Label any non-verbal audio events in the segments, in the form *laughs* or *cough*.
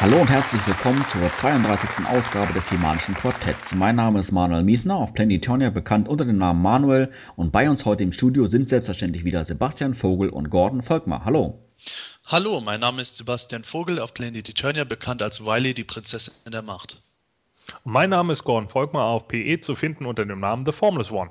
Hallo und herzlich willkommen zur 32. Ausgabe des Himanischen Quartetts. Mein Name ist Manuel Miesner, auf Planetonia bekannt unter dem Namen Manuel und bei uns heute im Studio sind selbstverständlich wieder Sebastian Vogel und Gordon Volkmar. Hallo. Hallo, mein Name ist Sebastian Vogel, auf Planet Eternia bekannt als Wiley, die Prinzessin der Macht. Mein Name ist Gordon Volkmar, auf PE zu finden unter dem Namen The Formless One.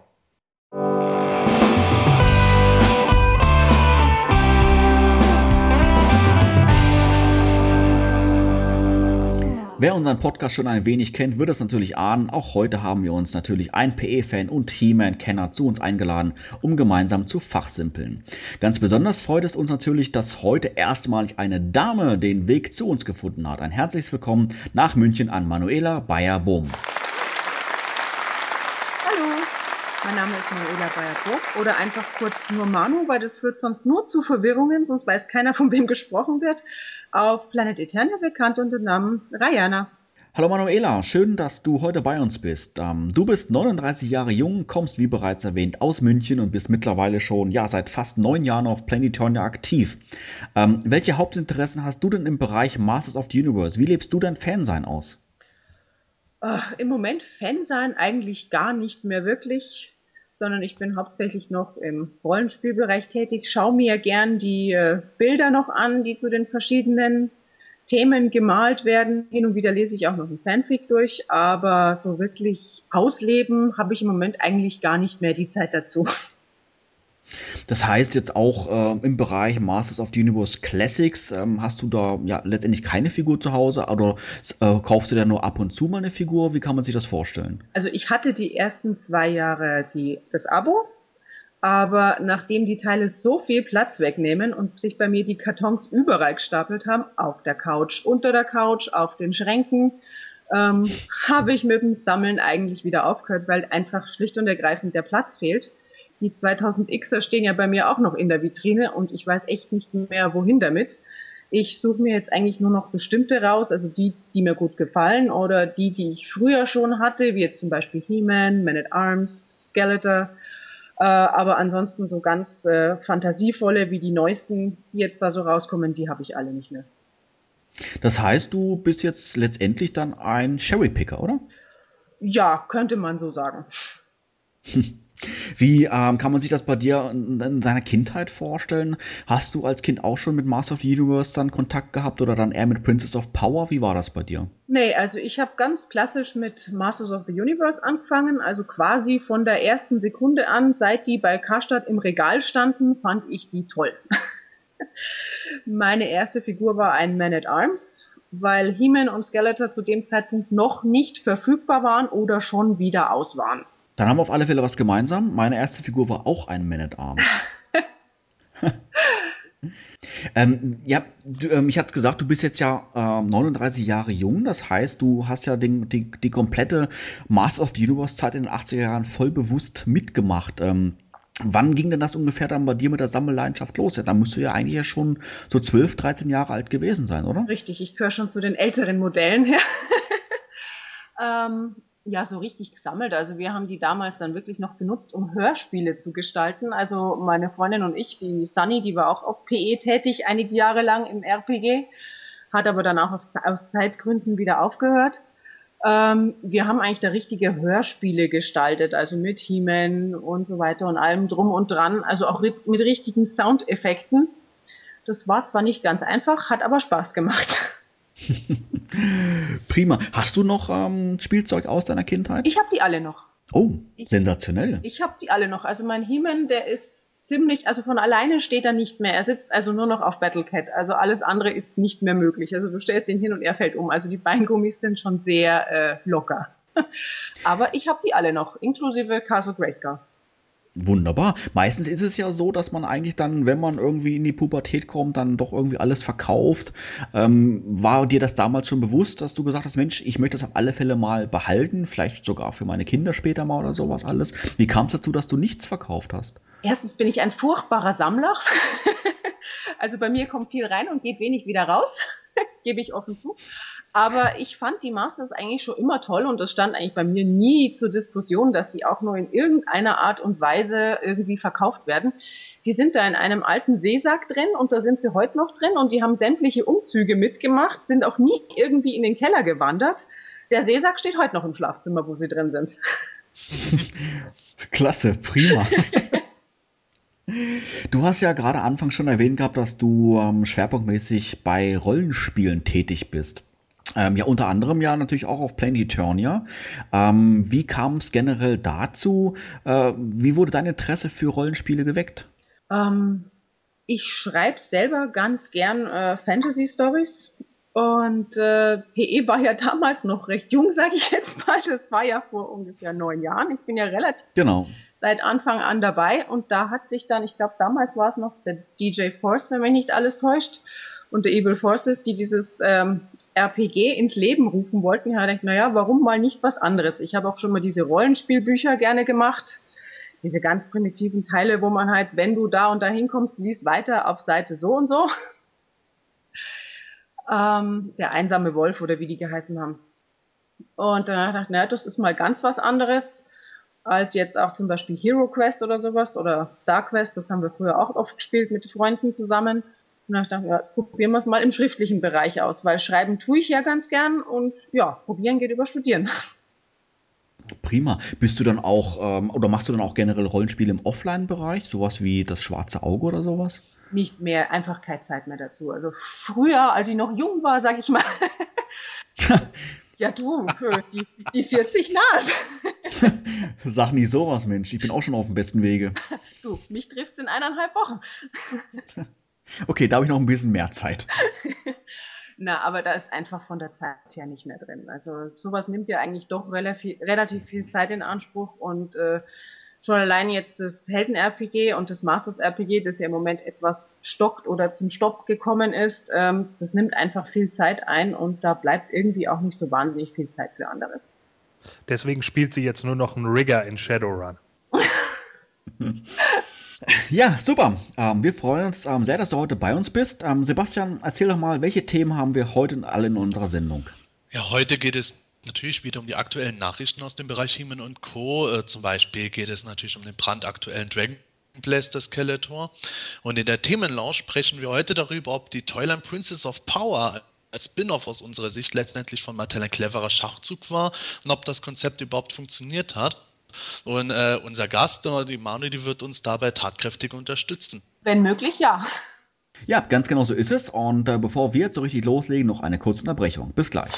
Wer unseren Podcast schon ein wenig kennt, wird es natürlich ahnen. Auch heute haben wir uns natürlich ein PE-Fan und He-Man-Kenner zu uns eingeladen, um gemeinsam zu fachsimpeln. Ganz besonders freut es uns natürlich, dass heute erstmalig eine Dame den Weg zu uns gefunden hat. Ein herzliches Willkommen nach München an Manuela Bayer-Bohm. Hallo, mein Name ist Manuela Bayer-Bohm oder einfach kurz nur Manu, weil das führt sonst nur zu Verwirrungen, sonst weiß keiner, von wem gesprochen wird auf Planet Eternia bekannt unter dem Namen Rayana. Hallo Manuela, schön, dass du heute bei uns bist. Ähm, du bist 39 Jahre jung, kommst wie bereits erwähnt aus München und bist mittlerweile schon ja seit fast neun Jahren auf Planetonia aktiv. Ähm, welche Hauptinteressen hast du denn im Bereich Masters of the Universe? Wie lebst du dein Fansein aus? Uh, Im Moment Fansein eigentlich gar nicht mehr wirklich sondern ich bin hauptsächlich noch im Rollenspielbereich tätig, schaue mir gern die äh, Bilder noch an, die zu den verschiedenen Themen gemalt werden. Hin und wieder lese ich auch noch ein Fanfic durch, aber so wirklich ausleben habe ich im Moment eigentlich gar nicht mehr die Zeit dazu. Das heißt jetzt auch äh, im Bereich Masters of the Universe Classics ähm, hast du da ja letztendlich keine Figur zu Hause oder äh, kaufst du da nur ab und zu mal eine Figur? Wie kann man sich das vorstellen? Also ich hatte die ersten zwei Jahre die, das Abo, aber nachdem die Teile so viel Platz wegnehmen und sich bei mir die Kartons überall gestapelt haben, auf der Couch, unter der Couch, auf den Schränken, ähm, *laughs* habe ich mit dem Sammeln eigentlich wieder aufgehört, weil einfach schlicht und ergreifend der Platz fehlt. Die 2000Xer stehen ja bei mir auch noch in der Vitrine und ich weiß echt nicht mehr, wohin damit. Ich suche mir jetzt eigentlich nur noch bestimmte raus, also die, die mir gut gefallen oder die, die ich früher schon hatte, wie jetzt zum Beispiel He-Man, Man at Arms, Skeletor. Äh, aber ansonsten so ganz äh, fantasievolle wie die neuesten, die jetzt da so rauskommen, die habe ich alle nicht mehr. Das heißt, du bist jetzt letztendlich dann ein Sherry-Picker, oder? Ja, könnte man so sagen. Wie ähm, kann man sich das bei dir in deiner Kindheit vorstellen? Hast du als Kind auch schon mit Master of the Universe dann Kontakt gehabt oder dann eher mit Princess of Power? Wie war das bei dir? Nee, also ich habe ganz klassisch mit Masters of the Universe angefangen, also quasi von der ersten Sekunde an, seit die bei Karstadt im Regal standen, fand ich die toll. *laughs* Meine erste Figur war ein Man at Arms, weil He-Man und Skeletor zu dem Zeitpunkt noch nicht verfügbar waren oder schon wieder aus waren. Dann haben wir auf alle Fälle was gemeinsam. Meine erste Figur war auch ein Man at Arms. *laughs* *laughs* ähm, ja, du, ähm, ich hatte es gesagt, du bist jetzt ja ähm, 39 Jahre jung. Das heißt, du hast ja den, die, die komplette Master of the Universe Zeit in den 80er Jahren voll bewusst mitgemacht. Ähm, wann ging denn das ungefähr dann bei dir mit der Sammelleidenschaft los? Ja, da musst du ja eigentlich ja schon so 12, 13 Jahre alt gewesen sein, oder? Richtig, ich gehöre schon zu den älteren Modellen her. *laughs* ja so richtig gesammelt. Also wir haben die damals dann wirklich noch genutzt, um Hörspiele zu gestalten. Also meine Freundin und ich, die Sunny, die war auch auf PE tätig einige Jahre lang im RPG, hat aber dann auch aus Zeitgründen wieder aufgehört. Ähm, wir haben eigentlich da richtige Hörspiele gestaltet, also mit He-Man und so weiter und allem drum und dran, also auch mit richtigen Soundeffekten. Das war zwar nicht ganz einfach, hat aber Spaß gemacht. *laughs* *laughs* Prima. Hast du noch ähm, Spielzeug aus deiner Kindheit? Ich habe die alle noch. Oh, sensationell. Ich, ich habe die alle noch. Also mein He-Man, der ist ziemlich, also von alleine steht er nicht mehr. Er sitzt also nur noch auf Battlecat. Also alles andere ist nicht mehr möglich. Also du stellst ihn hin und er fällt um. Also die Beingummis sind schon sehr äh, locker. *laughs* Aber ich habe die alle noch, inklusive Castle Grayskull. Wunderbar. Meistens ist es ja so, dass man eigentlich dann, wenn man irgendwie in die Pubertät kommt, dann doch irgendwie alles verkauft. Ähm, war dir das damals schon bewusst, dass du gesagt hast, Mensch, ich möchte das auf alle Fälle mal behalten, vielleicht sogar für meine Kinder später mal oder sowas alles? Wie kam es dazu, dass du nichts verkauft hast? Erstens bin ich ein furchtbarer Sammler. *laughs* also bei mir kommt viel rein und geht wenig wieder raus, *laughs* gebe ich offen zu. Aber ich fand die Masters eigentlich schon immer toll und das stand eigentlich bei mir nie zur Diskussion, dass die auch nur in irgendeiner Art und Weise irgendwie verkauft werden. Die sind da in einem alten Seesack drin und da sind sie heute noch drin und die haben sämtliche Umzüge mitgemacht, sind auch nie irgendwie in den Keller gewandert. Der Seesack steht heute noch im Schlafzimmer, wo sie drin sind. *laughs* Klasse, prima. Du hast ja gerade Anfang schon erwähnt gehabt, dass du ähm, schwerpunktmäßig bei Rollenspielen tätig bist. Ähm, ja, unter anderem ja natürlich auch auf Planet Eternia. Ähm, wie kam es generell dazu? Äh, wie wurde dein Interesse für Rollenspiele geweckt? Ähm, ich schreibe selber ganz gern äh, Fantasy-Stories. Und äh, PE war ja *laughs* damals noch recht jung, sage ich jetzt mal. Das war ja vor ungefähr neun Jahren. Ich bin ja relativ genau. seit Anfang an dabei. Und da hat sich dann, ich glaube, damals war es noch der DJ Force, wenn mich nicht alles täuscht, und der Evil Forces, die dieses ähm, RPG ins Leben rufen wollten, habe ich gedacht, naja, warum mal nicht was anderes? Ich habe auch schon mal diese Rollenspielbücher gerne gemacht. Diese ganz primitiven Teile, wo man halt, wenn du da und da hinkommst, liest weiter auf Seite so und so. *laughs* Ähm, der einsame Wolf oder wie die geheißen haben. Und dann habe ich gedacht, naja, das ist mal ganz was anderes als jetzt auch zum Beispiel Hero Quest oder sowas oder Star Quest. Das haben wir früher auch oft gespielt mit Freunden zusammen. Und dann dachte ich, ja, probieren wir es mal im schriftlichen Bereich aus, weil schreiben tue ich ja ganz gern und ja, probieren geht über studieren. Prima. Bist du dann auch, ähm, oder machst du dann auch generell Rollenspiele im Offline-Bereich, sowas wie das schwarze Auge oder sowas? Nicht mehr, einfach keine Zeit mehr dazu. Also früher, als ich noch jung war, sag ich mal. *laughs* ja, du, die, die 40 naht. *laughs* Sag nie sowas, Mensch. Ich bin auch schon auf dem besten Wege. Du, mich trifft in eineinhalb Wochen. *laughs* Okay, da habe ich noch ein bisschen mehr Zeit. *laughs* Na, aber da ist einfach von der Zeit her nicht mehr drin. Also sowas nimmt ja eigentlich doch relativ, relativ viel Zeit in Anspruch und äh, schon allein jetzt das Helden-RPG und das Masters-RPG, das ja im Moment etwas stockt oder zum Stopp gekommen ist, ähm, das nimmt einfach viel Zeit ein und da bleibt irgendwie auch nicht so wahnsinnig viel Zeit für anderes. Deswegen spielt sie jetzt nur noch einen Rigger in Shadowrun. *laughs* Ja, super. Ähm, wir freuen uns ähm, sehr, dass du heute bei uns bist. Ähm, Sebastian, erzähl doch mal, welche Themen haben wir heute alle in unserer Sendung? Ja, heute geht es natürlich wieder um die aktuellen Nachrichten aus dem Bereich He-Man und Co. Äh, zum Beispiel geht es natürlich um den brandaktuellen Dragon Blaster Skeletor. Und in der Themenlaunch sprechen wir heute darüber, ob die Toyland Princess of Power als Spin-off aus unserer Sicht letztendlich von Mattel ein cleverer Schachzug war und ob das Konzept überhaupt funktioniert hat. Und äh, unser Gast, die Manu, die wird uns dabei tatkräftig unterstützen. Wenn möglich, ja. Ja, ganz genau so ist es. Und äh, bevor wir jetzt so richtig loslegen, noch eine kurze Unterbrechung. Bis gleich.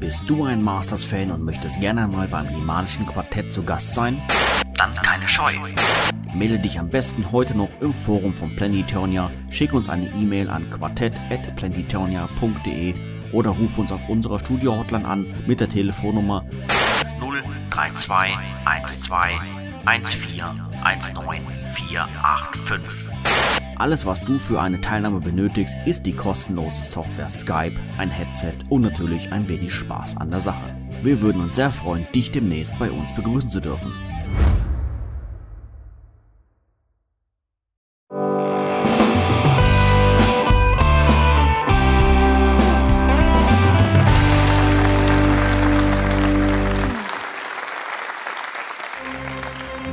Bist du ein Masters-Fan und möchtest gerne mal beim Himalischen Quartett zu Gast sein? Dann keine Scheu. Melde dich am besten heute noch im Forum von Planetonia, schick uns eine E-Mail an quartett.planetonia.de oder ruf uns auf unserer Studio-Hotline an mit der Telefonnummer 032 12 14 19 485. Alles, was du für eine Teilnahme benötigst, ist die kostenlose Software Skype, ein Headset und natürlich ein wenig Spaß an der Sache. Wir würden uns sehr freuen, dich demnächst bei uns begrüßen zu dürfen.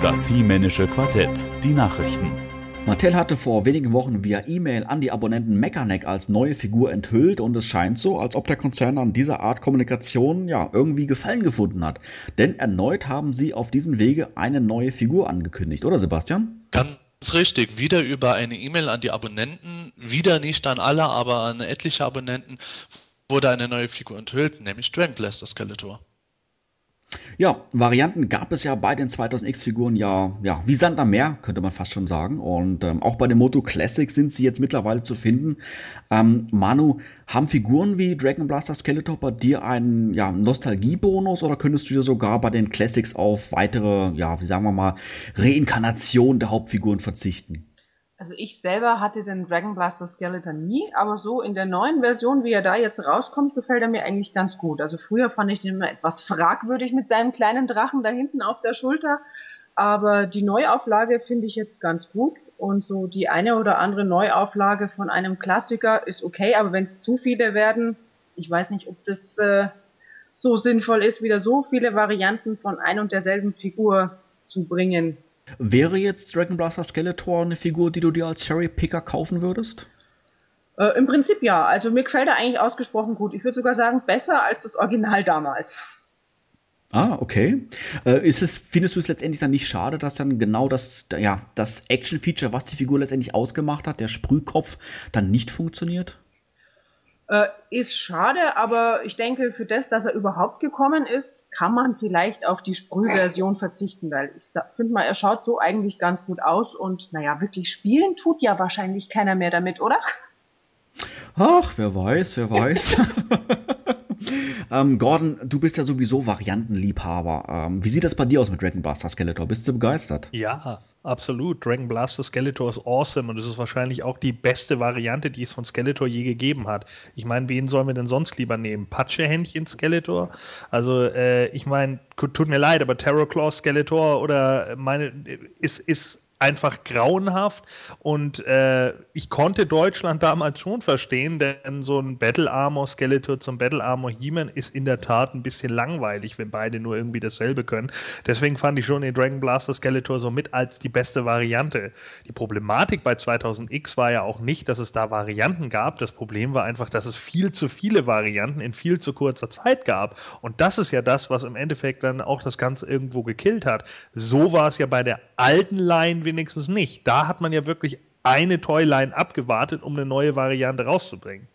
Das Hie-Männische Quartett, die Nachrichten. Mattel hatte vor wenigen Wochen via E-Mail an die Abonnenten Mechaneck als neue Figur enthüllt und es scheint so, als ob der Konzern an dieser Art Kommunikation ja irgendwie Gefallen gefunden hat. Denn erneut haben sie auf diesem Wege eine neue Figur angekündigt, oder Sebastian? Ganz richtig, wieder über eine E-Mail an die Abonnenten, wieder nicht an alle, aber an etliche Abonnenten wurde eine neue Figur enthüllt, nämlich Dragon Blaster Skeletor. Ja, Varianten gab es ja bei den 2000X-Figuren ja, ja, wie Sand am Meer, könnte man fast schon sagen. Und ähm, auch bei den Moto Classics sind sie jetzt mittlerweile zu finden. Ähm, Manu, haben Figuren wie Dragon Blaster Skeletor bei dir einen ja, Nostalgiebonus oder könntest du dir sogar bei den Classics auf weitere, ja, wie sagen wir mal, Reinkarnation der Hauptfiguren verzichten? Also ich selber hatte den Dragon Blaster Skeleton nie, aber so in der neuen Version, wie er da jetzt rauskommt, gefällt er mir eigentlich ganz gut. Also früher fand ich den immer etwas fragwürdig mit seinem kleinen Drachen da hinten auf der Schulter, aber die Neuauflage finde ich jetzt ganz gut und so die eine oder andere Neuauflage von einem Klassiker ist okay, aber wenn es zu viele werden, ich weiß nicht, ob das äh, so sinnvoll ist, wieder so viele Varianten von ein und derselben Figur zu bringen. Wäre jetzt Dragon Blaster Skeletor eine Figur, die du dir als Cherry Picker kaufen würdest? Äh, Im Prinzip ja. Also mir gefällt er eigentlich ausgesprochen gut. Ich würde sogar sagen, besser als das Original damals. Ah, okay. Äh, ist es, findest du es letztendlich dann nicht schade, dass dann genau das, ja, das Action-Feature, was die Figur letztendlich ausgemacht hat, der Sprühkopf, dann nicht funktioniert? Äh, ist schade, aber ich denke, für das, dass er überhaupt gekommen ist, kann man vielleicht auf die Sprühversion verzichten, weil ich finde mal, er schaut so eigentlich ganz gut aus und naja, wirklich spielen tut ja wahrscheinlich keiner mehr damit, oder? Ach, wer weiß, wer weiß. *laughs* ähm, Gordon, du bist ja sowieso Variantenliebhaber. Ähm, wie sieht das bei dir aus mit Dragon Blaster Skeletor? Bist du begeistert? Ja, absolut. Dragon Blaster Skeletor ist awesome und es ist wahrscheinlich auch die beste Variante, die es von Skeletor je gegeben hat. Ich meine, wen sollen wir denn sonst lieber nehmen? Patschehändchen Skeletor? Also, äh, ich meine, tut mir leid, aber Terror Claw Skeletor oder meine ist, ist einfach grauenhaft und äh, ich konnte Deutschland damals schon verstehen, denn so ein Battle Armor Skeletor zum Battle Armor He-Man ist in der Tat ein bisschen langweilig, wenn beide nur irgendwie dasselbe können. Deswegen fand ich schon den Dragon Blaster Skeletor so mit als die beste Variante. Die Problematik bei 2000X war ja auch nicht, dass es da Varianten gab. Das Problem war einfach, dass es viel zu viele Varianten in viel zu kurzer Zeit gab. Und das ist ja das, was im Endeffekt dann auch das Ganze irgendwo gekillt hat. So war es ja bei der alten Line wenigstens nicht. Da hat man ja wirklich eine Toyline abgewartet, um eine neue Variante rauszubringen.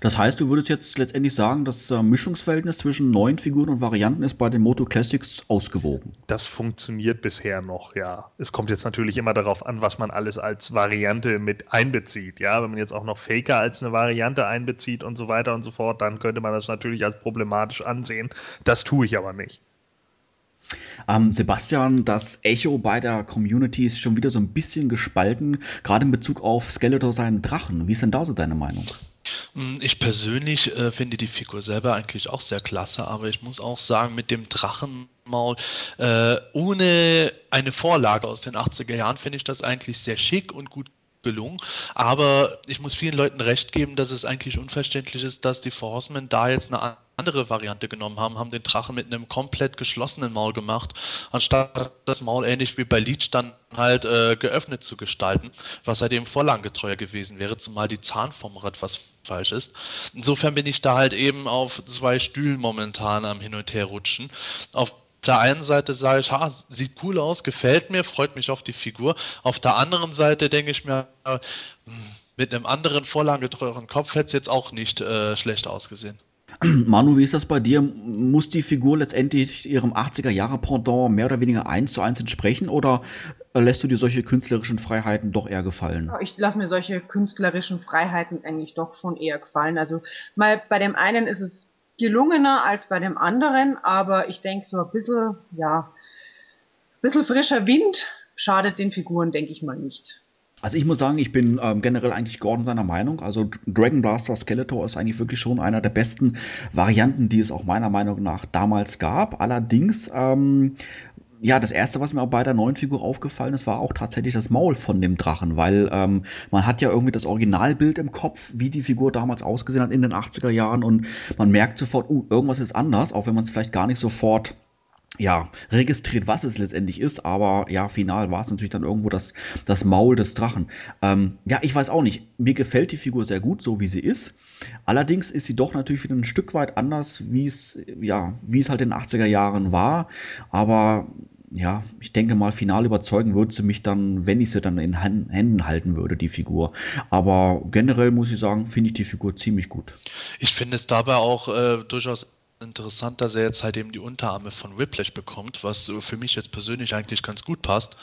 Das heißt, du würdest jetzt letztendlich sagen, das äh, Mischungsverhältnis zwischen neuen Figuren und Varianten ist bei den Moto Classics ausgewogen. Das funktioniert bisher noch, ja. Es kommt jetzt natürlich immer darauf an, was man alles als Variante mit einbezieht. Ja, wenn man jetzt auch noch Faker als eine Variante einbezieht und so weiter und so fort, dann könnte man das natürlich als problematisch ansehen. Das tue ich aber nicht. Ähm, Sebastian, das Echo bei der Community ist schon wieder so ein bisschen gespalten, gerade in Bezug auf Skeletor seinen Drachen. Wie ist denn da so deine Meinung? Hm, ich persönlich äh, finde die Figur selber eigentlich auch sehr klasse, aber ich muss auch sagen, mit dem Drachenmaul, äh, ohne eine Vorlage aus den 80er Jahren, finde ich das eigentlich sehr schick und gut gelungen. Aber ich muss vielen Leuten recht geben, dass es eigentlich unverständlich ist, dass die Four Horsemen da jetzt eine andere Variante genommen haben, haben den Drachen mit einem komplett geschlossenen Maul gemacht, anstatt das Maul ähnlich wie bei Leech dann halt äh, geöffnet zu gestalten, was halt eben gewesen wäre, zumal die Zahnform auch etwas falsch ist. Insofern bin ich da halt eben auf zwei Stühlen momentan am Hin und Her rutschen. Auf der einen Seite sage ich, ha, sieht cool aus, gefällt mir, freut mich auf die Figur. Auf der anderen Seite denke ich mir, äh, mit einem anderen vorlagengetreueren Kopf hätte es jetzt auch nicht äh, schlecht ausgesehen. *clears throat* Manu, wie ist das bei dir? Muss die Figur letztendlich ihrem 80er-Jahre-Pendant mehr oder weniger eins zu eins entsprechen oder lässt du dir solche künstlerischen Freiheiten doch eher gefallen? Ich lasse mir solche künstlerischen Freiheiten eigentlich doch schon eher gefallen. Also mal bei dem einen ist es gelungener als bei dem anderen, aber ich denke so ein bisschen, ja, ein bisschen frischer Wind schadet den Figuren, denke ich mal nicht. Also ich muss sagen, ich bin ähm, generell eigentlich Gordon seiner Meinung. Also Dragon Blaster Skeletor ist eigentlich wirklich schon einer der besten Varianten, die es auch meiner Meinung nach damals gab. Allerdings ähm, ja, das erste, was mir auch bei der neuen Figur aufgefallen ist, war auch tatsächlich das Maul von dem Drachen, weil ähm, man hat ja irgendwie das Originalbild im Kopf, wie die Figur damals ausgesehen hat in den 80er Jahren und man merkt sofort, uh, irgendwas ist anders, auch wenn man es vielleicht gar nicht sofort ja, registriert, was es letztendlich ist, aber ja, final war es natürlich dann irgendwo das, das Maul des Drachen. Ähm, ja, ich weiß auch nicht. Mir gefällt die Figur sehr gut, so wie sie ist. Allerdings ist sie doch natürlich wieder ein Stück weit anders, wie es, ja, wie es halt in den 80er Jahren war. Aber ja, ich denke mal, final überzeugen würde sie mich dann, wenn ich sie dann in Händen halten würde, die Figur. Aber generell muss ich sagen, finde ich die Figur ziemlich gut. Ich finde es dabei auch äh, durchaus interessant, dass er jetzt halt eben die Unterarme von Whiplash bekommt, was für mich jetzt persönlich eigentlich ganz gut passt.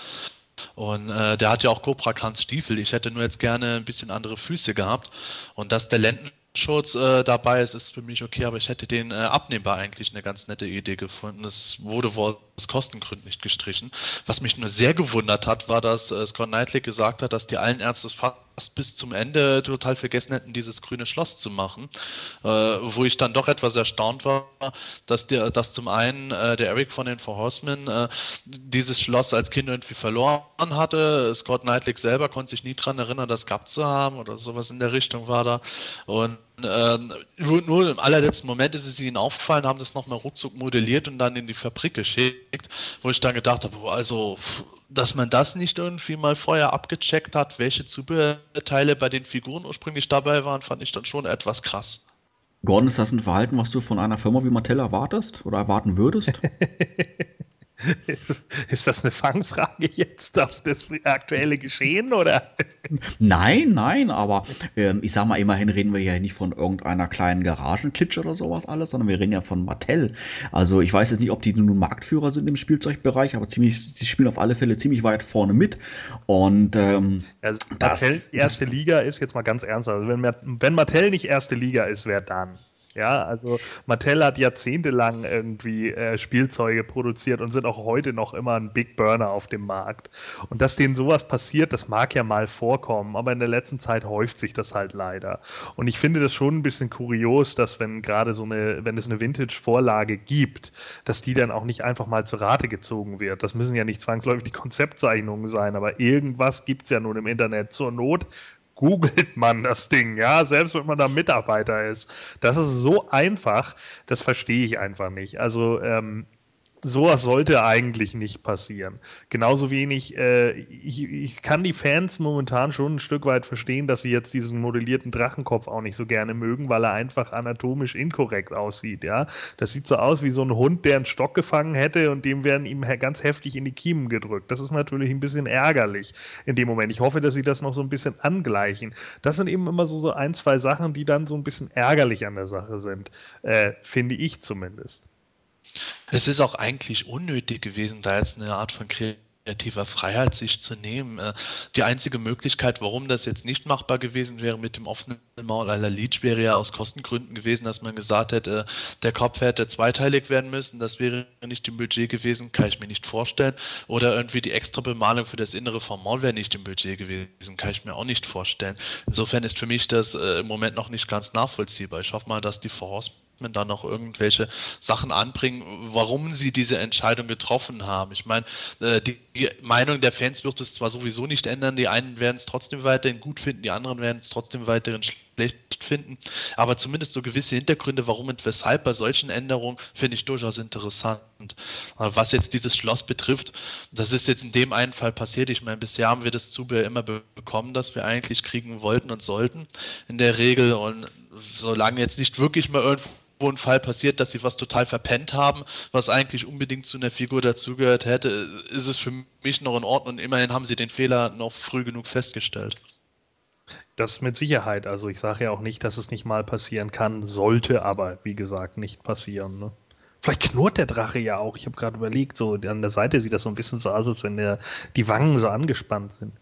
Und äh, der hat ja auch Cobra Khans Stiefel. Ich hätte nur jetzt gerne ein bisschen andere Füße gehabt. Und dass der Lendenschutz äh, dabei ist, ist für mich okay, aber ich hätte den äh, abnehmbar eigentlich eine ganz nette Idee gefunden. Es wurde wohl aus Kostengründen nicht gestrichen. Was mich nur sehr gewundert hat, war, dass äh, Scott Knightley gesagt hat, dass die allen Ernstes fast bis zum Ende total vergessen hätten, dieses grüne Schloss zu machen. Äh, wo ich dann doch etwas erstaunt war, dass, der, dass zum einen äh, der Eric von den Four Horsemen äh, dieses Schloss als Kind irgendwie verloren hatte. Scott Knightley selber konnte sich nie daran erinnern, das gehabt zu haben oder sowas in der Richtung war da. Und ähm, nur, nur, im allerletzten Moment ist es ihnen aufgefallen, haben das nochmal ruckzuck modelliert und dann in die Fabrik geschickt, wo ich dann gedacht habe, also, dass man das nicht irgendwie mal vorher abgecheckt hat, welche Zubehörteile bei den Figuren ursprünglich dabei waren, fand ich dann schon etwas krass. Gordon, ist das ein Verhalten, was du von einer Firma wie Mattel erwartest oder erwarten würdest? *laughs* *laughs* Ist das eine Fangfrage jetzt auf das aktuelle Geschehen oder? Nein, nein, aber ähm, ich sag mal, immerhin reden wir ja nicht von irgendeiner kleinen Garagenklitsche oder sowas alles, sondern wir reden ja von Mattel. Also ich weiß jetzt nicht, ob die nun Marktführer sind im Spielzeugbereich, aber ziemlich, sie spielen auf alle Fälle ziemlich weit vorne mit. Und ähm, also, das, Mattel erste das, Liga ist jetzt mal ganz ernst. Also wenn, wenn Mattel nicht erste Liga ist, wer dann? Ja, also Mattel hat jahrzehntelang irgendwie äh, Spielzeuge produziert und sind auch heute noch immer ein Big Burner auf dem Markt. Und dass denen sowas passiert, das mag ja mal vorkommen, aber in der letzten Zeit häuft sich das halt leider. Und ich finde das schon ein bisschen kurios, dass wenn gerade so eine, wenn es eine Vintage-Vorlage gibt, dass die dann auch nicht einfach mal zur Rate gezogen wird. Das müssen ja nicht zwangsläufig die Konzeptzeichnungen sein, aber irgendwas gibt es ja nun im Internet. Zur Not googelt man das Ding, ja, selbst wenn man da Mitarbeiter ist. Das ist so einfach, das verstehe ich einfach nicht. Also ähm, sowas sollte eigentlich nicht passieren. Genauso wenig, äh, ich, ich, kann die Fans momentan schon ein Stück weit verstehen, dass sie jetzt diesen modellierten Drachenkopf auch nicht so gerne mögen, weil er einfach anatomisch inkorrekt aussieht, ja. Das sieht so aus wie so ein Hund, der einen Stock gefangen hätte und dem werden ihm ganz heftig in die Kiemen gedrückt. Das ist natürlich ein bisschen ärgerlich in dem Moment. Ich hoffe, dass sie das noch so ein bisschen angleichen. Das sind eben immer so, so ein, zwei Sachen, die dann so ein bisschen ärgerlich an der Sache sind, äh, finde ich zumindest. Es ist auch eigentlich unnötig gewesen, da jetzt eine Art von kreativer Freiheit sich zu nehmen. Äh, die einzige Möglichkeit, warum das jetzt nicht machbar gewesen wäre mit dem offenen Maul aller Leech, wäre ja aus Kostengründen gewesen, dass man gesagt hätte, der Kopf hätte zweiteilig werden müssen. Das wäre nicht im Budget gewesen, kann ich mir nicht vorstellen. Oder irgendwie die extra Bemalung für das Innere vom Maul wäre nicht im Budget gewesen, kann ich mir auch nicht vorstellen. Insofern ist für mich das äh, im Moment noch nicht ganz nachvollziehbar. Ich hoffe mal, dass die Voraus da noch irgendwelche Sachen anbringen, warum sie diese Entscheidung getroffen haben. Ich meine, äh, die, Meinung der Fans wird es zwar sowieso nicht ändern, die einen werden es trotzdem weiterhin gut finden, die anderen werden es trotzdem weiterhin schlecht finden, aber zumindest so gewisse Hintergründe, warum und weshalb bei solchen Änderungen, finde ich durchaus interessant. Was jetzt dieses Schloss betrifft, das ist jetzt in dem einen Fall passiert. Ich meine, bisher haben wir das Zubehör immer bekommen, das wir eigentlich kriegen wollten und sollten in der Regel und solange jetzt nicht wirklich mal irgendwo wo ein Fall passiert, dass sie was total verpennt haben, was eigentlich unbedingt zu einer Figur dazugehört hätte, ist es für mich noch in Ordnung. Immerhin haben sie den Fehler noch früh genug festgestellt. Das mit Sicherheit. Also ich sage ja auch nicht, dass es nicht mal passieren kann, sollte aber, wie gesagt, nicht passieren. Ne? Vielleicht knurrt der Drache ja auch. Ich habe gerade überlegt, so an der Seite sieht das so ein bisschen so aus, als wenn der, die Wangen so angespannt sind.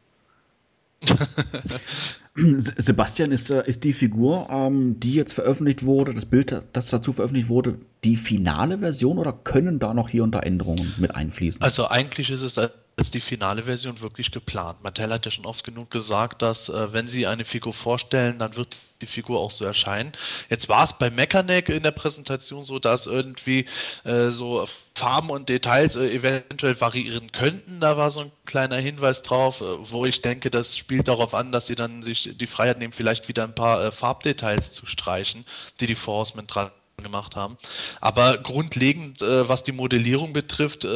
Sebastian ist, äh, ist die Figur, ähm, die jetzt veröffentlicht wurde, das Bild, das dazu veröffentlicht wurde, die finale Version oder können da noch hier und da Änderungen mit einfließen? Also eigentlich ist es ist die finale Version wirklich geplant. Mattel hat ja schon oft genug gesagt, dass äh, wenn sie eine Figur vorstellen, dann wird die Figur auch so erscheinen. Jetzt war es bei Mechaneck in der Präsentation so, dass irgendwie äh, so Farben und Details äh, eventuell variieren könnten. Da war so ein kleiner Hinweis drauf, äh, wo ich denke, das spielt darauf an, dass sie dann sich die Freiheit nehmen, vielleicht wieder ein paar äh, Farbdetails zu streichen, die die Forcemen dran gemacht haben. Aber grundlegend, äh, was die Modellierung betrifft,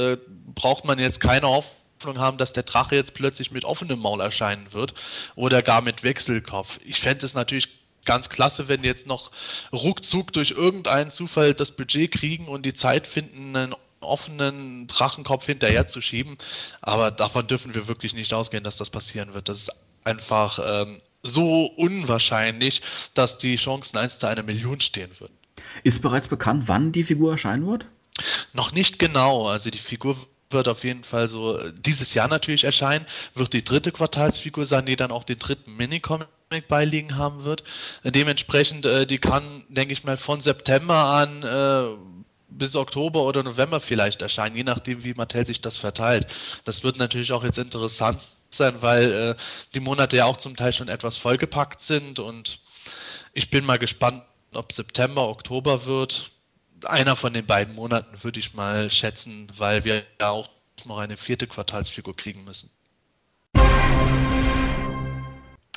braucht man jetzt keine Hoffnung Hoffnung haben, dass der Drache jetzt plötzlich mit offenem Maul erscheinen wird oder gar mit Wechselkopf. Ich fände es natürlich ganz klasse, wenn jetzt noch ruckzuck durch irgendeinen Zufall das Budget kriegen und die Zeit finden, einen offenen Drachenkopf hinterher zu schieben. Aber davon dürfen wir wirklich nicht ausgehen, dass das passieren wird. Das ist einfach ähm, so unwahrscheinlich, dass die Chancen 1 zu einer Million stehen würden. Ist bereits bekannt, wann die Figur erscheinen wird? Noch nicht genau. Also die Figur wird auf jeden Fall so äh, dieses Jahr natürlich erscheinen, wird die dritte Quartalsfigur sein, die dann auch den dritten Minicomic beiliegen haben wird. Äh, dementsprechend, äh, die kann, denke ich mal, von September an äh, bis Oktober oder November vielleicht erscheinen, je nachdem, wie Mattel sich das verteilt. Das wird natürlich auch jetzt interessant sein, weil äh, die Monate ja auch zum Teil schon etwas vollgepackt sind und ich bin mal gespannt, ob September, Oktober wird einer von den beiden Monaten würde ich mal schätzen, weil wir ja auch noch eine vierte Quartalsfigur kriegen müssen.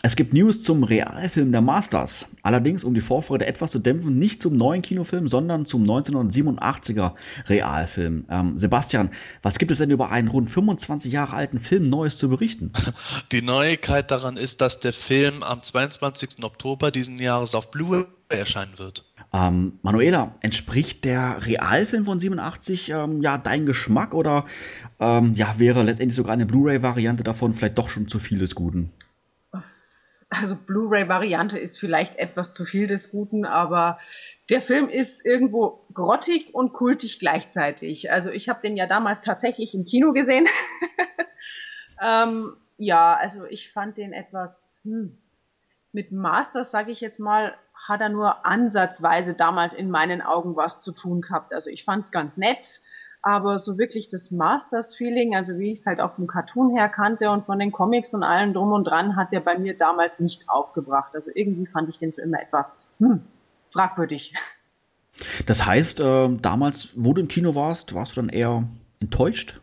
Es gibt News zum Realfilm der Masters. Allerdings, um die Vorfreude etwas zu dämpfen, nicht zum neuen Kinofilm, sondern zum 1987er Realfilm. Ähm, Sebastian, was gibt es denn über einen rund 25 Jahre alten Film Neues zu berichten? *laughs* Die Neuigkeit daran ist, dass der Film am 22. Oktober diesen Jahres auf Blu-ray erscheinen wird. Ähm, Manuela, entspricht der Realfilm von 87 ähm, ja dein Geschmack oder ähm, ja wäre letztendlich sogar eine Blu-ray-Variante davon vielleicht doch schon zu viel des Guten? also Blu-ray-Variante ist vielleicht etwas zu viel des Guten, aber der Film ist irgendwo grottig und kultig gleichzeitig. Also ich habe den ja damals tatsächlich im Kino gesehen. *laughs* ähm, ja, also ich fand den etwas hm, mit Masters, sage ich jetzt mal, hat er nur ansatzweise damals in meinen Augen was zu tun gehabt. Also ich fand es ganz nett aber so wirklich das Masters-Feeling, also wie ich es halt auch vom Cartoon her kannte und von den Comics und allem drum und dran, hat der bei mir damals nicht aufgebracht. Also irgendwie fand ich den so immer etwas hm, fragwürdig. Das heißt, äh, damals, wo du im Kino warst, warst du dann eher enttäuscht?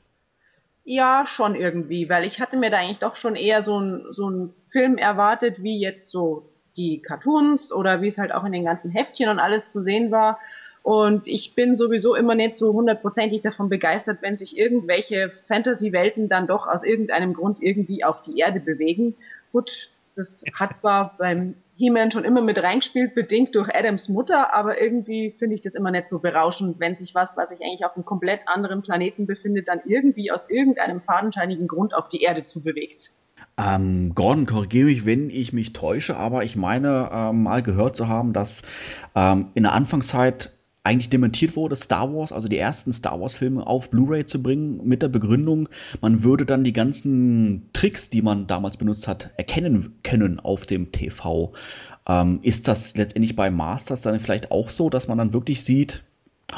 Ja, schon irgendwie, weil ich hatte mir da eigentlich doch schon eher so ein so Film erwartet, wie jetzt so die Cartoons oder wie es halt auch in den ganzen Heftchen und alles zu sehen war. Und ich bin sowieso immer nicht so hundertprozentig davon begeistert, wenn sich irgendwelche Fantasy-Welten dann doch aus irgendeinem Grund irgendwie auf die Erde bewegen. Gut, das hat zwar beim He-Man schon immer mit reingespielt, bedingt durch Adams Mutter, aber irgendwie finde ich das immer nicht so berauschend, wenn sich was, was sich eigentlich auf einem komplett anderen Planeten befindet, dann irgendwie aus irgendeinem fadenscheinigen Grund auf die Erde zu bewegt. Ähm, Gordon, korrigiere mich, wenn ich mich täusche, aber ich meine ähm, mal gehört zu haben, dass ähm, in der Anfangszeit eigentlich dementiert wurde, Star Wars, also die ersten Star Wars-Filme auf Blu-ray zu bringen, mit der Begründung, man würde dann die ganzen Tricks, die man damals benutzt hat, erkennen können auf dem TV. Ähm, ist das letztendlich bei Masters dann vielleicht auch so, dass man dann wirklich sieht,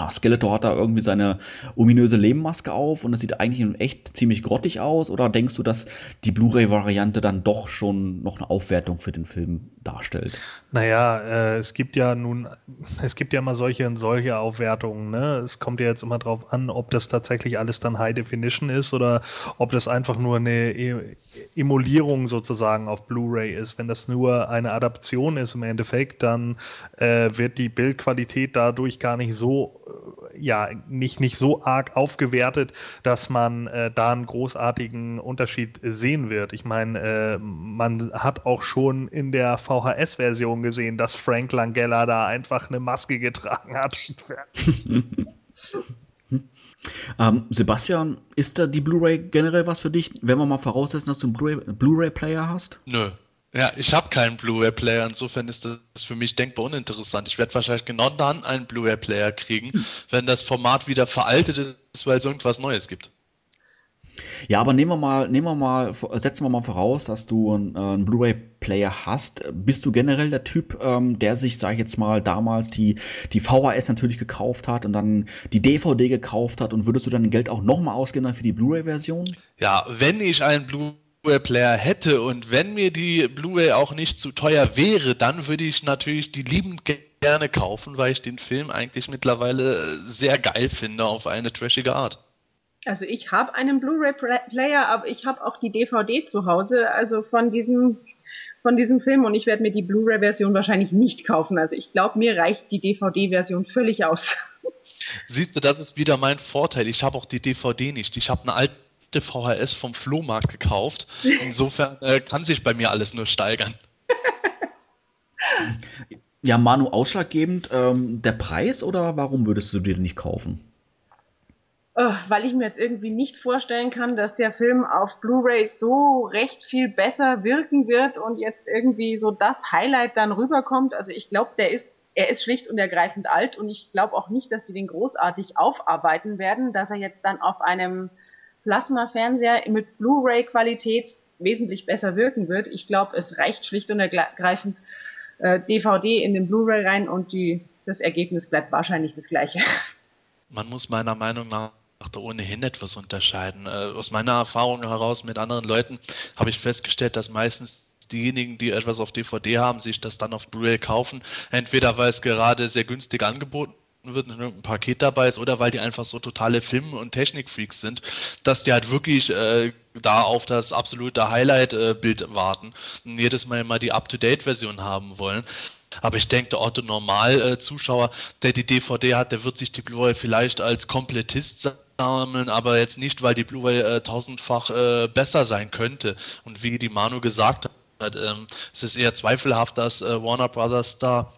Skeletor hat da irgendwie seine ominöse Lehmmaske auf und das sieht eigentlich in echt ziemlich grottig aus. Oder denkst du, dass die Blu-ray-Variante dann doch schon noch eine Aufwertung für den Film darstellt? Naja, äh, es gibt ja nun, es gibt ja immer solche und solche Aufwertungen. Ne? Es kommt ja jetzt immer drauf an, ob das tatsächlich alles dann High Definition ist oder ob das einfach nur eine e Emulierung sozusagen auf Blu-ray ist. Wenn das nur eine Adaption ist im Endeffekt, dann äh, wird die Bildqualität dadurch gar nicht so ja nicht, nicht so arg aufgewertet, dass man äh, da einen großartigen Unterschied sehen wird. Ich meine, äh, man hat auch schon in der VHS-Version gesehen, dass Frank Langella da einfach eine Maske getragen hat. *laughs* ähm, Sebastian, ist da die Blu-ray generell was für dich, wenn wir mal voraussetzen, dass du einen Blu-ray-Player hast? Nö. Ja, ich habe keinen Blu-ray-Player, insofern ist das für mich denkbar uninteressant. Ich werde wahrscheinlich genau dann einen Blu-ray-Player kriegen, hm. wenn das Format wieder veraltet ist, weil es irgendwas Neues gibt. Ja, aber nehmen wir mal, nehmen wir mal, setzen wir mal voraus, dass du einen, äh, einen Blu-ray-Player hast. Bist du generell der Typ, ähm, der sich, sag ich jetzt mal, damals die, die VHS natürlich gekauft hat und dann die DVD gekauft hat und würdest du dein Geld auch nochmal ausgeben dann für die Blu-ray-Version? Ja, wenn ich einen Blu Blu-ray-Player hätte und wenn mir die Blu-ray auch nicht zu teuer wäre, dann würde ich natürlich die liebend gerne kaufen, weil ich den Film eigentlich mittlerweile sehr geil finde auf eine trashige Art. Also ich habe einen Blu-ray-Player, aber ich habe auch die DVD zu Hause, also von diesem von diesem Film und ich werde mir die Blu-ray-Version wahrscheinlich nicht kaufen. Also ich glaube, mir reicht die DVD-Version völlig aus. Siehst du, das ist wieder mein Vorteil. Ich habe auch die DVD nicht. Ich habe eine alte achte VHS vom Flohmarkt gekauft. Insofern äh, kann sich bei mir alles nur steigern. *laughs* Ja, Manu, ausschlaggebend ähm, der Preis oder warum würdest du dir den nicht kaufen? Oh, weil ich mir jetzt irgendwie nicht vorstellen kann, dass der Film auf Blu-ray so recht viel besser wirken wird und jetzt irgendwie so das Highlight dann rüberkommt. Also ich glaube, der ist er ist schlicht und ergreifend alt und ich glaube auch nicht, dass die den großartig aufarbeiten werden, dass er jetzt dann auf einem Plasma-Fernseher mit Blu-ray-Qualität wesentlich besser wirken wird. Ich glaube, es reicht schlicht und ergreifend äh, DVD in den Blu-ray rein und die, das Ergebnis bleibt wahrscheinlich das gleiche. Man muss meiner Meinung nach da ohnehin etwas unterscheiden. Äh, aus meiner Erfahrung heraus mit anderen Leuten habe ich festgestellt, dass meistens diejenigen, die etwas auf DVD haben, sich das dann auf Blu-ray kaufen. Entweder weil es gerade sehr günstig angeboten wird und ein Paket dabei ist oder weil die einfach so totale Film- und Technikfreaks sind, dass die halt wirklich äh, da auf das absolute Highlight-Bild äh, warten und jedes Mal immer die Up-to-Date-Version haben wollen. Aber ich denke, der Otto Normal-Zuschauer, der die DVD hat, der wird sich die Blu-ray vielleicht als Komplettist sammeln, aber jetzt nicht, weil die Blu-ray äh, tausendfach äh, besser sein könnte. Und wie die Manu gesagt hat, ähm, es ist eher zweifelhaft, dass äh, Warner Brothers da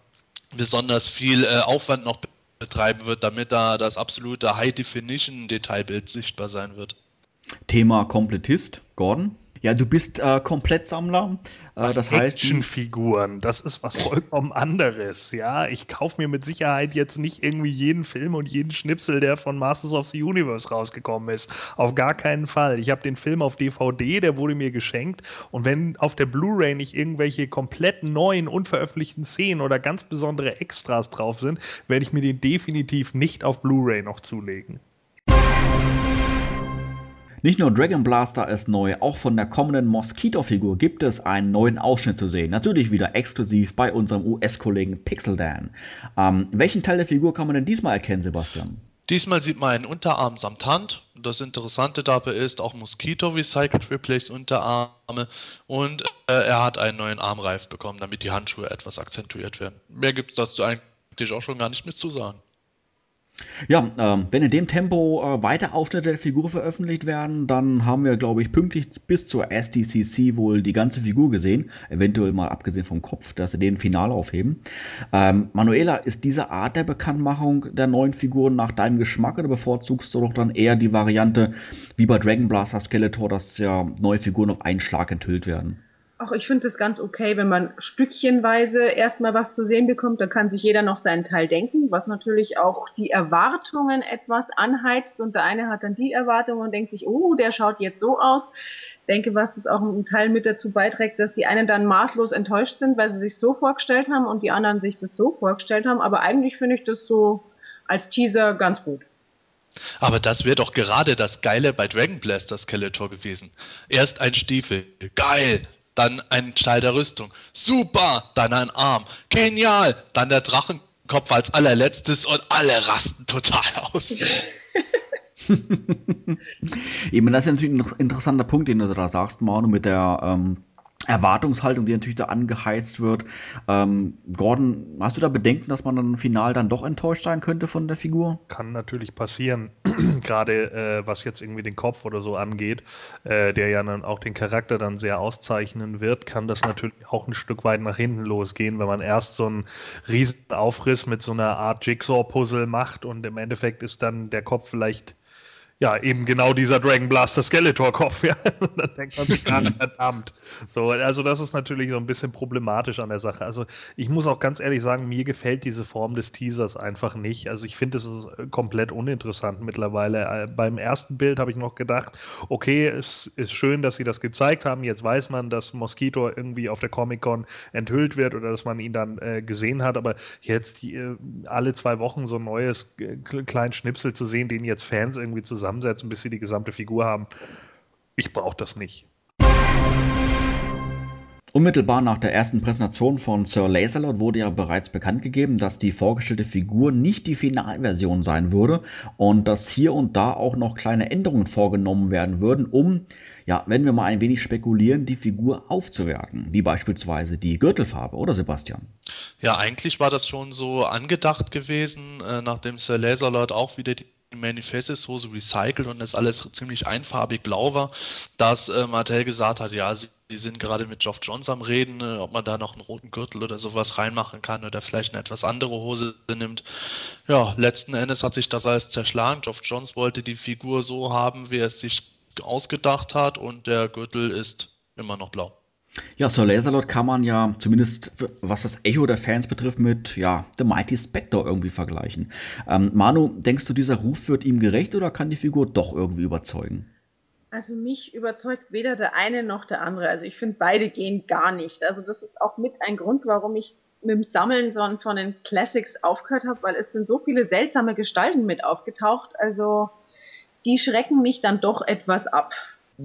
besonders viel äh, Aufwand noch betreiben wird, damit da das absolute High-Definition-Detailbild sichtbar sein wird. Thema Komplettist, Gordon? Ja, du bist äh, Komplettsammler. Äh, das heißt. Actionfiguren, das ist was vollkommen anderes. Ja, ich kaufe mir mit Sicherheit jetzt nicht irgendwie jeden Film und jeden Schnipsel, der von Masters of the Universe rausgekommen ist. Auf gar keinen Fall. Ich habe den Film auf DVD, der wurde mir geschenkt. Und wenn auf der Blu-ray nicht irgendwelche komplett neuen, unveröffentlichten Szenen oder ganz besondere Extras drauf sind, werde ich mir den definitiv nicht auf Blu-ray noch zulegen. Nicht nur Dragon Blaster ist neu, auch von der kommenden Mosquito-Figur gibt es einen neuen Ausschnitt zu sehen. Natürlich wieder exklusiv bei unserem US-Kollegen Pixel Dan. Ähm, welchen Teil der Figur kann man denn diesmal erkennen, Sebastian? Diesmal sieht man einen Unterarm samt Hand. Das Interessante dabei ist auch Mosquito Recycled Replace Unterarme und äh, er hat einen neuen Armreif bekommen, damit die Handschuhe etwas akzentuiert werden. Mehr gibt es dazu eigentlich auch schon gar nicht mehr zu sagen. Ja, ähm, wenn in dem Tempo äh, weiter Auftritte der Figur veröffentlicht werden, dann haben wir, glaube ich, pünktlich bis zur SDCC wohl die ganze Figur gesehen. Eventuell mal abgesehen vom Kopf, dass sie den Finale aufheben. Ähm, Manuela, ist diese Art der Bekanntmachung der neuen Figuren nach deinem Geschmack oder bevorzugst du doch dann eher die Variante wie bei Dragon Blaster Skeletor, dass ja neue Figuren auf einen Schlag enthüllt werden? Ach, ich finde es ganz okay, wenn man stückchenweise erstmal was zu sehen bekommt. Da kann sich jeder noch seinen Teil denken, was natürlich auch die Erwartungen etwas anheizt. Und der eine hat dann die Erwartungen und denkt sich, oh, der schaut jetzt so aus. Denke, was das auch ein Teil mit dazu beiträgt, dass die einen dann maßlos enttäuscht sind, weil sie sich so vorgestellt haben und die anderen sich das so vorgestellt haben. Aber eigentlich finde ich das so als Teaser ganz gut. Aber das wäre doch gerade das Geile bei Dragon Blaster Skeletor gewesen. Erst ein Stiefel, geil, dann ein Teil der Rüstung. Super, dann ein Arm. Genial, dann der Drachenkopf als allerletztes und alle rasten total aus. *laughs* Eben, das ist natürlich ein interessanter Punkt, den du da sagst, Manu, mit der ähm, Erwartungshaltung, die natürlich da angeheizt wird. Ähm, Gordon, hast du da Bedenken, dass man dann final dann doch enttäuscht sein könnte von der Figur? Kann natürlich passieren, *clears throat* gerade äh, was jetzt irgendwie den Kopf oder so angeht, äh, der ja dann auch den Charakter dann sehr auszeichnen wird, kann das natürlich auch ein Stück weit nach hinten losgehen, wenn man erst so einen riesen Aufriss mit so einer Art Jigsaw-Puzzle macht und im Endeffekt ist dann der Kopf vielleicht ja, eben genau dieser Dragon Blaster Skeletor-Kopf, ja. *laughs* Dann denkt man sich, ah, verdammt. So, also das ist natürlich so ein bisschen problematisch an der Sache. Also ich muss auch ganz ehrlich sagen, mir gefällt diese Form des Teasers einfach nicht. Also ich finde, es ist komplett uninteressant mittlerweile. Äh, beim ersten Bild habe ich noch gedacht, okay, es ist schön, dass sie das gezeigt haben. Jetzt weiß man, dass Mosquito irgendwie auf der Comic-Con enthüllt wird oder dass man ihn dann äh, gesehen hat. Aber jetzt die, äh, alle zwei Wochen so ein neues äh, kleines Schnipsel zu sehen, den jetzt Fans irgendwie zusammen zusammensetzen, bis sie die gesamte Figur haben. Ich brauche das nicht. Unmittelbar nach der ersten Präsentation von Sir Laserlord wurde ja bereits bekannt gegeben, dass die vorgestellte Figur nicht die Finalversion sein würde und dass hier und da auch noch kleine Änderungen vorgenommen werden würden, um, ja, wenn wir mal ein wenig spekulieren, die Figur aufzuwerten, wie beispielsweise die Gürtelfarbe, oder Sebastian? Ja, eigentlich war das schon so angedacht gewesen, äh, nachdem Sir Laserlord auch wieder die Manifestes so recycelt und das alles ziemlich einfarbig blau war, dass äh, Martell gesagt hat, ja, sie, sie sind gerade mit Geoff Johns am Reden, äh, ob man da noch einen roten Gürtel oder sowas reinmachen kann oder vielleicht eine etwas andere Hose nimmt. Ja, letzten Endes hat sich das alles zerschlagen. Geoff Johns wollte die Figur so haben, wie er es sich ausgedacht hat und der Gürtel ist immer noch blau. Ja, Sir Laserlord kann man ja zumindest, was das Echo der Fans betrifft, mit ja, The Mighty Spectre irgendwie vergleichen. Ähm, Manu, denkst du, dieser Ruf wird ihm gerecht oder kann die Figur doch irgendwie überzeugen? Also mich überzeugt weder der eine noch der andere. Also ich finde, beide gehen gar nicht. Also das ist auch mit ein Grund, warum ich mit dem Sammeln von den Classics aufgehört habe, weil es sind so viele seltsame Gestalten mit aufgetaucht. Also die schrecken mich dann doch etwas ab.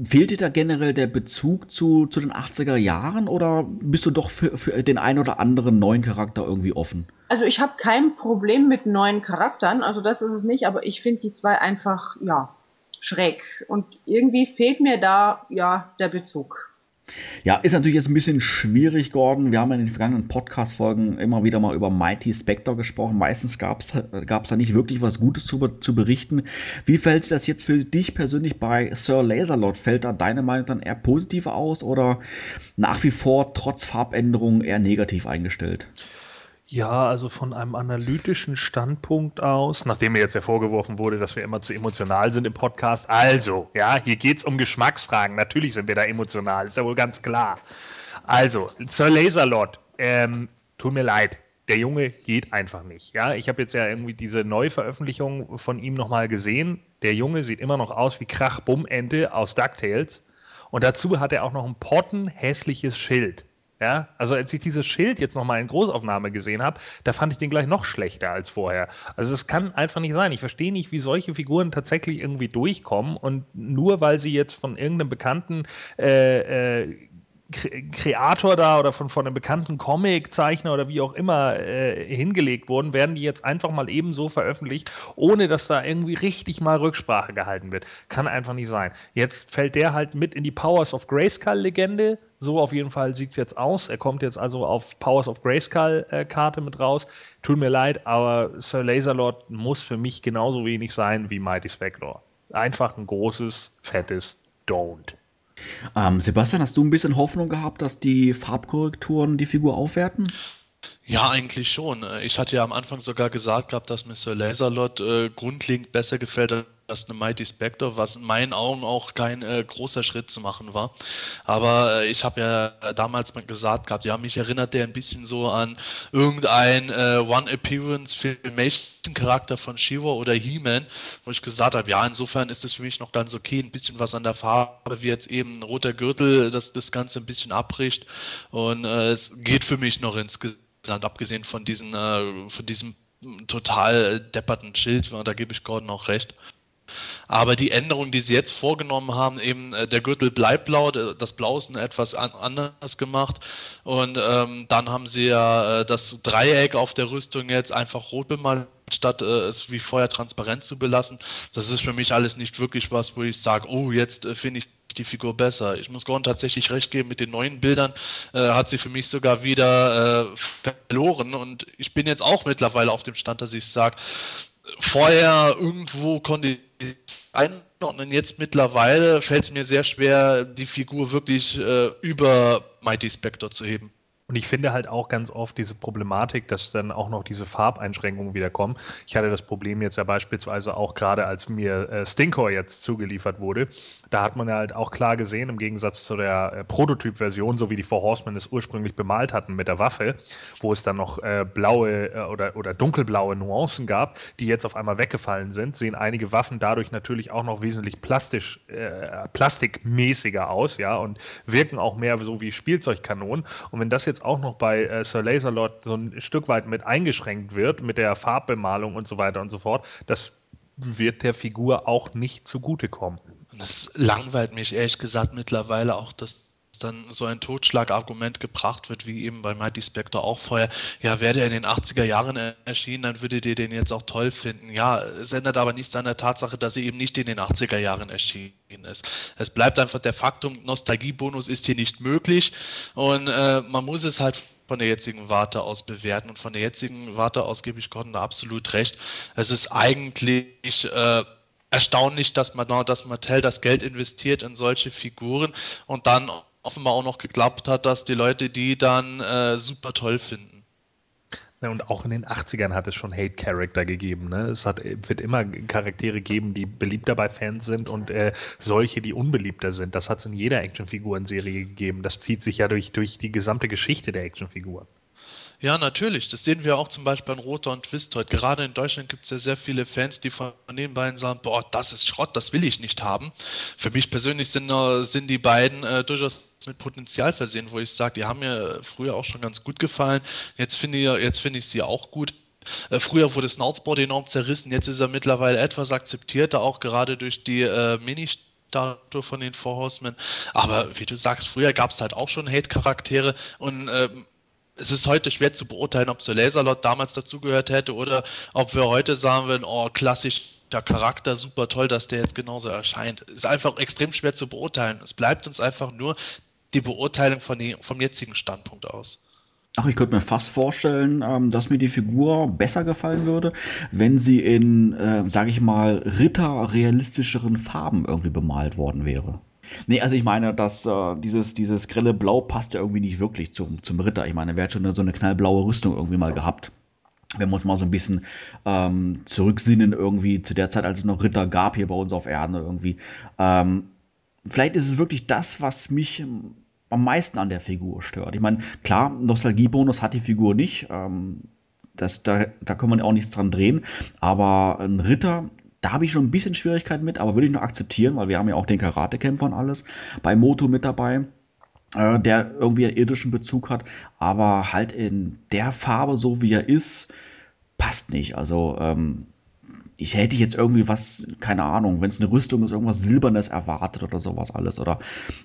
Fehlt dir da generell der Bezug zu, zu den 80er Jahren oder bist du doch für, für den einen oder anderen neuen Charakter irgendwie offen? Also ich habe kein Problem mit neuen Charakteren, also das ist es nicht, aber ich finde die zwei einfach, ja, schräg. Und irgendwie fehlt mir da ja der Bezug. Ja, ist natürlich jetzt ein bisschen schwierig, Gordon. Wir haben in den vergangenen Podcast-Folgen immer wieder mal über Mighty Spectre gesprochen. Meistens gab es da nicht wirklich was Gutes zu, zu berichten. Wie fällt das jetzt für dich persönlich bei Sir Laserlord? Fällt da deine Meinung dann eher positiv aus oder nach wie vor trotz Farbänderungen eher negativ eingestellt? Ja, also von einem analytischen Standpunkt aus, nachdem mir jetzt ja vorgeworfen wurde, dass wir immer zu emotional sind im Podcast. Also, ja, hier geht es um Geschmacksfragen. Natürlich sind wir da emotional, ist ja wohl ganz klar. Also, Sir Laserlord, ähm, tut mir leid, der Junge geht einfach nicht. Ja, ich habe jetzt ja irgendwie diese Neuveröffentlichung von ihm nochmal gesehen. Der Junge sieht immer noch aus wie Krach-Bumm-Ente aus DuckTales. Und dazu hat er auch noch ein pottenhässliches Schild. Ja, also als ich dieses Schild jetzt nochmal in Großaufnahme gesehen habe, da fand ich den gleich noch schlechter als vorher. Also es kann einfach nicht sein. Ich verstehe nicht, wie solche Figuren tatsächlich irgendwie durchkommen und nur weil sie jetzt von irgendeinem bekannten äh, äh, Kreator da oder von, von einem bekannten Comiczeichner oder wie auch immer äh, hingelegt wurden, werden die jetzt einfach mal ebenso veröffentlicht, ohne dass da irgendwie richtig mal Rücksprache gehalten wird. Kann einfach nicht sein. Jetzt fällt der halt mit in die Powers of Grayskull-Legende. So auf jeden Fall sieht es jetzt aus. Er kommt jetzt also auf Powers of Grayskull-Karte äh, mit raus. Tut mir leid, aber Sir Laserlord muss für mich genauso wenig sein wie Mighty Spectre. Einfach ein großes, fettes Don't. Ähm, Sebastian, hast du ein bisschen Hoffnung gehabt, dass die Farbkorrekturen die Figur aufwerten? Ja, eigentlich schon. Ich hatte ja am Anfang sogar gesagt gehabt, dass mir Sir Laserlot äh, grundlegend besser gefällt als eine Mighty Spectre, was in meinen Augen auch kein äh, großer Schritt zu machen war. Aber äh, ich habe ja damals mal gesagt gehabt, ja, mich erinnert der ein bisschen so an irgendein äh, One-Appearance-Filmation-Charakter von Shiva oder He-Man, wo ich gesagt habe, ja, insofern ist es für mich noch ganz okay, ein bisschen was an der Farbe, wie jetzt eben ein roter Gürtel, das das Ganze ein bisschen abbricht und äh, es geht für mich noch insgesamt, abgesehen von, diesen, äh, von diesem total depperten Schild, da gebe ich Gordon auch recht. Aber die Änderungen, die sie jetzt vorgenommen haben, eben äh, der Gürtel bleibt blau, das Blau ist etwas an, anders gemacht. Und ähm, dann haben sie ja äh, das Dreieck auf der Rüstung jetzt einfach rot bemalt, statt äh, es wie vorher transparent zu belassen. Das ist für mich alles nicht wirklich was, wo ich sage, oh, jetzt äh, finde ich die Figur besser. Ich muss Gordon tatsächlich recht geben, mit den neuen Bildern äh, hat sie für mich sogar wieder äh, verloren. Und ich bin jetzt auch mittlerweile auf dem Stand, dass ich sage, vorher irgendwo konnte ich einordnen. Jetzt mittlerweile fällt es mir sehr schwer, die Figur wirklich äh, über Mighty Spectre zu heben. Und ich finde halt auch ganz oft diese Problematik, dass dann auch noch diese Farbeinschränkungen wieder kommen. Ich hatte das Problem jetzt ja beispielsweise auch gerade, als mir äh, Stinkor jetzt zugeliefert wurde. Da hat man ja halt auch klar gesehen, im Gegensatz zu der äh, Prototyp-Version, so wie die Four Horsemen es ursprünglich bemalt hatten mit der Waffe, wo es dann noch äh, blaue äh, oder, oder dunkelblaue Nuancen gab, die jetzt auf einmal weggefallen sind, sehen einige Waffen dadurch natürlich auch noch wesentlich plastisch, äh, plastikmäßiger aus, ja, und wirken auch mehr so wie Spielzeugkanonen. Und wenn das jetzt jetzt auch noch bei äh, Sir Laserlord so ein Stück weit mit eingeschränkt wird, mit der Farbbemalung und so weiter und so fort, das wird der Figur auch nicht zugutekommen. Das langweilt mich ehrlich gesagt mittlerweile auch, dass dann so ein Totschlagargument gebracht wird, wie eben bei Mighty Spectre auch vorher, ja, wäre der in den 80er Jahren erschienen, dann würdet ihr den jetzt auch toll finden. Ja, es ändert aber nichts an der Tatsache, dass er eben nicht in den 80er Jahren erschienen ist. Es bleibt einfach der Faktum, Nostalgiebonus ist hier nicht möglich und äh, man muss es halt von der jetzigen Warte aus bewerten. Und von der jetzigen Warte aus gebe ich Gordon da absolut recht. Es ist eigentlich äh, erstaunlich, dass man dass Mattel das Geld investiert in solche Figuren und dann offenbar auch noch geklappt hat, dass die Leute die dann äh, super toll finden. Ja, und auch in den 80ern hat es schon Hate-Character gegeben. Ne? Es hat, wird immer Charaktere geben, die beliebter bei Fans sind und äh, solche, die unbeliebter sind. Das hat es in jeder Actionfiguren-Serie gegeben. Das zieht sich ja durch, durch die gesamte Geschichte der Actionfiguren. Ja, natürlich. Das sehen wir auch zum Beispiel bei Roter und Twistoid. Gerade in Deutschland gibt es ja sehr viele Fans, die von den beiden sagen, boah, das ist Schrott, das will ich nicht haben. Für mich persönlich sind, äh, sind die beiden äh, durchaus mit Potenzial versehen, wo ich sage, die haben mir früher auch schon ganz gut gefallen. Jetzt finde ich, find ich sie auch gut. Äh, früher wurde Snoutsboard enorm zerrissen, jetzt ist er mittlerweile etwas akzeptierter, auch gerade durch die äh, Mini- Statue von den Four Horsemen. Aber wie du sagst, früher gab es halt auch schon Hate-Charaktere und ähm, es ist heute schwer zu beurteilen, ob so Laserlot damals dazugehört hätte oder ob wir heute sagen würden, oh, klassisch der Charakter, super toll, dass der jetzt genauso erscheint. Ist einfach extrem schwer zu beurteilen. Es bleibt uns einfach nur die Beurteilung von vom jetzigen Standpunkt aus. Ach, ich könnte mir fast vorstellen, ähm, dass mir die Figur besser gefallen würde, wenn sie in, äh, sage ich mal, ritterrealistischeren Farben irgendwie bemalt worden wäre. Nee, also ich meine, dass äh, dieses, dieses grelle Blau passt ja irgendwie nicht wirklich zum, zum Ritter. Ich meine, wer hat schon so eine knallblaue Rüstung irgendwie mal gehabt? Wenn wir uns mal so ein bisschen ähm, zurücksinnen, irgendwie zu der Zeit, als es noch Ritter gab hier bei uns auf Erden irgendwie. Ähm, vielleicht ist es wirklich das, was mich am meisten an der Figur stört. Ich meine, klar, Nostalgiebonus hat die Figur nicht. Ähm, das, da, da kann man auch nichts dran drehen. Aber ein Ritter da habe ich schon ein bisschen Schwierigkeiten mit, aber würde ich noch akzeptieren, weil wir haben ja auch den Karatekämpfer und alles bei Moto mit dabei, äh, der irgendwie einen irdischen Bezug hat, aber halt in der Farbe, so wie er ist, passt nicht. Also, ähm, ich hätte jetzt irgendwie was, keine Ahnung, wenn es eine Rüstung ist, irgendwas Silbernes erwartet oder sowas alles oder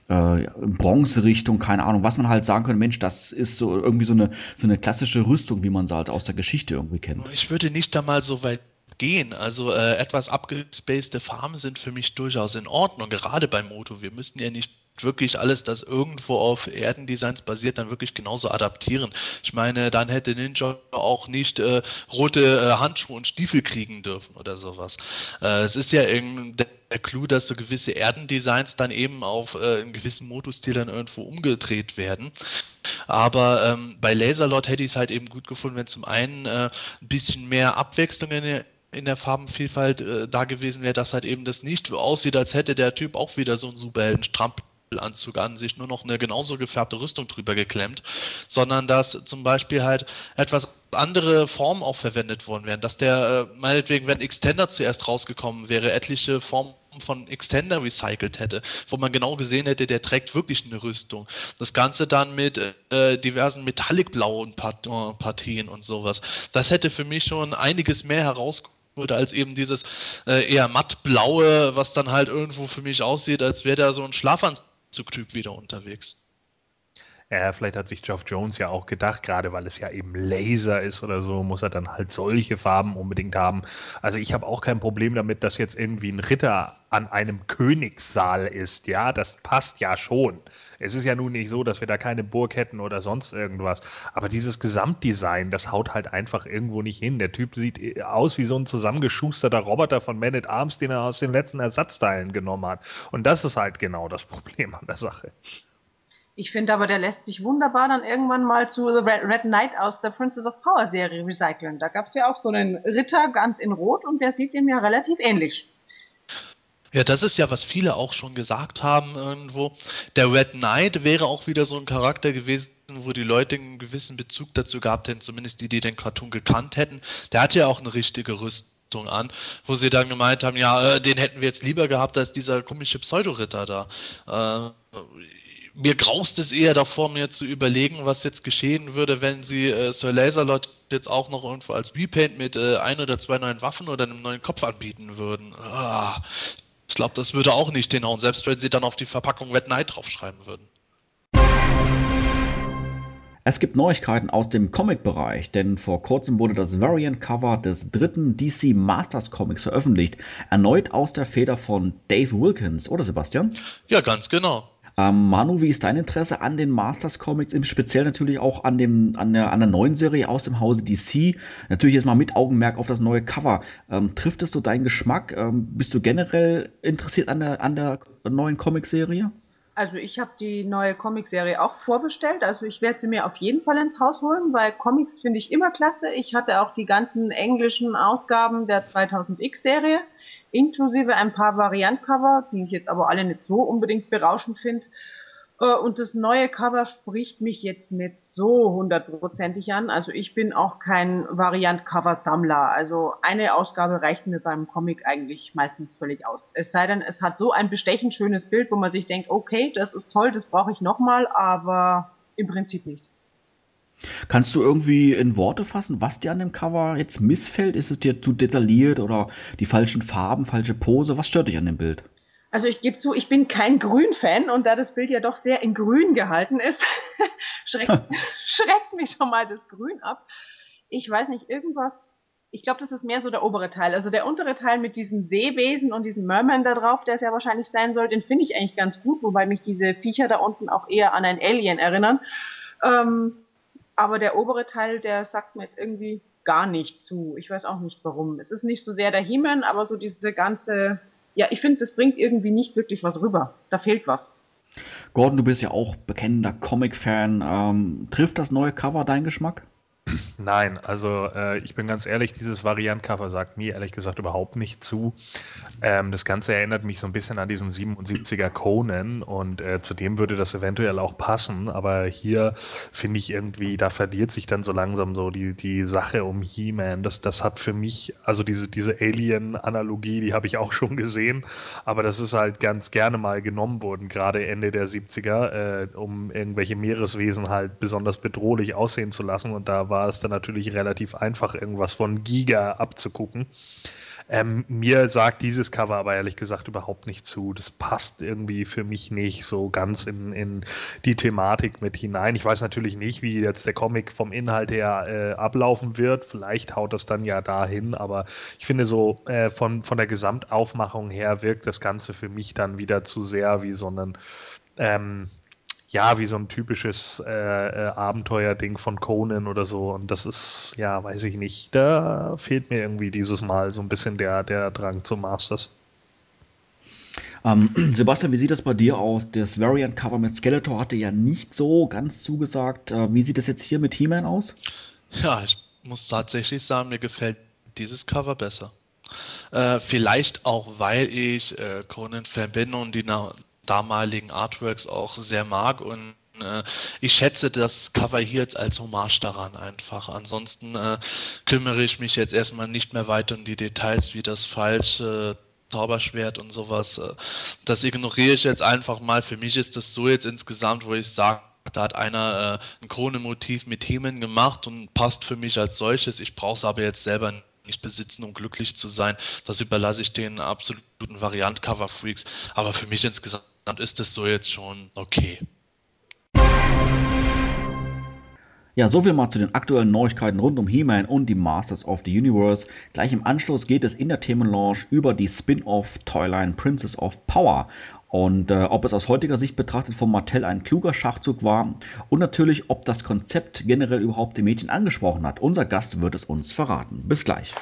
äh, Bronze-Richtung, keine Ahnung, was man halt sagen könnte, Mensch, das ist so irgendwie so eine, so eine klassische Rüstung, wie man sie halt aus der Geschichte irgendwie kennt. Ich würde nicht da mal so weit gehen. Also äh, etwas abgespacede Farben sind für mich durchaus in Ordnung, gerade beim Moto. Wir müssten ja nicht wirklich alles, das irgendwo auf Erdendesigns basiert, dann wirklich genauso adaptieren. Ich meine, dann hätte Ninja auch nicht äh, rote äh, Handschuhe und Stiefel kriegen dürfen oder sowas. Äh, es ist ja der, Clou, dass so gewisse Erdendesigns dann eben auf äh, einen gewissen Modustil dann irgendwo umgedreht werden. Aber ähm, bei Laserlord hätte ich es halt eben gut gefunden, wenn zum einen äh, ein bisschen mehr Abwechslung in in der Farbenvielfalt äh, da gewesen wäre, dass halt eben das nicht aussieht, als hätte der Typ auch wieder so einen Superhelden-Strampelanzug an sich, nur noch eine genauso gefärbte Rüstung drüber geklemmt, sondern dass zum Beispiel halt etwas andere Formen auch verwendet worden wären, dass der äh, meinetwegen, wenn Extender zuerst rausgekommen wäre, etliche Formen von Extender recycelt hätte, wo man genau gesehen hätte, der trägt wirklich eine Rüstung. Das Ganze dann mit äh, diversen metallicblauen Part Partien und sowas. Das hätte für mich schon einiges mehr herausgekommen wurde als eben dieses äh, eher mattblaue, was dann halt irgendwo für mich aussieht, als wäre da so ein Schlafanzugtyp wieder unterwegs. Ja, vielleicht hat sich Geoff Jones ja auch gedacht, gerade weil es ja eben Laser ist oder so, muss er dann halt solche Farben unbedingt haben. Also ich habe auch kein Problem damit, dass jetzt irgendwie ein Ritter an einem Königssaal ist. Ja, das passt ja schon. Es ist ja nun nicht so, dass wir da keine Burg hätten oder sonst irgendwas. Aber dieses Gesamtdesign, das haut halt einfach irgendwo nicht hin. Der Typ sieht äh, aus wie so ein zusammengeschusterter Roboter von Man at Arms, den er aus den letzten Ersatzteilen genommen hat. Und das ist halt genau das Problem an der Sache. Ich finde aber, der lässt sich wunderbar dann irgendwann mal zu The Red Knight aus der Princess of Power Serie recyceln. Da gab es ja auch so einen Ritter ganz in Rot und der sieht dem ja relativ ähnlich. Ja, das ist ja, was viele auch schon gesagt haben irgendwo. Der Red Knight wäre auch wieder so ein Charakter gewesen, wo die Leute einen gewissen Bezug dazu gehabt hätten, zumindest die, die den Cartoon gekannt hätten. Der hat ja auch eine richtige Rüstung an, wo sie dann gemeint haben, ja, äh, den hätten wir jetzt lieber gehabt als dieser komische Pseudoritter da. Äh, mir graust es eher davor, mir zu überlegen, was jetzt geschehen würde, wenn sie äh, Sir Laserlot jetzt auch noch irgendwo als Repaint mit äh, ein oder zwei neuen Waffen oder einem neuen Kopf anbieten würden. Ah, ich glaube, das würde auch nicht hinhauen, selbst wenn sie dann auf die Verpackung Red Knight draufschreiben würden. Es gibt Neuigkeiten aus dem Comic-Bereich, denn vor kurzem wurde das Variant-Cover des dritten DC Masters Comics veröffentlicht. Erneut aus der Feder von Dave Wilkins, oder Sebastian? Ja, ganz genau. Ähm, Manu, wie ist dein Interesse an den Masters Comics, im Speziell natürlich auch an, dem, an, der, an der neuen Serie aus dem Hause DC? Natürlich jetzt mal mit Augenmerk auf das neue Cover. Ähm, trifft es so deinen Geschmack? Ähm, bist du generell interessiert an der, an der neuen Comicserie? Also ich habe die neue Comicserie auch vorbestellt. Also ich werde sie mir auf jeden Fall ins Haus holen, weil Comics finde ich immer klasse. Ich hatte auch die ganzen englischen Ausgaben der 2000X-Serie, inklusive ein paar Variantcover, die ich jetzt aber alle nicht so unbedingt berauschend finde. Äh, und das neue Cover spricht mich jetzt nicht so hundertprozentig an. Also ich bin auch kein Variant-Cover-Sammler. Also eine Ausgabe reicht mir beim Comic eigentlich meistens völlig aus. Es sei denn, es hat so ein bestechend schönes Bild, wo man sich denkt, okay, das ist toll, das brauche ich nochmal, aber im Prinzip nicht. Kannst du irgendwie in Worte fassen, was dir an dem Cover jetzt missfällt? Ist es dir zu detailliert oder die falschen Farben, falsche Pose? Was stört dich an dem Bild? Also ich gebe zu, ich bin kein Grün-Fan und da das Bild ja doch sehr in Grün gehalten ist, *laughs* schreckt, *laughs* schreckt mich schon mal das Grün ab. Ich weiß nicht, irgendwas, ich glaube, das ist mehr so der obere Teil. Also der untere Teil mit diesen Seewesen und diesen Merman da drauf, der es ja wahrscheinlich sein soll, den finde ich eigentlich ganz gut, wobei mich diese Viecher da unten auch eher an ein Alien erinnern. Ähm, aber der obere Teil, der sagt mir jetzt irgendwie gar nicht zu. Ich weiß auch nicht warum. Es ist nicht so sehr der He-Man, aber so diese ganze ja, ich finde, das bringt irgendwie nicht wirklich was rüber. Da fehlt was. Gordon, du bist ja auch bekennender Comic-Fan. Ähm, trifft das neue Cover deinen Geschmack? Nein, also äh, ich bin ganz ehrlich, dieses Variant-Cover sagt mir ehrlich gesagt überhaupt nicht zu. Ähm, das Ganze erinnert mich so ein bisschen an diesen 77er Conan und äh, zu dem würde das eventuell auch passen, aber hier finde ich irgendwie, da verliert sich dann so langsam so die, die Sache um He-Man. Das, das hat für mich, also diese, diese Alien-Analogie, die habe ich auch schon gesehen, aber das ist halt ganz gerne mal genommen worden, gerade Ende der 70er, äh, um irgendwelche Meereswesen halt besonders bedrohlich aussehen zu lassen und da war es dann natürlich relativ einfach, irgendwas von Giga abzugucken. Ähm, mir sagt dieses Cover aber ehrlich gesagt überhaupt nicht zu. Das passt irgendwie für mich nicht so ganz in, in die Thematik mit hinein. Ich weiß natürlich nicht, wie jetzt der Comic vom Inhalt her äh, ablaufen wird. Vielleicht haut das dann ja dahin, aber ich finde so äh, von, von der Gesamtaufmachung her wirkt das Ganze für mich dann wieder zu sehr wie so ein ähm, ja, wie so ein typisches äh, äh, Abenteuerding von Conan oder so. Und das ist, ja, weiß ich nicht. Da fehlt mir irgendwie dieses Mal so ein bisschen der, der Drang zum Masters. Ähm, *clears throat* Sebastian, wie sieht das bei dir aus? Das Variant-Cover mit Skeletor hatte ja nicht so ganz zugesagt. Äh, wie sieht das jetzt hier mit He-Man aus? Ja, ich muss tatsächlich sagen, mir gefällt dieses Cover besser. Äh, vielleicht auch, weil ich äh, Conan-Fan bin und die damaligen Artworks auch sehr mag und äh, ich schätze das Cover hier jetzt als Hommage daran einfach. Ansonsten äh, kümmere ich mich jetzt erstmal nicht mehr weiter um die Details wie das falsche Zauberschwert und sowas. Äh, das ignoriere ich jetzt einfach mal. Für mich ist das so jetzt insgesamt, wo ich sage, da hat einer äh, ein Krone-Motiv mit Themen gemacht und passt für mich als solches. Ich brauche es aber jetzt selber nicht besitzen, um glücklich zu sein. Das überlasse ich den absoluten Variant-Cover-Freaks. Aber für mich insgesamt dann ist es so jetzt schon okay. Ja, soviel mal zu den aktuellen Neuigkeiten rund um He-Man und die Masters of the Universe. Gleich im Anschluss geht es in der Themenlaunch über die Spin-off-Toyline Princess of Power und äh, ob es aus heutiger Sicht betrachtet von Mattel ein kluger Schachzug war und natürlich, ob das Konzept generell überhaupt die Mädchen angesprochen hat. Unser Gast wird es uns verraten. Bis gleich.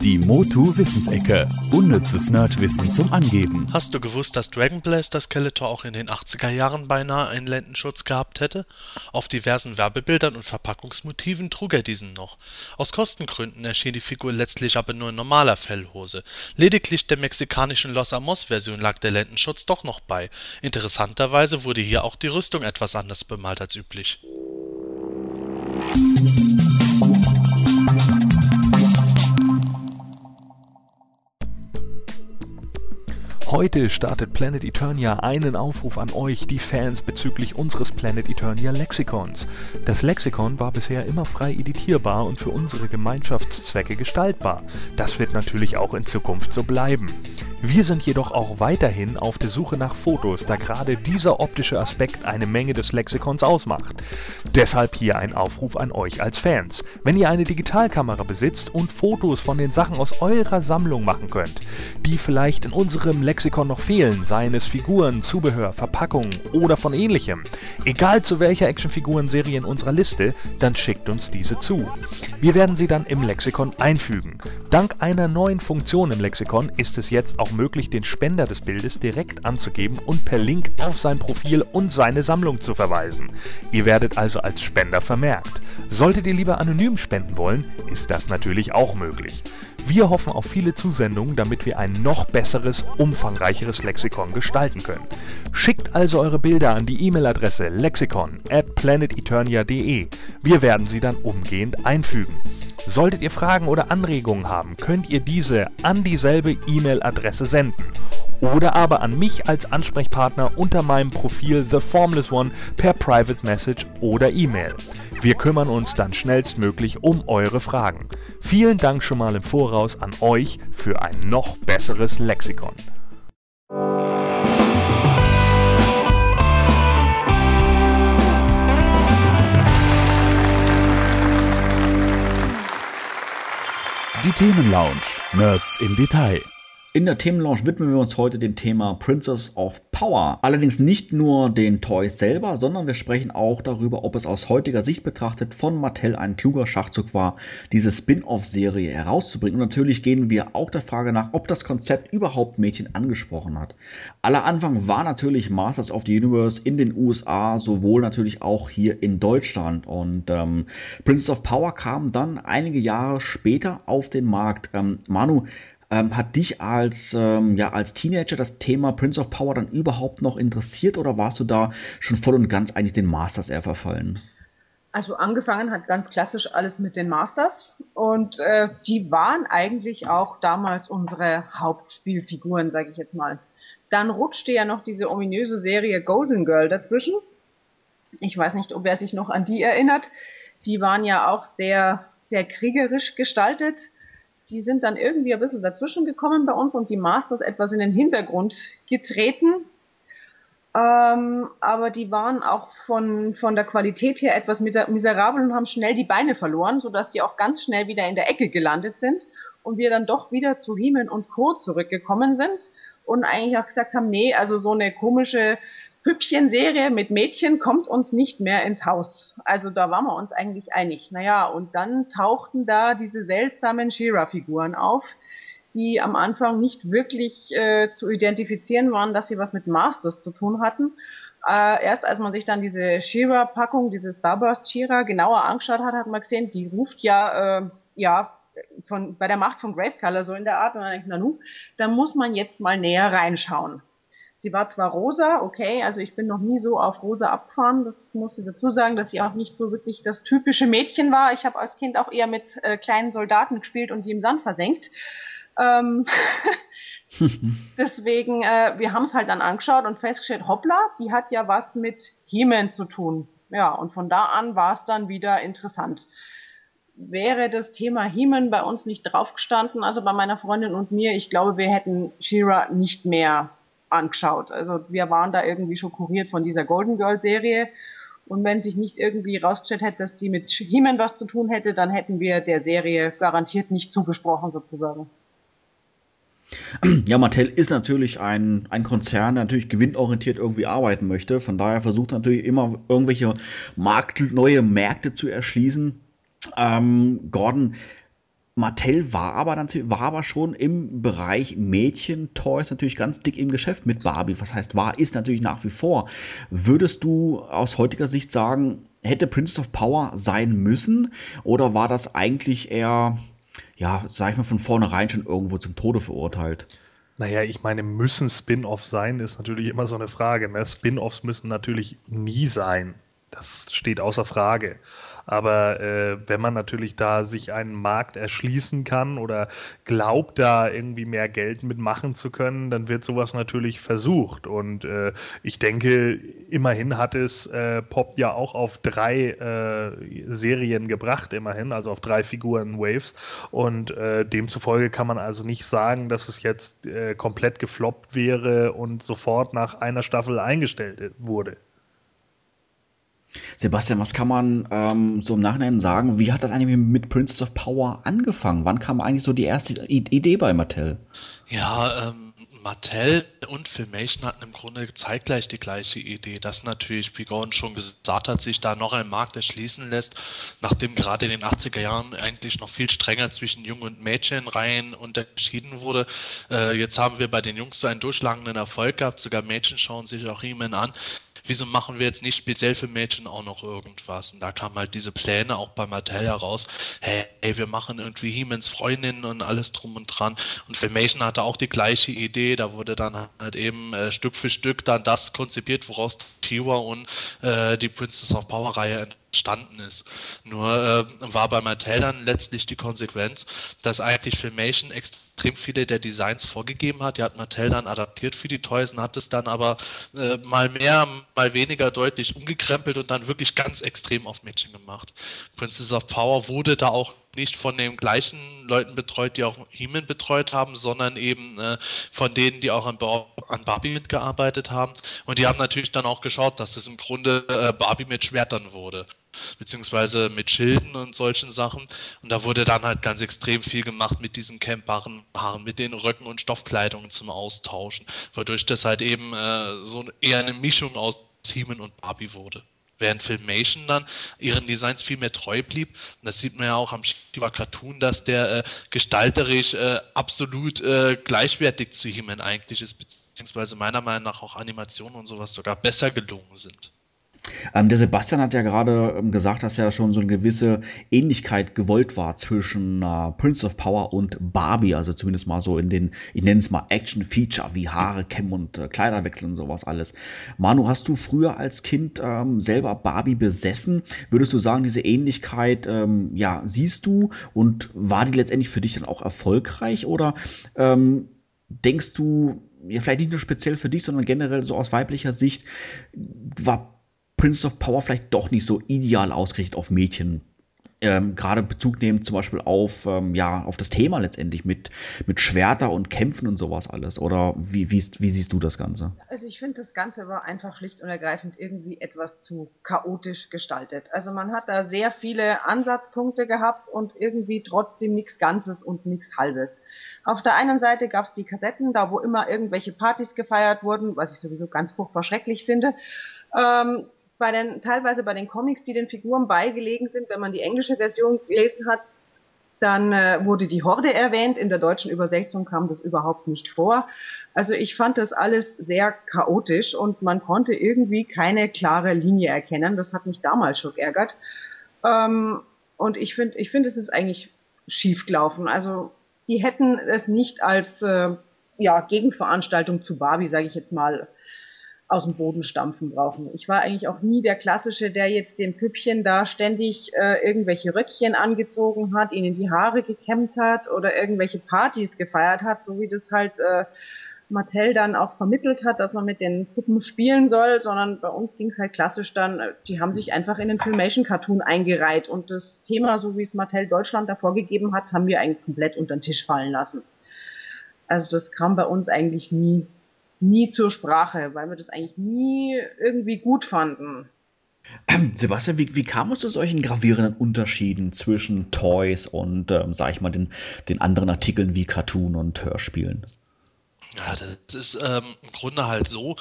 Die Motu Wissensecke. Unnützes Nerdwissen zum Angeben. Hast du gewusst, dass Dragon Blaster Skeletor auch in den 80er Jahren beinahe einen Lendenschutz gehabt hätte? Auf diversen Werbebildern und Verpackungsmotiven trug er diesen noch. Aus Kostengründen erschien die Figur letztlich aber nur in normaler Fellhose. Lediglich der mexikanischen Los Amos Version lag der Lendenschutz doch noch bei. Interessanterweise wurde hier auch die Rüstung etwas anders bemalt als üblich. Heute startet Planet Eternia einen Aufruf an euch, die Fans, bezüglich unseres Planet Eternia Lexikons. Das Lexikon war bisher immer frei editierbar und für unsere Gemeinschaftszwecke gestaltbar. Das wird natürlich auch in Zukunft so bleiben. Wir sind jedoch auch weiterhin auf der Suche nach Fotos, da gerade dieser optische Aspekt eine Menge des Lexikons ausmacht. Deshalb hier ein Aufruf an euch als Fans. Wenn ihr eine Digitalkamera besitzt und Fotos von den Sachen aus eurer Sammlung machen könnt, die vielleicht in unserem Lexikon noch fehlen, seien es Figuren, Zubehör, Verpackungen oder von ähnlichem, egal zu welcher Actionfiguren-Serie in unserer Liste, dann schickt uns diese zu. Wir werden sie dann im Lexikon einfügen. Dank einer neuen Funktion im Lexikon ist es jetzt auch möglich, den Spender des Bildes direkt anzugeben und per Link auf sein Profil und seine Sammlung zu verweisen. Ihr werdet also als Spender vermerkt. Solltet ihr lieber anonym spenden wollen, ist das natürlich auch möglich. Wir hoffen auf viele Zusendungen, damit wir ein noch besseres, umfangreicheres Lexikon gestalten können. Schickt also eure Bilder an die E-Mail-Adresse lexikon at planeteternia.de. Wir werden sie dann umgehend einfügen. Solltet ihr Fragen oder Anregungen haben, könnt ihr diese an dieselbe E-Mail-Adresse senden. Oder aber an mich als Ansprechpartner unter meinem Profil The Formless One per Private Message oder E-Mail. Wir kümmern uns dann schnellstmöglich um eure Fragen. Vielen Dank schon mal im Voraus an euch für ein noch besseres Lexikon. Die Themenlounge. Nerds im Detail. In der Themenlaunch widmen wir uns heute dem Thema Princess of Power. Allerdings nicht nur den Toys selber, sondern wir sprechen auch darüber, ob es aus heutiger Sicht betrachtet von Mattel ein kluger Schachzug war, diese Spin-off-Serie herauszubringen. Und natürlich gehen wir auch der Frage nach, ob das Konzept überhaupt Mädchen angesprochen hat. Aller Anfang war natürlich Masters of the Universe in den USA, sowohl natürlich auch hier in Deutschland. Und ähm, Princess of Power kam dann einige Jahre später auf den Markt. Ähm, Manu, ähm, hat dich als, ähm, ja, als Teenager das Thema Prince of Power dann überhaupt noch interessiert oder warst du da schon voll und ganz eigentlich den Masters eher verfallen? Also angefangen hat ganz klassisch alles mit den Masters und äh, die waren eigentlich auch damals unsere Hauptspielfiguren, sage ich jetzt mal. Dann rutschte ja noch diese ominöse Serie Golden Girl dazwischen. Ich weiß nicht, ob wer sich noch an die erinnert. Die waren ja auch sehr, sehr kriegerisch gestaltet die sind dann irgendwie ein bisschen dazwischen gekommen bei uns und die Masters etwas in den Hintergrund getreten. Ähm, aber die waren auch von, von der Qualität her etwas miserabel und haben schnell die Beine verloren, sodass die auch ganz schnell wieder in der Ecke gelandet sind und wir dann doch wieder zu Heeman und Co. zurückgekommen sind und eigentlich auch gesagt haben, nee, also so eine komische Püppchenserie mit Mädchen kommt uns nicht mehr ins Haus. Also da waren wir uns eigentlich einig. Naja, und dann tauchten da diese seltsamen Shira-Figuren auf, die am Anfang nicht wirklich äh, zu identifizieren waren, dass sie was mit Masters zu tun hatten. Äh, erst als man sich dann diese Shira-Packung, diese Starburst Shira genauer angeschaut hat, hat man gesehen, die ruft ja, äh, ja, von, bei der Macht von Grayscale so in der Art und dann denkt, na nu, da muss man jetzt mal näher reinschauen. Sie war zwar rosa, okay, also ich bin noch nie so auf rosa abgefahren, das muss ich dazu sagen, dass sie auch nicht so wirklich das typische Mädchen war. Ich habe als Kind auch eher mit äh, kleinen Soldaten gespielt und die im Sand versenkt. Ähm *laughs* Deswegen, äh, wir haben es halt dann angeschaut und festgestellt, hoppla, die hat ja was mit He-Man zu tun. Ja, und von da an war es dann wieder interessant. Wäre das Thema He-Man bei uns nicht draufgestanden, also bei meiner Freundin und mir, ich glaube, wir hätten She-Ra nicht mehr angeschaut. Also wir waren da irgendwie schokoriert von dieser Golden Girl Serie. Und wenn sich nicht irgendwie rausgestellt hätte, dass die mit He-Man was zu tun hätte, dann hätten wir der Serie garantiert nicht zugesprochen sozusagen. Ja, Mattel ist natürlich ein, ein Konzern, der natürlich gewinnorientiert irgendwie arbeiten möchte. Von daher versucht natürlich immer irgendwelche Markt, neue Märkte zu erschließen. Ähm, Gordon, Mattel war aber natürlich, war aber schon im Bereich Mädchen-Toys natürlich ganz dick im Geschäft mit Barbie. Was heißt war, ist natürlich nach wie vor. Würdest du aus heutiger Sicht sagen, hätte Princess of Power sein müssen? Oder war das eigentlich eher, ja, sag ich mal, von vornherein schon irgendwo zum Tode verurteilt? Naja, ich meine, müssen Spin-off sein, ist natürlich immer so eine Frage. Ne? Spin-offs müssen natürlich nie sein. Das steht außer Frage. Aber äh, wenn man natürlich da sich einen Markt erschließen kann oder glaubt, da irgendwie mehr Geld mitmachen zu können, dann wird sowas natürlich versucht. Und äh, ich denke, immerhin hat es äh, Pop ja auch auf drei äh, Serien gebracht, immerhin, also auf drei Figuren Waves. Und äh, demzufolge kann man also nicht sagen, dass es jetzt äh, komplett gefloppt wäre und sofort nach einer Staffel eingestellt wurde. Sebastian, was kann man ähm, so im Nachhinein sagen? Wie hat das eigentlich mit Princess of Power angefangen? Wann kam eigentlich so die erste Idee bei Mattel? Ja, ähm, Mattel und Filmation hatten im Grunde zeitgleich die gleiche Idee, dass natürlich, wie Gordon schon gesagt hat, sich da noch ein Markt erschließen lässt, nachdem gerade in den 80er Jahren eigentlich noch viel strenger zwischen Jung- und Mädchenreihen unterschieden wurde. Äh, jetzt haben wir bei den Jungs so einen durchschlagenden Erfolg gehabt, sogar Mädchen schauen sich auch He-Man an wieso machen wir jetzt nicht speziell für Mädchen auch noch irgendwas? Und da kamen halt diese Pläne auch bei Mattel heraus, hey, hey wir machen irgendwie He-Mans Freundinnen und alles drum und dran. Und für Mädchen hatte auch die gleiche Idee, da wurde dann halt eben äh, Stück für Stück dann das konzipiert, woraus Tiwa und äh, die Princess of Power Reihe entstanden ist. Nur äh, war bei Mattel dann letztlich die Konsequenz, dass eigentlich Filmation extrem viele der Designs vorgegeben hat. Die hat Mattel dann adaptiert für die Toys und hat es dann aber äh, mal mehr, mal weniger deutlich umgekrempelt und dann wirklich ganz extrem auf Mädchen gemacht. Princess of Power wurde da auch nicht von den gleichen Leuten betreut, die auch He-Man betreut haben, sondern eben äh, von denen, die auch an, an, Barbie mitgearbeitet haben. Und die haben natürlich dann auch geschaut, dass es im Grunde äh, Barbie mit Schwertern wurde beziehungsweise mit Schilden und solchen Sachen. Und da wurde dann halt ganz extrem viel gemacht mit diesen cammbaren Haaren, mit den Röcken und Stoffkleidungen zum Austauschen, wodurch das halt eben äh, so eher eine Mischung aus He-Man und Barbie wurde während Filmation dann ihren Designs viel mehr treu blieb. Und das sieht man ja auch am Shiva Cartoon, dass der äh, gestalterisch äh, absolut äh, gleichwertig zu He-Man eigentlich ist, beziehungsweise meiner Meinung nach auch Animationen und sowas sogar besser gelungen sind. Ähm, der Sebastian hat ja gerade ähm, gesagt, dass ja schon so eine gewisse Ähnlichkeit gewollt war zwischen äh, Prince of Power und Barbie, also zumindest mal so in den, ich nenne es mal Action-Feature wie Haare, Kämmen und äh, Kleiderwechsel und sowas alles. Manu, hast du früher als Kind ähm, selber Barbie besessen? Würdest du sagen, diese Ähnlichkeit, ähm, ja, siehst du und war die letztendlich für dich dann auch erfolgreich oder ähm, denkst du, ja, vielleicht nicht nur speziell für dich, sondern generell so aus weiblicher Sicht, war Princess of Power vielleicht doch nicht so ideal ausgerichtet auf Mädchen. Ähm, gerade Bezug nehmen zum Beispiel auf, ähm, ja, auf das Thema letztendlich mit, mit Schwerter und Kämpfen und sowas alles. Oder wie, wie, wie siehst du das Ganze? Also ich finde, das Ganze war einfach schlicht und ergreifend irgendwie etwas zu chaotisch gestaltet. Also man hat da sehr viele Ansatzpunkte gehabt und irgendwie trotzdem nichts Ganzes und nichts Halbes. Auf der einen Seite gab es die Kassetten, da wo immer irgendwelche Partys gefeiert wurden, was ich sowieso ganz furchtbar schrecklich finde. Ähm, bei den, teilweise bei den Comics, die den Figuren beigelegen sind, wenn man die englische Version gelesen hat, dann äh, wurde die Horde erwähnt. In der deutschen Übersetzung kam das überhaupt nicht vor. Also ich fand das alles sehr chaotisch und man konnte irgendwie keine klare Linie erkennen. Das hat mich damals schon geärgert. Ähm, und ich finde, ich finde, es ist eigentlich schief gelaufen. Also die hätten es nicht als äh, ja, Gegenveranstaltung zu Barbie, sage ich jetzt mal, aus dem Boden stampfen brauchen. Ich war eigentlich auch nie der Klassische, der jetzt dem Püppchen da ständig äh, irgendwelche Röckchen angezogen hat, ihnen die Haare gekämmt hat oder irgendwelche Partys gefeiert hat, so wie das halt äh, Mattel dann auch vermittelt hat, dass man mit den Puppen spielen soll, sondern bei uns ging es halt klassisch dann, äh, die haben sich einfach in den Filmation-Cartoon eingereiht und das Thema, so wie es Mattel Deutschland da vorgegeben hat, haben wir eigentlich komplett unter den Tisch fallen lassen. Also das kam bei uns eigentlich nie nie zur Sprache, weil wir das eigentlich nie irgendwie gut fanden. Sebastian, wie, wie kam es zu solchen gravierenden Unterschieden zwischen Toys und, ähm, sag ich mal, den, den anderen Artikeln wie Cartoon und Hörspielen? Ja, das ist ähm, im Grunde halt so,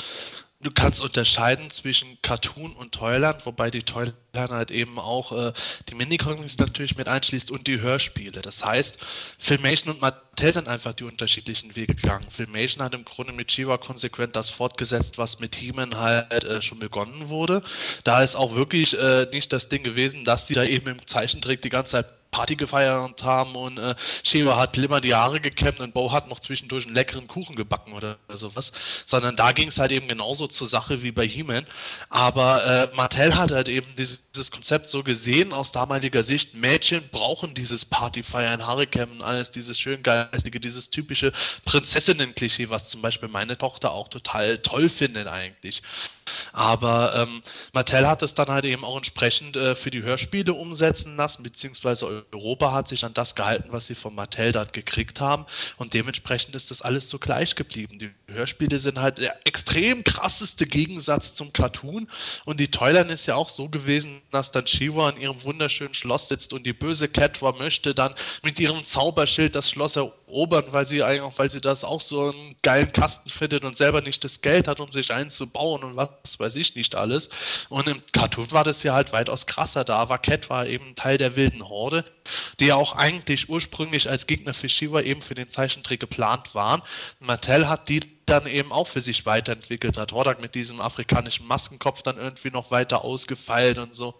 du kannst unterscheiden zwischen Cartoon und Toyland, wobei die Toyland halt eben auch äh, die Minicomics natürlich mit einschließt und die Hörspiele. Das heißt, Filmation und Mattel sind einfach die unterschiedlichen Wege gegangen. Filmation hat im Grunde mit Chiwa konsequent das fortgesetzt, was mit He-Man halt äh, schon begonnen wurde. Da ist auch wirklich äh, nicht das Ding gewesen, dass die da eben im Zeichentrick die ganze Zeit Party gefeiert haben und äh, Shiva hat immer die Haare gekämmt und Bo hat noch zwischendurch einen leckeren Kuchen gebacken oder sowas, sondern da ging es halt eben genauso zur Sache wie bei He-Man. Aber äh, Mattel hat halt eben dieses, dieses, Konzept so gesehen aus damaliger Sicht, Mädchen brauchen dieses Partyfeiern, Haare kämmen, alles dieses schön geistige, dieses typische Prinzessinnen-Klischee, was zum Beispiel meine Tochter auch total toll findet eigentlich. Aber ähm, Mattel hat es dann halt eben auch entsprechend äh, für die Hörspiele umsetzen lassen, beziehungsweise Europa hat sich an das gehalten, was sie von Mattel dort gekriegt haben. Und dementsprechend ist das alles so gleich geblieben. Die Hörspiele sind halt der extrem krasseste Gegensatz zum Cartoon. Und die Toyline ist ja auch so gewesen, dass dann Shiva in ihrem wunderschönen Schloss sitzt und die böse Catwa möchte dann mit ihrem Zauberschild das Schloss erobern, weil sie eigentlich, weil sie das auch so einen geilen Kasten findet und selber nicht das Geld hat, um sich einen zu bauen und was weiß ich nicht alles. Und im Cartoon war das ja halt weitaus krasser. Da war Cat war eben Teil der wilden Horde, die ja auch eigentlich ursprünglich als Gegner für Shiva eben für den Zeichentrick geplant waren. Mattel hat die dann eben auch für sich weiterentwickelt hat. Hordak mit diesem afrikanischen Maskenkopf dann irgendwie noch weiter ausgefeilt und so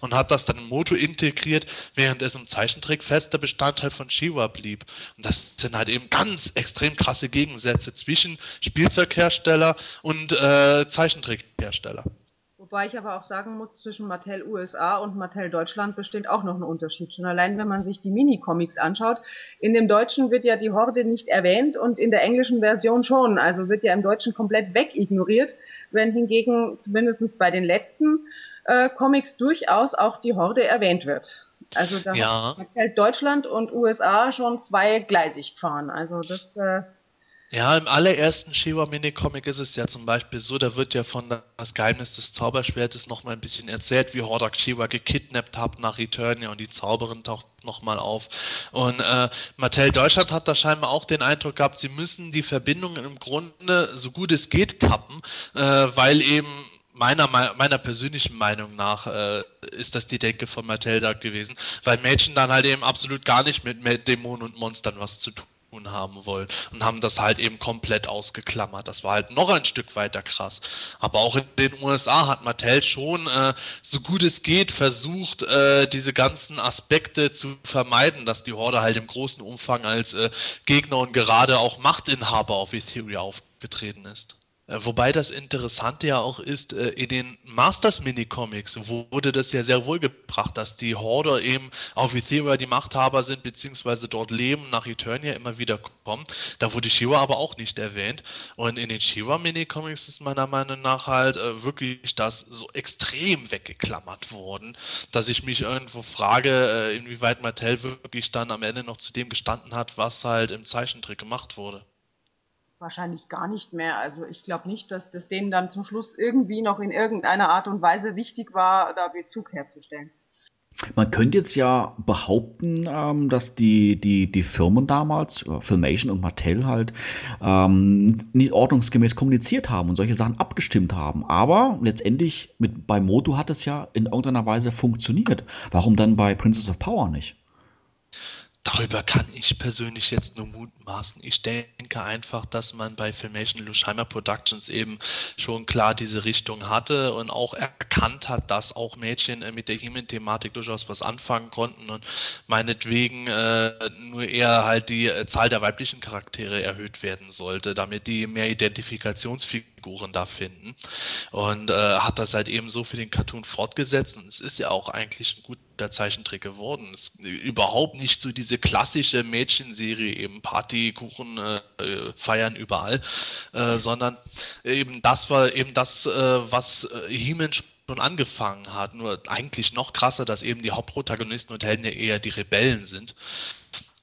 und hat das dann im Moto integriert, während es im Zeichentrick fester Bestandteil von Shiva blieb. Und das sind halt eben ganz extrem krasse Gegensätze zwischen Spielzeughersteller und äh, Zeichentrickhersteller. Wobei ich aber auch sagen muss, zwischen Mattel USA und Mattel Deutschland besteht auch noch ein Unterschied. Schon allein, wenn man sich die Mini-Comics anschaut. In dem Deutschen wird ja die Horde nicht erwähnt und in der englischen Version schon. Also wird ja im Deutschen komplett wegignoriert, wenn hingegen zumindest bei den letzten äh, Comics durchaus auch die Horde erwähnt wird. Also da ja. hat Mattel Deutschland und USA schon zweigleisig gefahren. Also das äh, ja, im allerersten Shiva Mini-Comic ist es ja zum Beispiel so, da wird ja von das Geheimnis des Zauberschwertes nochmal ein bisschen erzählt, wie Hordak Shiva gekidnappt hat nach Eternia und die Zauberin taucht nochmal auf. Und äh, Mattel Deutschland hat da scheinbar auch den Eindruck gehabt, sie müssen die Verbindungen im Grunde so gut es geht kappen, äh, weil eben meiner, meiner persönlichen Meinung nach äh, ist das die Denke von Mattel da gewesen, weil Mädchen dann halt eben absolut gar nicht mit Dämonen und Monstern was zu tun haben wollen und haben das halt eben komplett ausgeklammert. Das war halt noch ein Stück weiter krass. Aber auch in den USA hat Mattel schon äh, so gut es geht versucht, äh, diese ganzen Aspekte zu vermeiden, dass die Horde halt im großen Umfang als äh, Gegner und gerade auch Machtinhaber auf Ethereum aufgetreten ist. Äh, wobei das Interessante ja auch ist, äh, in den Masters Mini-Comics wurde das ja sehr wohl gebracht, dass die Horde eben auf Ethereum die Machthaber sind, beziehungsweise dort leben, nach Eternia immer wieder kommen. Da wurde Shiva aber auch nicht erwähnt. Und in den Shiva Mini-Comics ist meiner Meinung nach halt äh, wirklich das so extrem weggeklammert worden, dass ich mich irgendwo frage, inwieweit Mattel wirklich dann am Ende noch zu dem gestanden hat, was halt im Zeichentrick gemacht wurde. Wahrscheinlich gar nicht mehr. Also ich glaube nicht, dass das denen dann zum Schluss irgendwie noch in irgendeiner Art und Weise wichtig war, da Bezug herzustellen. Man könnte jetzt ja behaupten, ähm, dass die, die, die Firmen damals, äh, Filmation und Mattel halt, ähm, nicht ordnungsgemäß kommuniziert haben und solche Sachen abgestimmt haben. Aber letztendlich mit, bei Moto hat es ja in irgendeiner Weise funktioniert. Warum dann bei Princess of Power nicht? Darüber kann ich persönlich jetzt nur mutmaßen. Ich denke einfach, dass man bei Filmation Lusheimer Productions eben schon klar diese Richtung hatte und auch erkannt hat, dass auch Mädchen äh, mit der Human-Thematik durchaus was anfangen konnten und meinetwegen äh, nur eher halt die äh, Zahl der weiblichen Charaktere erhöht werden sollte, damit die mehr Identifikationsfiguren da finden. Und äh, hat das halt eben so für den Cartoon fortgesetzt und es ist ja auch eigentlich ein guter Zeichentrick geworden. Es ist überhaupt nicht so diese klassische Mädchenserie, eben Partykuchen äh, äh, feiern überall, äh, sondern eben das war eben das, äh, was äh, He-Man schon angefangen hat. Nur eigentlich noch krasser, dass eben die Hauptprotagonisten und Helden ja eher die Rebellen sind.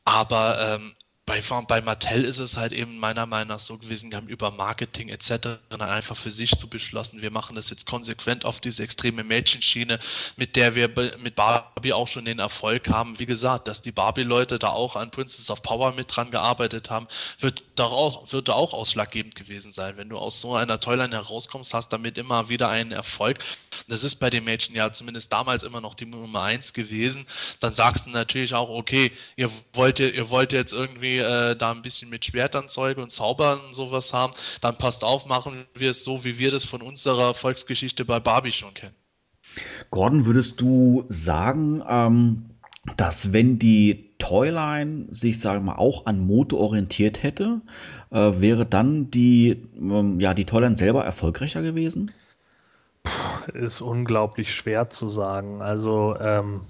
Aber ähm, bei, bei Mattel ist es halt eben meiner Meinung nach so gewesen, die haben über Marketing etc. einfach für sich so beschlossen, wir machen das jetzt konsequent auf diese extreme Mädchenschiene, mit der wir mit Barbie auch schon den Erfolg haben. Wie gesagt, dass die Barbie-Leute da auch an Princess of Power mit dran gearbeitet haben, wird da auch, wird da auch ausschlaggebend gewesen sein. Wenn du aus so einer Toyline herauskommst, hast damit immer wieder einen Erfolg. Das ist bei den Mädchen ja zumindest damals immer noch die Nummer eins gewesen. Dann sagst du natürlich auch, okay, ihr wollt, ihr wollt jetzt irgendwie äh, da ein bisschen mit Schwertern Zeug und Zaubern und sowas haben, dann passt auf, machen wir es so, wie wir das von unserer Volksgeschichte bei Barbie schon kennen. Gordon, würdest du sagen, ähm, dass wenn die Toyline sich, sagen wir mal, auch an Moto orientiert hätte, äh, wäre dann die, ähm, ja, die Toyline selber erfolgreicher gewesen? Ist unglaublich schwer zu sagen. Also, ähm,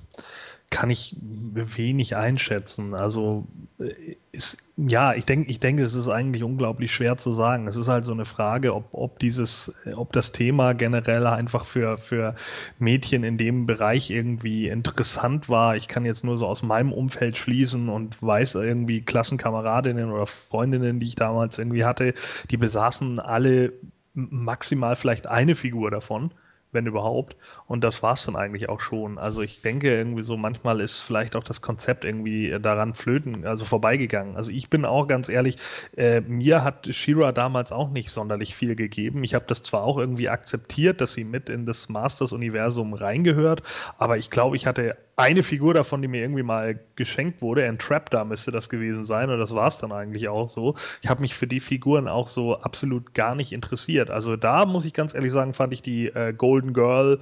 kann ich wenig einschätzen. Also äh, ist, ja, ich denke, ich denke, es ist eigentlich unglaublich schwer zu sagen. Es ist halt so eine Frage, ob, ob dieses, ob das Thema generell einfach für, für Mädchen in dem Bereich irgendwie interessant war. Ich kann jetzt nur so aus meinem Umfeld schließen und weiß irgendwie Klassenkameradinnen oder Freundinnen, die ich damals irgendwie hatte, die besaßen alle maximal vielleicht eine Figur davon wenn überhaupt. Und das war es dann eigentlich auch schon. Also ich denke irgendwie so, manchmal ist vielleicht auch das Konzept irgendwie daran flöten, also vorbeigegangen. Also ich bin auch ganz ehrlich, äh, mir hat Shira damals auch nicht sonderlich viel gegeben. Ich habe das zwar auch irgendwie akzeptiert, dass sie mit in das Masters-Universum reingehört, aber ich glaube, ich hatte eine Figur davon, die mir irgendwie mal geschenkt wurde. Entrap da müsste das gewesen sein und das war es dann eigentlich auch so. Ich habe mich für die Figuren auch so absolut gar nicht interessiert. Also da muss ich ganz ehrlich sagen, fand ich die äh, Golden Girl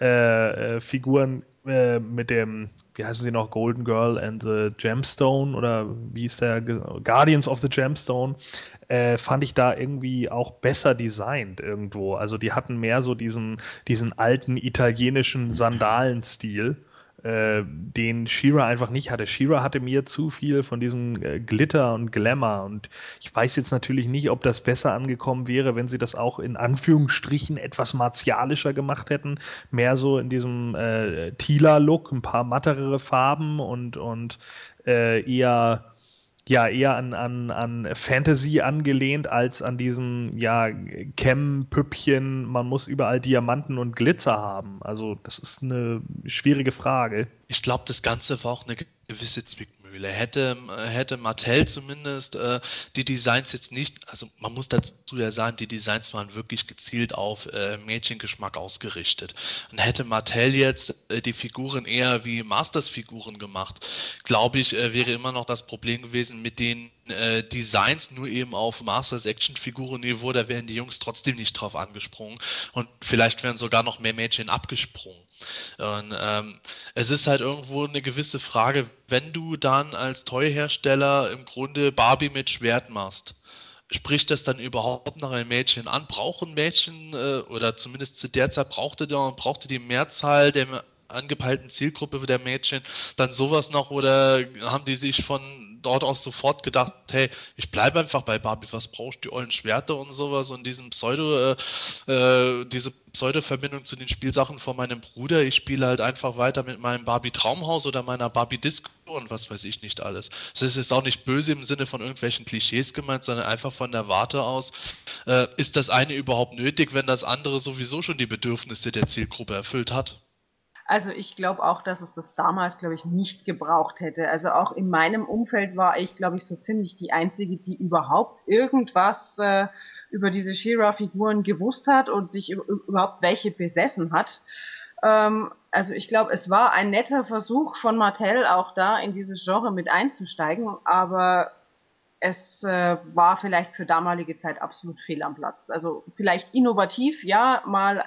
äh, äh, Figuren äh, mit dem, wie heißen sie noch, Golden Girl and the Gemstone oder wie ist der, Guardians of the Gemstone, äh, fand ich da irgendwie auch besser designt irgendwo. Also die hatten mehr so diesen, diesen alten italienischen Sandalenstil äh, den Shira einfach nicht hatte. Shira hatte mir zu viel von diesem äh, Glitter und Glamour und ich weiß jetzt natürlich nicht, ob das besser angekommen wäre, wenn sie das auch in Anführungsstrichen etwas martialischer gemacht hätten. Mehr so in diesem äh, Tila-Look, ein paar mattere Farben und, und äh, eher ja eher an, an, an Fantasy angelehnt als an diesem ja Chem-Püppchen, man muss überall Diamanten und Glitzer haben. Also das ist eine schwierige Frage. Ich glaube, das Ganze war auch eine gewisse Zwickmühle Mühle. Hätte, hätte Mattel zumindest äh, die Designs jetzt nicht, also man muss dazu ja sagen, die Designs waren wirklich gezielt auf äh, Mädchengeschmack ausgerichtet. Und hätte Mattel jetzt äh, die Figuren eher wie Masters-Figuren gemacht, glaube ich, äh, wäre immer noch das Problem gewesen mit den äh, Designs nur eben auf Masters Action Figuren Niveau, da wären die Jungs trotzdem nicht drauf angesprungen und vielleicht wären sogar noch mehr Mädchen abgesprungen. Und ähm, es ist halt irgendwo eine gewisse Frage, wenn du dann als Toy-Hersteller im Grunde Barbie mit Schwert machst, spricht das dann überhaupt noch ein Mädchen an? Brauchen Mädchen äh, oder zumindest zu der Zeit brauchte, der, brauchte die Mehrzahl der angepeilten Zielgruppe der Mädchen dann sowas noch oder haben die sich von dort aus sofort gedacht, hey, ich bleibe einfach bei Barbie, was brauchst du, die ollen Schwerter und sowas und diesem Pseudo, äh, äh, diese Pseudo-Verbindung zu den Spielsachen von meinem Bruder. Ich spiele halt einfach weiter mit meinem Barbie Traumhaus oder meiner Barbie Disco und was weiß ich nicht alles. Das ist jetzt auch nicht böse im Sinne von irgendwelchen Klischees gemeint, sondern einfach von der Warte aus. Äh, ist das eine überhaupt nötig, wenn das andere sowieso schon die Bedürfnisse der Zielgruppe erfüllt hat? Also ich glaube auch, dass es das damals, glaube ich, nicht gebraucht hätte. Also auch in meinem Umfeld war ich, glaube ich, so ziemlich die Einzige, die überhaupt irgendwas äh, über diese Shira-Figuren gewusst hat und sich überhaupt welche besessen hat. Ähm, also ich glaube, es war ein netter Versuch von Mattel auch da in dieses Genre mit einzusteigen, aber es äh, war vielleicht für damalige Zeit absolut fehl am Platz. Also vielleicht innovativ, ja, mal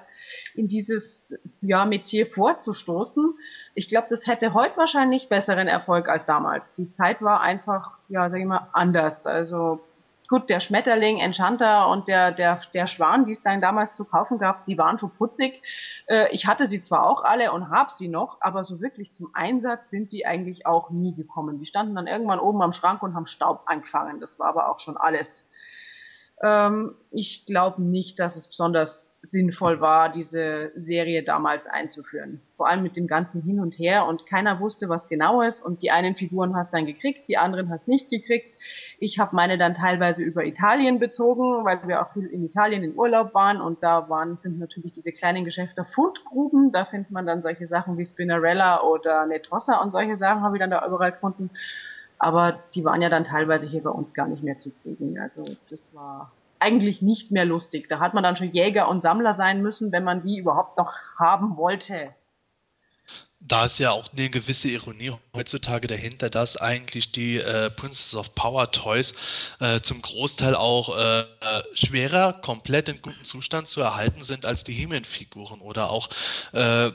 in dieses ja, Metier vorzustoßen. Ich glaube, das hätte heute wahrscheinlich besseren Erfolg als damals. Die Zeit war einfach, ja, sag ich mal, anders. Also gut, der Schmetterling, Enchanter und der, der, der Schwan, die es dann damals zu kaufen gab, die waren schon putzig. Äh, ich hatte sie zwar auch alle und habe sie noch, aber so wirklich zum Einsatz sind die eigentlich auch nie gekommen. Die standen dann irgendwann oben am Schrank und haben Staub angefangen. Das war aber auch schon alles. Ähm, ich glaube nicht, dass es besonders sinnvoll war, diese Serie damals einzuführen. Vor allem mit dem ganzen Hin und Her und keiner wusste, was genau ist und die einen Figuren hast dann gekriegt, die anderen hast nicht gekriegt. Ich habe meine dann teilweise über Italien bezogen, weil wir auch viel in Italien in Urlaub waren und da waren sind natürlich diese kleinen Geschäfte Fundgruben, da findet man dann solche Sachen wie Spinnerella oder Netrossa und solche Sachen habe ich dann da überall gefunden. Aber die waren ja dann teilweise hier bei uns gar nicht mehr zu kriegen. Also das war eigentlich nicht mehr lustig. Da hat man dann schon Jäger und Sammler sein müssen, wenn man die überhaupt noch haben wollte. Da ist ja auch eine gewisse Ironie heutzutage dahinter, dass eigentlich die äh, Princess of Power Toys äh, zum Großteil auch äh, schwerer, komplett in gutem Zustand zu erhalten sind als die He-Man-Figuren oder auch äh,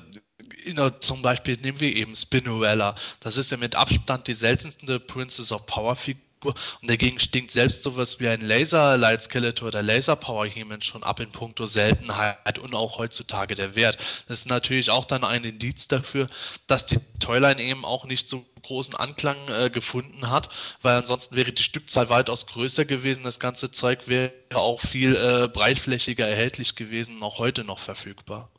zum Beispiel nehmen wir eben Spinnerella. Das ist ja mit Abstand die seltenste Princess of Power Figur und dagegen stinkt selbst sowas wie ein Laser Light Skeletor oder Laser Power Human schon ab in puncto Seltenheit und auch heutzutage der Wert. Das ist natürlich auch dann ein Indiz dafür, dass die Toyline eben auch nicht so großen Anklang äh, gefunden hat, weil ansonsten wäre die Stückzahl weitaus größer gewesen. Das ganze Zeug wäre auch viel äh, breitflächiger erhältlich gewesen und auch heute noch verfügbar.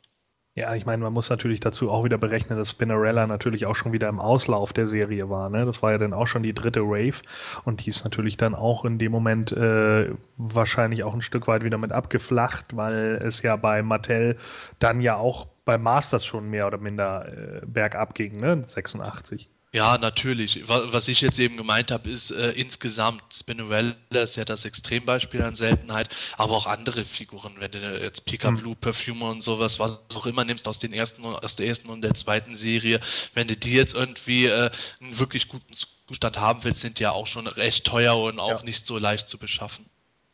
Ja, ich meine, man muss natürlich dazu auch wieder berechnen, dass Spinnerella natürlich auch schon wieder im Auslauf der Serie war. Ne? Das war ja dann auch schon die dritte Wave und die ist natürlich dann auch in dem Moment äh, wahrscheinlich auch ein Stück weit wieder mit abgeflacht, weil es ja bei Mattel dann ja auch bei Masters schon mehr oder minder äh, bergab ging, ne? 86. Ja, natürlich. Was ich jetzt eben gemeint habe, ist äh, insgesamt, Spinnerella ist ja das Extrembeispiel an Seltenheit, aber auch andere Figuren, wenn du jetzt Pika hm. Blue, Perfumer und sowas, was auch immer nimmst aus den ersten, aus der ersten und der zweiten Serie, wenn du die jetzt irgendwie äh, einen wirklich guten Zustand haben willst, sind die ja auch schon recht teuer und auch ja. nicht so leicht zu beschaffen.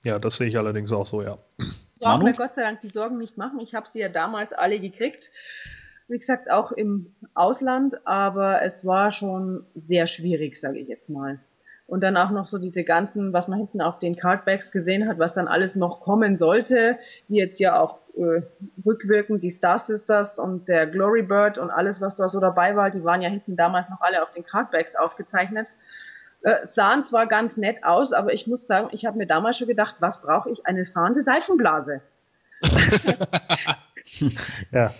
Ja, das sehe ich allerdings auch so, ja. Ja, mir Gott sei Dank die Sorgen nicht machen. Ich habe sie ja damals alle gekriegt wie gesagt, auch im Ausland, aber es war schon sehr schwierig, sage ich jetzt mal. Und dann auch noch so diese ganzen, was man hinten auf den Cardbacks gesehen hat, was dann alles noch kommen sollte, wie jetzt ja auch äh, rückwirkend die Star Sisters und der Glory Bird und alles, was da so dabei war, die waren ja hinten damals noch alle auf den Cardbacks aufgezeichnet. Äh, sahen zwar ganz nett aus, aber ich muss sagen, ich habe mir damals schon gedacht, was brauche ich? Eine fahrende Seifenblase. *laughs* ja.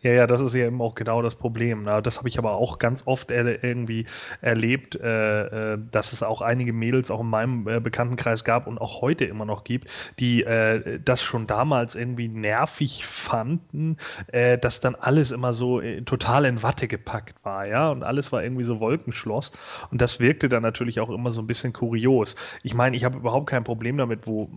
Ja, ja, das ist ja eben auch genau das Problem. Ne? Das habe ich aber auch ganz oft er irgendwie erlebt, äh, äh, dass es auch einige Mädels auch in meinem äh, Bekanntenkreis gab und auch heute immer noch gibt, die äh, das schon damals irgendwie nervig fanden, äh, dass dann alles immer so äh, total in Watte gepackt war, ja, und alles war irgendwie so Wolkenschloss und das wirkte dann natürlich auch immer so ein bisschen kurios. Ich meine, ich habe überhaupt kein Problem damit, wo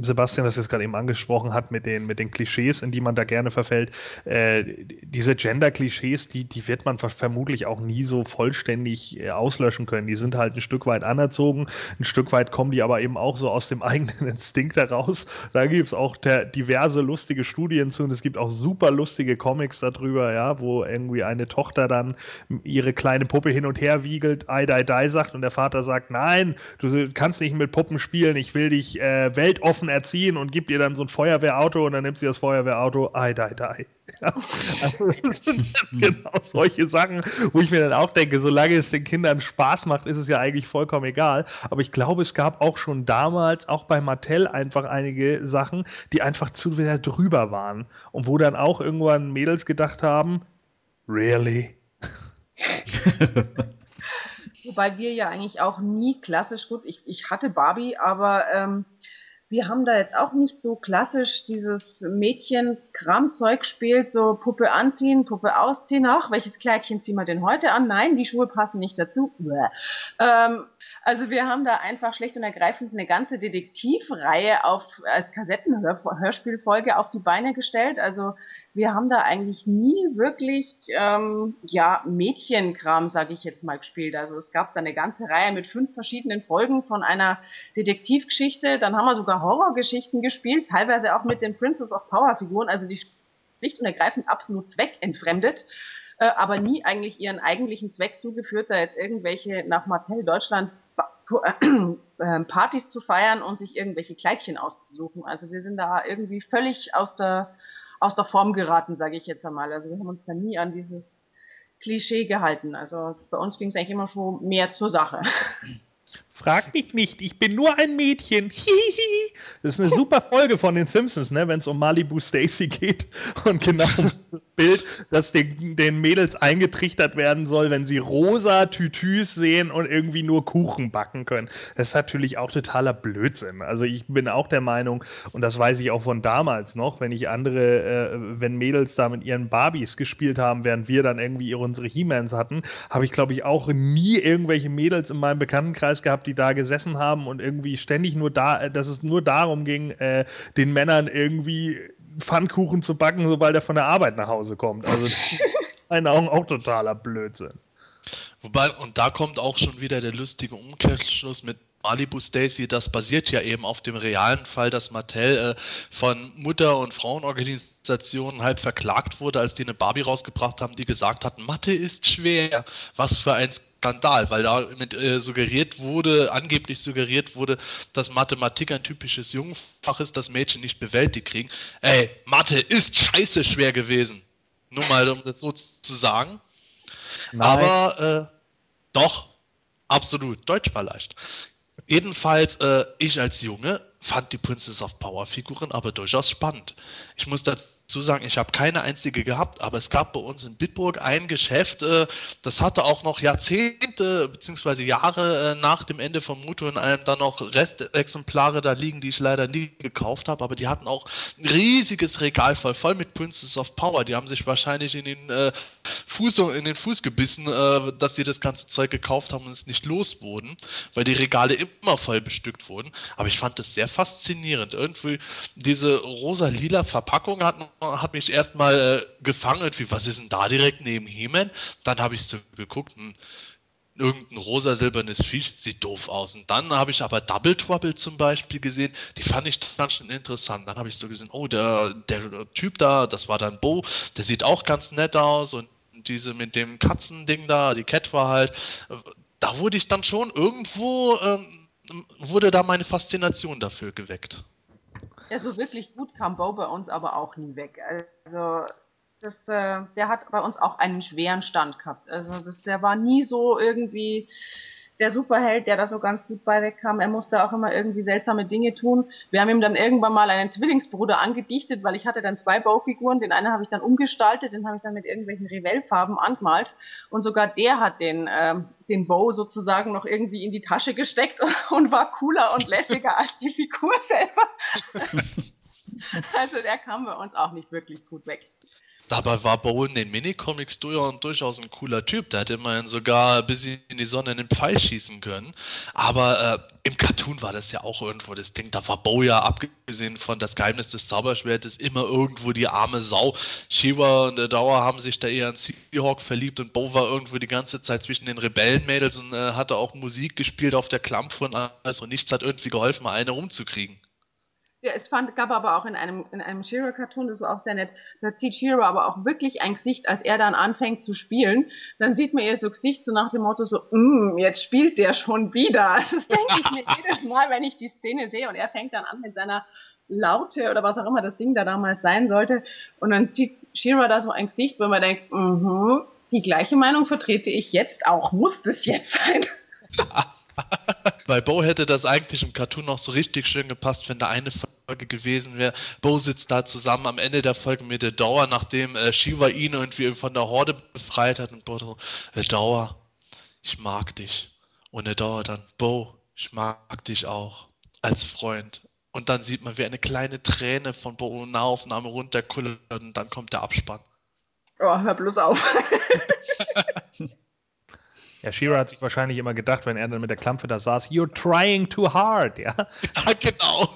Sebastian das jetzt gerade eben angesprochen hat mit den, mit den Klischees, in die man da gerne verfällt äh, diese Gender-Klischees, die, die wird man vermutlich auch nie so vollständig äh, auslöschen können. Die sind halt ein Stück weit anerzogen, ein Stück weit kommen die aber eben auch so aus dem *laughs* eigenen Instinkt heraus. Da gibt es auch der, diverse lustige Studien zu und es gibt auch super lustige Comics darüber, ja, wo irgendwie eine Tochter dann ihre kleine Puppe hin und her wiegelt, I die die sagt und der Vater sagt, nein, du kannst nicht mit Puppen spielen, ich will dich äh, weltoffen erziehen und gibt ihr dann so ein Feuerwehrauto und dann nimmt sie das Feuerwehrauto, I die die. Ja, also, *laughs* genau solche Sachen, wo ich mir dann auch denke, solange es den Kindern Spaß macht, ist es ja eigentlich vollkommen egal. Aber ich glaube, es gab auch schon damals, auch bei Mattel, einfach einige Sachen, die einfach zu sehr drüber waren. Und wo dann auch irgendwann Mädels gedacht haben, really? *laughs* Wobei wir ja eigentlich auch nie klassisch, gut, ich, ich hatte Barbie, aber ähm, wir haben da jetzt auch nicht so klassisch dieses Mädchen-Kramzeug spielt, so Puppe anziehen, Puppe ausziehen, ach, welches Kleidchen ziehen wir denn heute an? Nein, die Schuhe passen nicht dazu. Ähm, also wir haben da einfach schlicht und ergreifend eine ganze Detektivreihe auf als Kassettenhörspielfolge auf die Beine gestellt. Also wir haben da eigentlich nie wirklich ähm, ja Mädchenkram, sage ich jetzt mal, gespielt. Also es gab da eine ganze Reihe mit fünf verschiedenen Folgen von einer Detektivgeschichte. Dann haben wir sogar Horrorgeschichten gespielt, teilweise auch mit den Princess of Power Figuren. Also die schlicht und ergreifend absolut zweckentfremdet äh, aber nie eigentlich ihren eigentlichen Zweck zugeführt, da jetzt irgendwelche nach Mattel Deutschland *clears throat* Partys zu feiern und sich irgendwelche Kleidchen auszusuchen. Also wir sind da irgendwie völlig aus der, aus der Form geraten, sage ich jetzt einmal. Also wir haben uns da nie an dieses Klischee gehalten. Also bei uns ging es eigentlich immer schon mehr zur Sache. Frag mich nicht, ich bin nur ein Mädchen. Hihi. Das ist eine super Folge von den Simpsons, ne, wenn es um Malibu Stacy geht und genau das Bild, das den, den, Mädels eingetrichtert werden soll, wenn sie rosa Tütüs sehen und irgendwie nur Kuchen backen können. Das ist natürlich auch totaler Blödsinn. Also ich bin auch der Meinung, und das weiß ich auch von damals noch, wenn ich andere, äh, wenn Mädels da mit ihren Barbies gespielt haben, während wir dann irgendwie unsere He-Mans hatten, habe ich glaube ich auch nie irgendwelche Mädels in meinem Bekanntenkreis gehabt, die da gesessen haben und irgendwie ständig nur da, dass es nur darum ging, äh, den Männern irgendwie Pfannkuchen zu backen, sobald er von der Arbeit nach Hause kommt. Also *laughs* in meinen Augen auch totaler Blödsinn. Wobei, und da kommt auch schon wieder der lustige Umkehrschluss mit Malibu Stacy, das basiert ja eben auf dem realen Fall, dass Mattel äh, von Mutter- und Frauenorganisationen halb verklagt wurde, als die eine Barbie rausgebracht haben, die gesagt hat, Mathe ist schwer. Was für ein Skandal, weil da mit, äh, suggeriert wurde, angeblich suggeriert wurde, dass Mathematik ein typisches Jungfach ist, das Mädchen nicht bewältigt kriegen. Ey, Mathe ist scheiße schwer gewesen. Nur mal, um das so zu sagen. Nein. Aber äh, doch, absolut, Deutsch war leicht. Jedenfalls, äh, ich als Junge fand die Princess of Power Figuren aber durchaus spannend. Ich muss dazu sagen, ich habe keine einzige gehabt, aber es gab bei uns in Bitburg ein Geschäft, äh, das hatte auch noch Jahrzehnte bzw. Jahre äh, nach dem Ende von Muto in einem dann noch Restexemplare da liegen, die ich leider nie gekauft habe, aber die hatten auch ein riesiges Regal voll, voll mit Princess of Power. Die haben sich wahrscheinlich in den äh, Fuß in den Fuß gebissen, äh, dass sie das ganze Zeug gekauft haben und es nicht los wurden, weil die Regale immer voll bestückt wurden. Aber ich fand das sehr faszinierend. Irgendwie diese rosa-lila Verpackung hat, hat mich erstmal äh, gefangen. Irgendwie, was ist denn da direkt neben He-Man? Dann habe ich so geguckt, hm, irgendein rosa-silbernes Viech, sieht doof aus. Und dann habe ich aber Double Trouble zum Beispiel gesehen, die fand ich dann schon interessant. Dann habe ich so gesehen, oh, der, der Typ da, das war dann Bo, der sieht auch ganz nett aus und diese mit dem Katzending da, die Cat war halt, da wurde ich dann schon irgendwo ähm, wurde da meine Faszination dafür geweckt. Ja, so wirklich gut kam Bo bei uns aber auch nie weg. Also das, äh, der hat bei uns auch einen schweren Stand gehabt. Also das, der war nie so irgendwie der Superheld, der da so ganz gut bei wegkam. Er musste auch immer irgendwie seltsame Dinge tun. Wir haben ihm dann irgendwann mal einen Zwillingsbruder angedichtet, weil ich hatte dann zwei Baufiguren. Den einen habe ich dann umgestaltet, den habe ich dann mit irgendwelchen Revellfarben angemalt. Und sogar der hat den, ähm, den Bow sozusagen noch irgendwie in die Tasche gesteckt *laughs* und war cooler und lässiger als die Figur selber. *laughs* also der kam bei uns auch nicht wirklich gut weg. Dabei war Bo in den Minicomics durchaus ein cooler Typ. Der hätte immerhin sogar bis in die Sonne einen Pfeil schießen können. Aber äh, im Cartoon war das ja auch irgendwo das Ding. Da war Bo ja, abgesehen von das Geheimnis des Zauberschwertes, immer irgendwo die arme Sau. Shiva und Dauer haben sich da eher an Seahawk verliebt und Bo war irgendwo die ganze Zeit zwischen den Rebellenmädels und äh, hatte auch Musik gespielt auf der Klampfe und alles und nichts hat irgendwie geholfen, mal eine rumzukriegen. Ja, es fand, gab aber auch in einem, in einem Shira-Cartoon, das war auch sehr nett, da zieht Shira aber auch wirklich ein Gesicht, als er dann anfängt zu spielen. Dann sieht man ihr so Gesicht so nach dem Motto so, mm, jetzt spielt der schon wieder. *laughs* Das denke ich mir jedes Mal, wenn ich die Szene sehe und er fängt dann an mit seiner Laute oder was auch immer das Ding da damals sein sollte. Und dann zieht Shira da so ein Gesicht, wo man denkt, mhm, die gleiche Meinung vertrete ich jetzt auch. Muss das jetzt sein? *laughs* *laughs* Bei Bo hätte das eigentlich im Cartoon noch so richtig schön gepasst, wenn da eine Folge gewesen wäre. Bo sitzt da zusammen am Ende der Folge mit der Dauer, nachdem äh, Shiva ihn irgendwie von der Horde befreit hat und Bo so, Dauer, ich mag dich. Und der Dauer dann, Bo, ich mag dich auch als Freund. Und dann sieht man, wie eine kleine Träne von Bo Nahaufnahme runterkullert und dann kommt der Abspann. Oh, hör bloß auf. *laughs* *laughs* Ja, Shira hat sich wahrscheinlich immer gedacht, wenn er dann mit der Klampfe da saß, you're trying too hard, ja. *laughs* Ja, genau.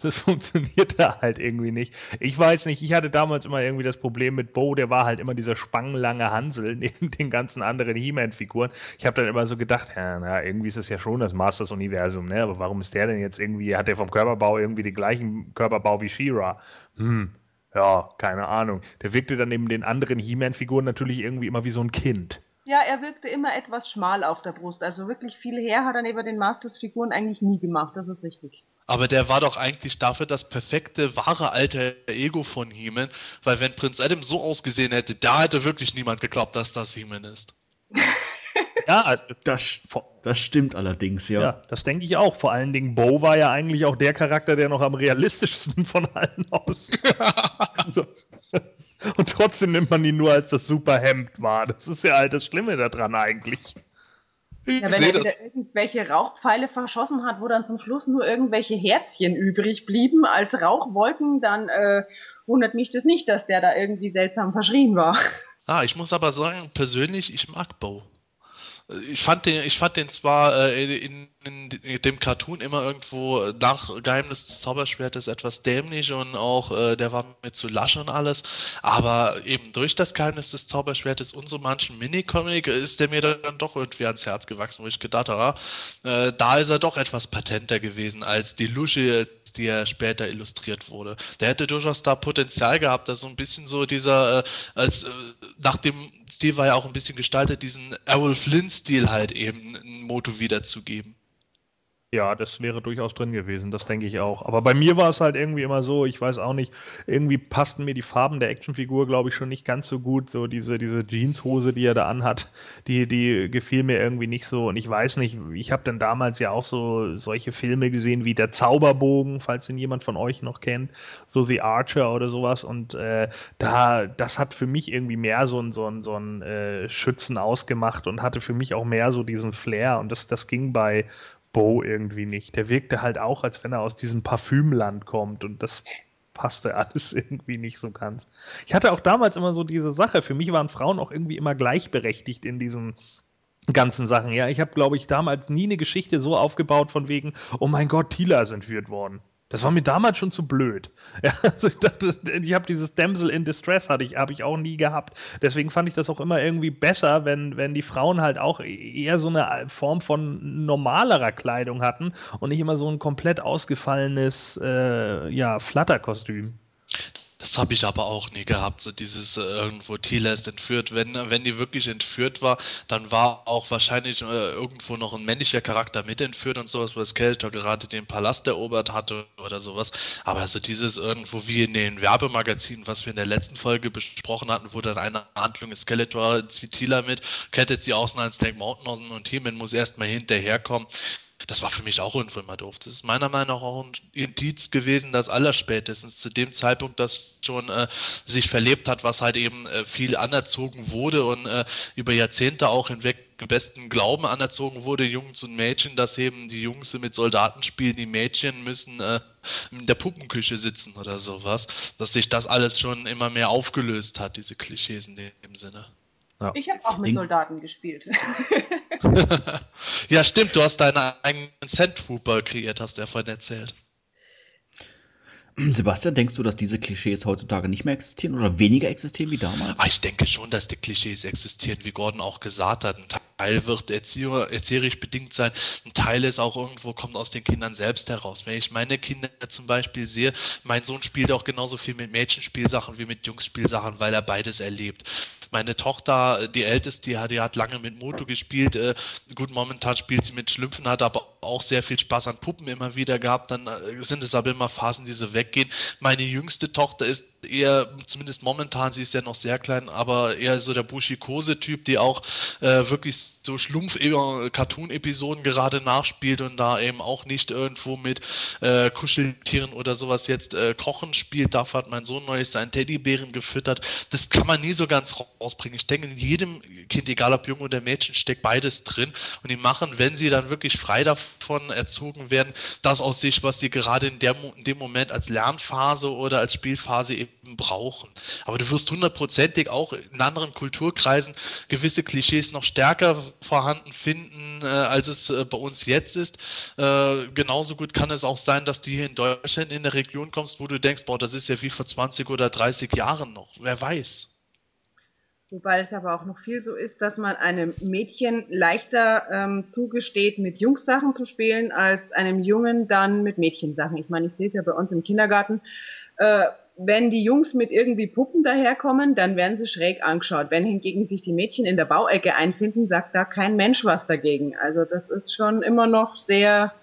Das funktioniert da halt irgendwie nicht. Ich weiß nicht, ich hatte damals immer irgendwie das Problem mit Bo, der war halt immer dieser spangenlange Hansel *laughs* neben den ganzen anderen He-Man-Figuren. Ich habe dann immer so gedacht, ja, na, irgendwie ist es ja schon das Masters-Universum, ne? Aber warum ist der denn jetzt irgendwie, hat der vom Körperbau irgendwie den gleichen Körperbau wie Shira? Hm, ja, keine Ahnung. Der wirkte dann neben den anderen He-Man-Figuren natürlich irgendwie immer wie so ein Kind. Ja, er wirkte immer etwas schmal auf der Brust. Also wirklich viel her hat er neben den Masters-Figuren eigentlich nie gemacht. Das ist richtig. Aber der war doch eigentlich dafür das perfekte, wahre alter Ego von Heeman, weil wenn Prinz Adam so ausgesehen hätte, da hätte wirklich niemand geglaubt, dass das Heeman ist. *laughs* ja, das, das stimmt allerdings, ja. Ja, das denke ich auch. Vor allen Dingen, Bo war ja eigentlich auch der Charakter, der noch am realistischsten von allen aussieht. *laughs* so. Und trotzdem nimmt man ihn nur als das Superhemd wahr. Das ist ja halt das Schlimme daran eigentlich. Ja, wenn er wieder irgendwelche Rauchpfeile verschossen hat, wo dann zum Schluss nur irgendwelche Herzchen übrig blieben als Rauchwolken, dann äh, wundert mich das nicht, dass der da irgendwie seltsam verschrien war. Ah, ich muss aber sagen, persönlich, ich mag Bo. ich fand den, ich fand den zwar äh, in, in, dem Cartoon immer irgendwo nach Geheimnis des Zauberschwertes etwas dämlich und auch äh, der war mir zu lasch und alles, aber eben durch das Geheimnis des Zauberschwertes und so manchen Minicomic ist der mir dann doch irgendwie ans Herz gewachsen, wo ich gedacht habe, äh, da ist er doch etwas patenter gewesen als die Lusche, die er später illustriert wurde. Der hätte durchaus da Potenzial gehabt, dass so ein bisschen so dieser, äh, als äh, nach dem Stil war ja auch ein bisschen gestaltet, diesen Errol Flynn-Stil halt eben ein Motto wiederzugeben. Ja, das wäre durchaus drin gewesen, das denke ich auch. Aber bei mir war es halt irgendwie immer so, ich weiß auch nicht, irgendwie passten mir die Farben der Actionfigur, glaube ich, schon nicht ganz so gut. So diese, diese Jeanshose, die er da anhat, die, die gefiel mir irgendwie nicht so. Und ich weiß nicht, ich habe dann damals ja auch so solche Filme gesehen wie Der Zauberbogen, falls ihn jemand von euch noch kennt, so The Archer oder sowas. Und äh, da, das hat für mich irgendwie mehr so ein, so ein, so ein äh, Schützen ausgemacht und hatte für mich auch mehr so diesen Flair. Und das, das ging bei Bo irgendwie nicht. Der wirkte halt auch, als wenn er aus diesem Parfümland kommt und das passte alles *laughs* irgendwie nicht so ganz. Ich hatte auch damals immer so diese Sache, für mich waren Frauen auch irgendwie immer gleichberechtigt in diesen ganzen Sachen. Ja, ich habe, glaube ich, damals nie eine Geschichte so aufgebaut von wegen, oh mein Gott, Tila ist entführt worden. Das war mir damals schon zu blöd. *laughs* Ja, also ich ich habe dieses Damsel in Distress hatte ich, habe ich auch nie gehabt. Deswegen fand ich das auch immer irgendwie besser, wenn, wenn die Frauen halt auch eher so eine Form von normalerer Kleidung hatten und nicht immer so ein komplett ausgefallenes äh, ja, Flatterkostüm. Das habe ich aber auch nie gehabt, so dieses äh, irgendwo Tila ist entführt. Wenn, wenn die wirklich entführt war, dann war auch wahrscheinlich äh, irgendwo noch ein männlicher Charakter mit entführt und sowas, weil Skeletor gerade den Palast erobert hatte oder sowas. Aber also dieses irgendwo wie in den Werbemagazinen, was wir in der letzten Folge besprochen hatten, wo dann eine Handlung ist, Skeletor zieht Tila mit, kettet sie außen ans Tank Mountain und He-Man muss erstmal hinterherkommen das war für mich auch irgendwo immer doof. Das ist meiner Meinung nach auch ein Indiz gewesen, dass allerspätestens zu dem Zeitpunkt das schon äh, sich verlebt hat, was halt eben äh, viel anerzogen wurde und äh, über Jahrzehnte auch hinweg im besten Glauben anerzogen wurde, Jungs und Mädchen, dass eben die Jungs mit Soldaten spielen, die Mädchen müssen äh, in der Puppenküche sitzen oder sowas, dass sich das alles schon immer mehr aufgelöst hat, diese Klischees in dem Sinne. Ja. Ich habe auch mit Soldaten gespielt. *laughs* *laughs* ja, stimmt, du hast deinen eigenen Sandtrooper kreiert, hast du ja vorhin erzählt. Sebastian, denkst du, dass diese Klischees heutzutage nicht mehr existieren oder weniger existieren wie damals? Ah, ich denke schon, dass die Klischees existieren, wie Gordon auch gesagt hat. Ein Teil wird erzieher, erzieherisch bedingt sein, ein Teil ist auch irgendwo, kommt aus den Kindern selbst heraus. Wenn ich meine Kinder zum Beispiel sehe, mein Sohn spielt auch genauso viel mit Mädchenspielsachen wie mit Jungsspielsachen, weil er beides erlebt. Meine Tochter, die älteste, die hat, die hat lange mit Moto gespielt. Äh, gut, momentan spielt sie mit Schlümpfen, hat aber auch sehr viel Spaß an Puppen immer wieder gehabt. Dann äh, sind es aber immer Phasen, die so weggehen. Meine jüngste Tochter ist eher, zumindest momentan, sie ist ja noch sehr klein, aber eher so der Buschikose-Typ, die auch äh, wirklich so Schlumpf-Cartoon-Episoden gerade nachspielt und da eben auch nicht irgendwo mit äh, Kuscheltieren oder sowas jetzt äh, kochen spielt. Dafür hat mein Sohn neulich seinen Teddybären gefüttert. Das kann man nie so ganz rausbringen. Ich denke, in jedem Kind, egal ob Junge oder Mädchen, steckt beides drin und die machen, wenn sie dann wirklich frei davon erzogen werden, das aus sich, was sie gerade in, der, in dem Moment als Lernphase oder als Spielphase eben brauchen. Aber du wirst hundertprozentig auch in anderen Kulturkreisen gewisse Klischees noch stärker vorhanden finden, äh, als es äh, bei uns jetzt ist. Äh, genauso gut kann es auch sein, dass du hier in Deutschland in der Region kommst, wo du denkst, boah, das ist ja wie vor 20 oder 30 Jahren noch. Wer weiß. Wobei es aber auch noch viel so ist, dass man einem Mädchen leichter ähm, zugesteht, mit Jungssachen zu spielen, als einem Jungen dann mit Mädchensachen. Ich meine, ich sehe es ja bei uns im Kindergarten. Äh, wenn die Jungs mit irgendwie Puppen daherkommen, dann werden sie schräg angeschaut. Wenn hingegen sich die Mädchen in der Bauecke einfinden, sagt da kein Mensch was dagegen. Also das ist schon immer noch sehr,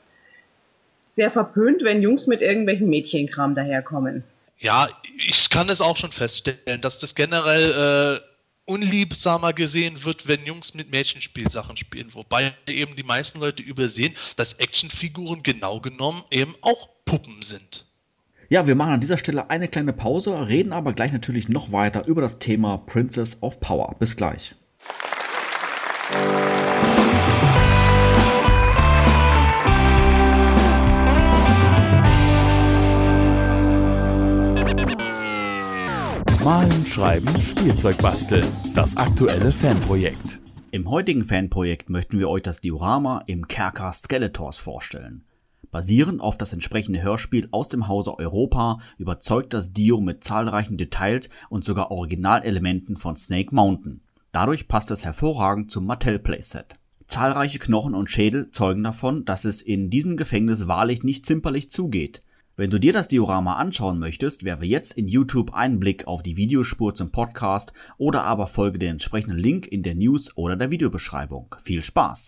sehr verpönt, wenn Jungs mit irgendwelchen Mädchenkram daherkommen. Ja, ich kann es auch schon feststellen, dass das generell äh, unliebsamer gesehen wird, wenn Jungs mit Mädchenspielsachen spielen. Wobei eben die meisten Leute übersehen, dass Actionfiguren genau genommen eben auch Puppen sind. Ja, wir machen an dieser Stelle eine kleine Pause, reden aber gleich natürlich noch weiter über das Thema Princess of Power. Bis gleich. Malen, Schreiben, Spielzeug basteln. Das aktuelle Fanprojekt. Im heutigen Fanprojekt möchten wir euch das Diorama im Kerker Skeletors vorstellen. Basierend auf das entsprechende Hörspiel aus dem Hause Europa überzeugt das Dio mit zahlreichen Details und sogar Originalelementen von Snake Mountain. Dadurch passt es hervorragend zum Mattel Playset. Zahlreiche Knochen und Schädel zeugen davon, dass es in diesem Gefängnis wahrlich nicht zimperlich zugeht. Wenn du dir das Diorama anschauen möchtest, werfe jetzt in YouTube einen Blick auf die Videospur zum Podcast oder aber folge den entsprechenden Link in der News oder der Videobeschreibung. Viel Spaß!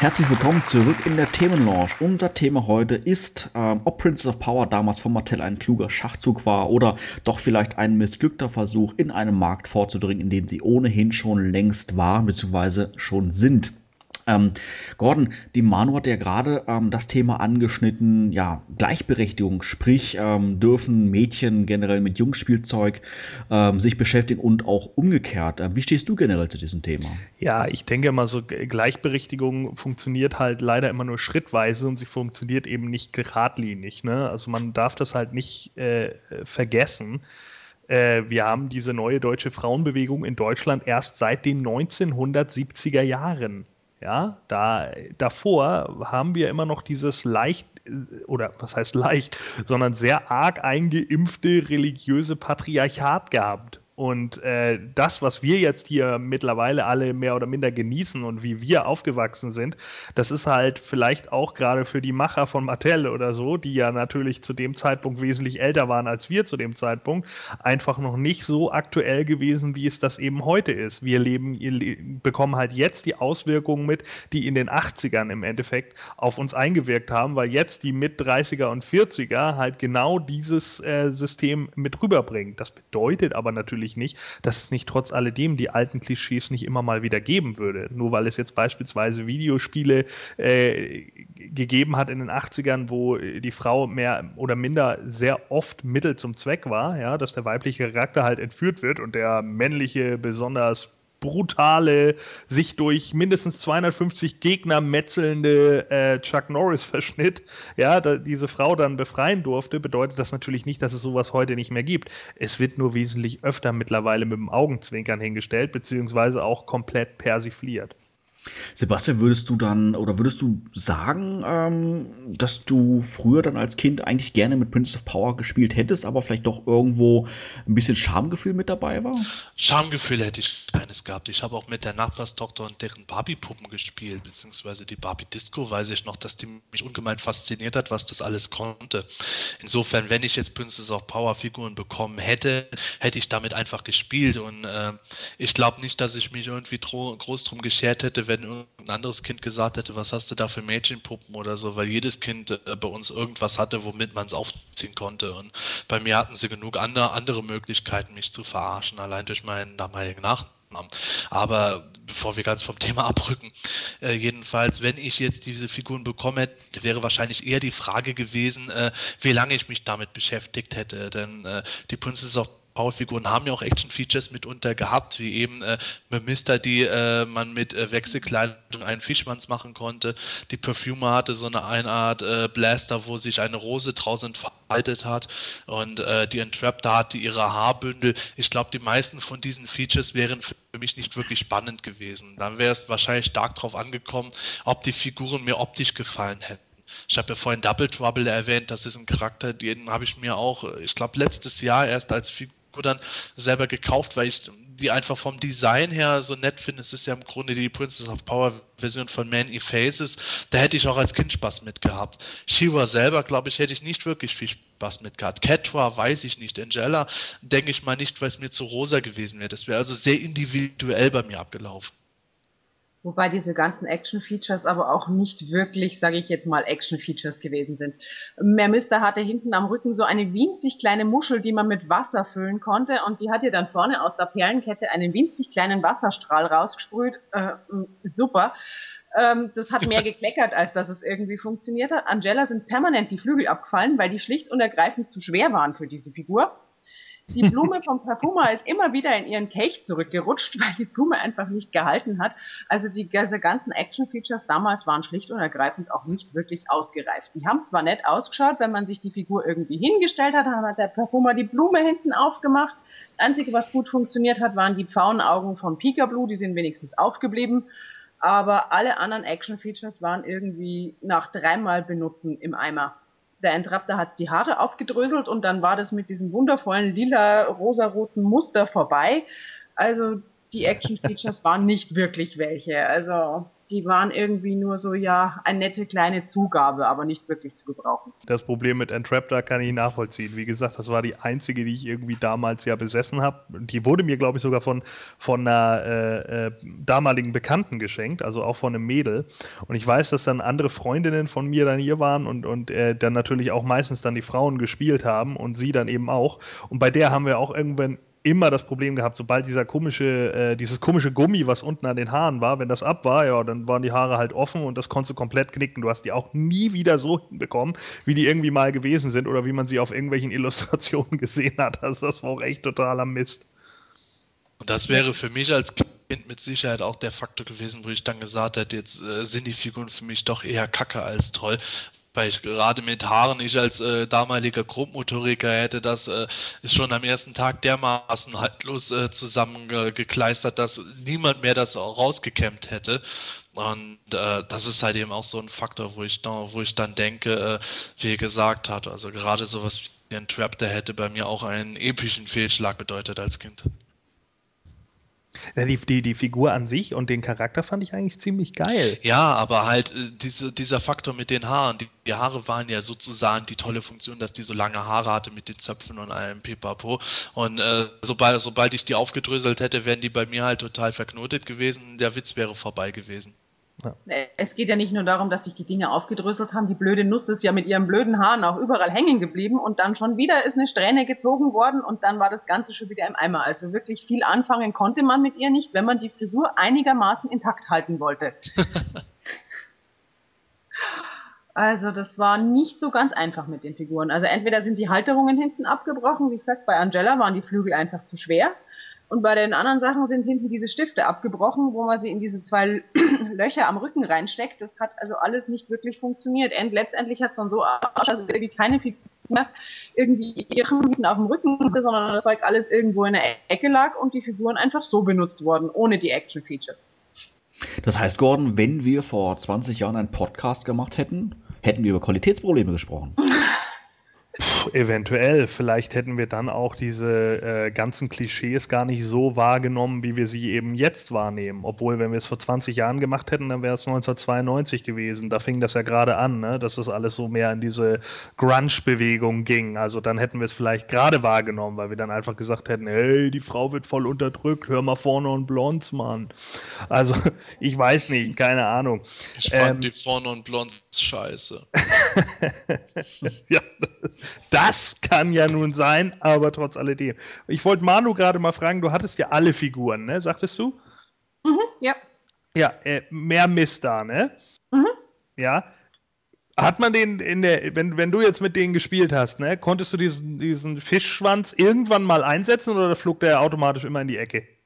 Herzlich willkommen zurück in der Themenlaunch. Unser Thema heute ist, ähm, ob Princess of Power damals von Mattel ein kluger Schachzug war oder doch vielleicht ein missglückter Versuch, in einen Markt vorzudringen, in den sie ohnehin schon längst waren bzw. schon sind. Ähm, Gordon, die Manu hat ja gerade ähm, das Thema angeschnitten, ja, Gleichberechtigung, sprich, ähm, dürfen Mädchen generell mit Jungspielzeug ähm, sich beschäftigen und auch umgekehrt. Äh, wie stehst du generell zu diesem Thema? Ja, ich denke mal, so Gleichberechtigung funktioniert halt leider immer nur schrittweise und sie funktioniert eben nicht geradlinig. Ne? Also man darf das halt nicht äh, vergessen äh, wir haben diese neue deutsche Frauenbewegung in Deutschland erst seit den 1970er Jahren. Ja, da, davor haben wir immer noch dieses leicht, oder was heißt leicht, sondern sehr arg eingeimpfte religiöse Patriarchat gehabt. Und äh, das, was wir jetzt hier mittlerweile alle mehr oder minder genießen und wie wir aufgewachsen sind, das ist halt vielleicht auch gerade für die Macher von Mattel oder so, die ja natürlich zu dem Zeitpunkt wesentlich älter waren als wir zu dem Zeitpunkt, einfach noch nicht so aktuell gewesen, wie es das eben heute ist. Wir leben, bekommen halt jetzt die Auswirkungen mit, die in den 80ern im Endeffekt auf uns eingewirkt haben, weil jetzt die mit 30er und 40er halt genau dieses äh, System mit rüberbringen. Das bedeutet aber natürlich natürlich nicht, dass es nicht trotz alledem die alten Klischees nicht immer mal wieder geben würde. Nur weil es jetzt beispielsweise Videospiele äh, gegeben hat in den 80ern, wo die Frau mehr oder minder sehr oft Mittel zum Zweck war, ja, dass der weibliche Charakter halt entführt wird und der männliche besonders brutale, sich durch mindestens 250 Gegner metzelnde äh, Chuck Norris-Verschnitt, ja, da diese Frau dann befreien durfte, bedeutet das natürlich nicht, dass es sowas heute nicht mehr gibt. Es wird nur wesentlich öfter mittlerweile mit dem Augenzwinkern hingestellt, beziehungsweise auch komplett persifliert. Sebastian, würdest du dann oder würdest du sagen, ähm, dass du früher dann als Kind eigentlich gerne mit Princess of Power gespielt hättest, aber vielleicht doch irgendwo ein bisschen Schamgefühl mit dabei war? Schamgefühl hätte ich keines gehabt. Ich habe auch mit der Nachbarstochter und deren Barbie-Puppen gespielt, beziehungsweise die Barbie-Disco, weiß ich noch, dass die mich ungemein fasziniert hat, was das alles konnte. Insofern, wenn ich jetzt Princess of Power Figuren bekommen hätte, hätte ich damit einfach gespielt und äh, ich glaube nicht, dass ich mich irgendwie groß drum geschert hätte, wenn irgendein anderes Kind gesagt hätte, was hast du da für Mädchenpuppen oder so, weil jedes Kind äh, bei uns irgendwas hatte, womit man es aufziehen konnte. Und bei mir hatten sie genug andere, Möglichkeiten, mich zu verarschen, allein durch meinen damaligen Nachnamen. Aber bevor wir ganz vom Thema abrücken, äh, jedenfalls, wenn ich jetzt diese Figuren bekommen hätte, wäre wahrscheinlich eher die Frage gewesen, äh, wie lange ich mich damit beschäftigt hätte. Denn äh, die Princess of Powerfiguren haben ja auch Action-Features mitunter gehabt, wie eben äh, Mister, die äh, man mit äh, Wechselkleidung einen Fischmanns machen konnte. Die Perfumer hatte so eine, eine Art äh, Blaster, wo sich eine Rose draußen entfaltet hat. Und äh, die Entrapter hatte ihre Haarbündel. Ich glaube, die meisten von diesen Features wären für mich nicht wirklich spannend gewesen. Dann wäre es wahrscheinlich stark darauf angekommen, ob die Figuren mir optisch gefallen hätten. Ich habe ja vorhin Double Trouble erwähnt, das ist ein Charakter, den habe ich mir auch, ich glaube, letztes Jahr erst als Figur dann selber gekauft, weil ich die einfach vom Design her so nett finde. Es ist ja im Grunde die Princess of Power Version von Man E Faces. Da hätte ich auch als Kind Spaß mit gehabt. Shiva selber, glaube ich, hätte ich nicht wirklich viel Spaß mit gehabt. Catra weiß ich nicht. Angela denke ich mal nicht, weil es mir zu rosa gewesen wäre. Das wäre also sehr individuell bei mir abgelaufen. Wobei diese ganzen Action-Features aber auch nicht wirklich, sage ich jetzt mal, Action-Features gewesen sind. Mermister hatte hinten am Rücken so eine winzig kleine Muschel, die man mit Wasser füllen konnte und die hat ihr dann vorne aus der Perlenkette einen winzig kleinen Wasserstrahl rausgesprüht. Äh, super. Ähm, das hat mehr *laughs* gekleckert, als dass es irgendwie funktioniert hat. Angela sind permanent die Flügel abgefallen, weil die schlicht und ergreifend zu schwer waren für diese Figur. Die Blume vom Parfuma ist immer wieder in ihren Kelch zurückgerutscht, weil die Blume einfach nicht gehalten hat. Also die, diese ganzen Action-Features damals waren schlicht und ergreifend auch nicht wirklich ausgereift. Die haben zwar nett ausgeschaut, wenn man sich die Figur irgendwie hingestellt hat, dann hat der Parfuma die Blume hinten aufgemacht. Das Einzige, was gut funktioniert hat, waren die Pfauenaugen von Pika Blue, die sind wenigstens aufgeblieben. Aber alle anderen Action-Features waren irgendwie nach dreimal benutzen im Eimer der Entrapter hat die Haare aufgedröselt und dann war das mit diesem wundervollen lila rosaroten Muster vorbei. Also die Action-Features *laughs* waren nicht wirklich welche. Also die waren irgendwie nur so, ja, eine nette kleine Zugabe, aber nicht wirklich zu gebrauchen. Das Problem mit Entraptor kann ich nachvollziehen. Wie gesagt, das war die einzige, die ich irgendwie damals ja besessen habe. Die wurde mir, glaube ich, sogar von, von einer äh, äh, damaligen Bekannten geschenkt, also auch von einem Mädel. Und ich weiß, dass dann andere Freundinnen von mir dann hier waren und, und äh, dann natürlich auch meistens dann die Frauen gespielt haben und sie dann eben auch. Und bei der haben wir auch irgendwann immer das Problem gehabt, sobald dieser komische, äh, dieses komische Gummi, was unten an den Haaren war, wenn das ab war, ja, dann waren die Haare halt offen und das konntest du komplett knicken. Du hast die auch nie wieder so hinbekommen, wie die irgendwie mal gewesen sind oder wie man sie auf irgendwelchen *laughs* Illustrationen gesehen hat. Also das war auch echt totaler Mist. Und das wäre für mich als Kind mit Sicherheit auch der Faktor gewesen, wo ich dann gesagt hätte, jetzt äh, sind die Figuren für mich doch eher kacke als toll, weil ich gerade mit Haaren, ich als äh, damaliger Grobmotoriker hätte das äh, ist schon am ersten Tag dermaßen haltlos äh, zusammengekleistert, dass niemand mehr das rausgekämmt hätte. Und äh, das ist halt eben auch so ein Faktor, wo ich, da, wo ich dann denke, äh, wie ihr gesagt hat, also gerade sowas wie ein Trap, der hätte bei mir auch einen epischen Fehlschlag bedeutet als Kind. Die, die, die Figur an sich und den Charakter fand ich eigentlich ziemlich geil. Ja, aber halt äh, diese, dieser Faktor mit den Haaren. Die, die, Haare waren ja sozusagen die tolle Funktion, dass die so lange Haare hatte mit den Zöpfen und allem Pipapo. Und äh, sobald, sobald ich die aufgedröselt hätte, wären die bei mir halt total verknotet gewesen. Der Witz wäre vorbei gewesen. Ja. Es geht ja nicht nur darum, dass sich die Dinge aufgedröselt haben. Die blöde Nuss ist ja mit ihren blöden Haaren auch überall hängen geblieben und dann schon wieder ist eine Strähne gezogen worden und dann war das Ganze schon wieder im Eimer. Also wirklich viel anfangen konnte man mit ihr nicht, wenn man die Frisur einigermaßen intakt halten wollte. *laughs* also das war nicht so ganz einfach mit den Figuren. Also entweder sind die Halterungen hinten abgebrochen, wie gesagt, bei Angela waren die Flügel einfach zu schwer und bei den anderen Sachen sind hinten diese Stifte abgebrochen, wo man sie in diese zwei *clears throat* Löcher am Rücken reinsteckt. Das hat also alles nicht wirklich funktioniert. Und letztendlich hat es dann so ausgeschaut, dass irgendwie keine Figur mehr irgendwie hinten auf dem Rücken hatte, sondern das Zeug alles irgendwo in der Ecke lag und die Figuren einfach so benutzt wurden, ohne die Action-Features. Das heißt, Gordon, wenn wir vor 20 Jahren einen Podcast gemacht hätten, hätten wir über Qualitätsprobleme gesprochen. *laughs* Puh, eventuell. Vielleicht hätten wir dann auch diese äh, ganzen Klischees gar nicht so wahrgenommen, wie wir sie eben jetzt wahrnehmen. Obwohl, wenn wir es vor 20 Jahren gemacht hätten, dann wäre es 1992 gewesen. Da fing das ja gerade an, ne? dass das alles so mehr in diese Grunge-Bewegung ging. Also dann hätten wir es vielleicht gerade wahrgenommen, weil wir dann einfach gesagt hätten, hey, die Frau wird voll unterdrückt, hör mal vorne und Blondes, Mann. Also, *laughs* ich weiß nicht, keine Ahnung. Ich fand ähm, die vorne und Blondes scheiße. *laughs* ja, das, das kann ja nun sein, aber trotz alledem. Ich wollte Manu gerade mal fragen, du hattest ja alle Figuren, ne? Sagtest du? Mhm, ja. Ja, äh, mehr Mist da, ne? Mhm. Ja. Hat man den in der, wenn, wenn du jetzt mit denen gespielt hast, ne, konntest du diesen, diesen Fischschwanz irgendwann mal einsetzen oder flog der automatisch immer in die Ecke?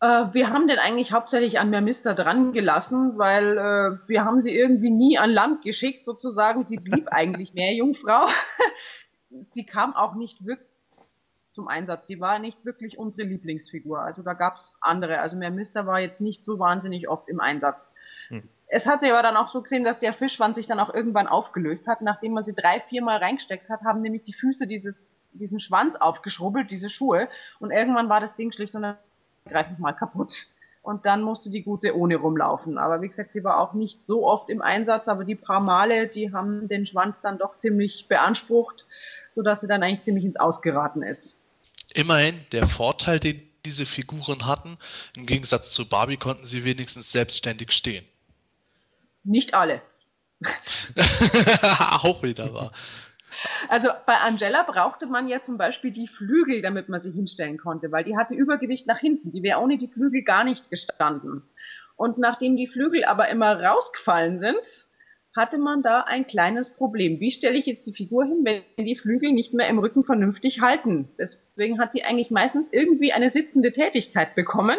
Äh, wir haben den eigentlich hauptsächlich an Mermister dran gelassen, weil äh, wir haben sie irgendwie nie an Land geschickt, sozusagen. Sie blieb *laughs* eigentlich mehr Jungfrau. *laughs* sie kam auch nicht wirklich zum Einsatz. Sie war nicht wirklich unsere Lieblingsfigur. Also da gab es andere. Also Mermister war jetzt nicht so wahnsinnig oft im Einsatz. Hm. Es hat sich aber dann auch so gesehen, dass der Fischschwanz sich dann auch irgendwann aufgelöst hat. Nachdem man sie drei, viermal reingesteckt hat, haben nämlich die Füße dieses, diesen Schwanz aufgeschrubbelt, diese Schuhe. Und irgendwann war das Ding schlicht und greifend mal kaputt. Und dann musste die Gute ohne rumlaufen. Aber wie gesagt, sie war auch nicht so oft im Einsatz, aber die paar Male, die haben den Schwanz dann doch ziemlich beansprucht, sodass sie dann eigentlich ziemlich ins Ausgeraten ist. Immerhin, der Vorteil, den diese Figuren hatten, im Gegensatz zu Barbie konnten sie wenigstens selbstständig stehen. Nicht alle. *laughs* *laughs* auch wieder wahr. Also bei Angela brauchte man ja zum Beispiel die Flügel, damit man sie hinstellen konnte, weil die hatte Übergewicht nach hinten. Die wäre ohne die Flügel gar nicht gestanden. Und nachdem die Flügel aber immer rausgefallen sind, hatte man da ein kleines Problem. Wie stelle ich jetzt die Figur hin, wenn die Flügel nicht mehr im Rücken vernünftig halten? Deswegen hat die eigentlich meistens irgendwie eine sitzende Tätigkeit bekommen.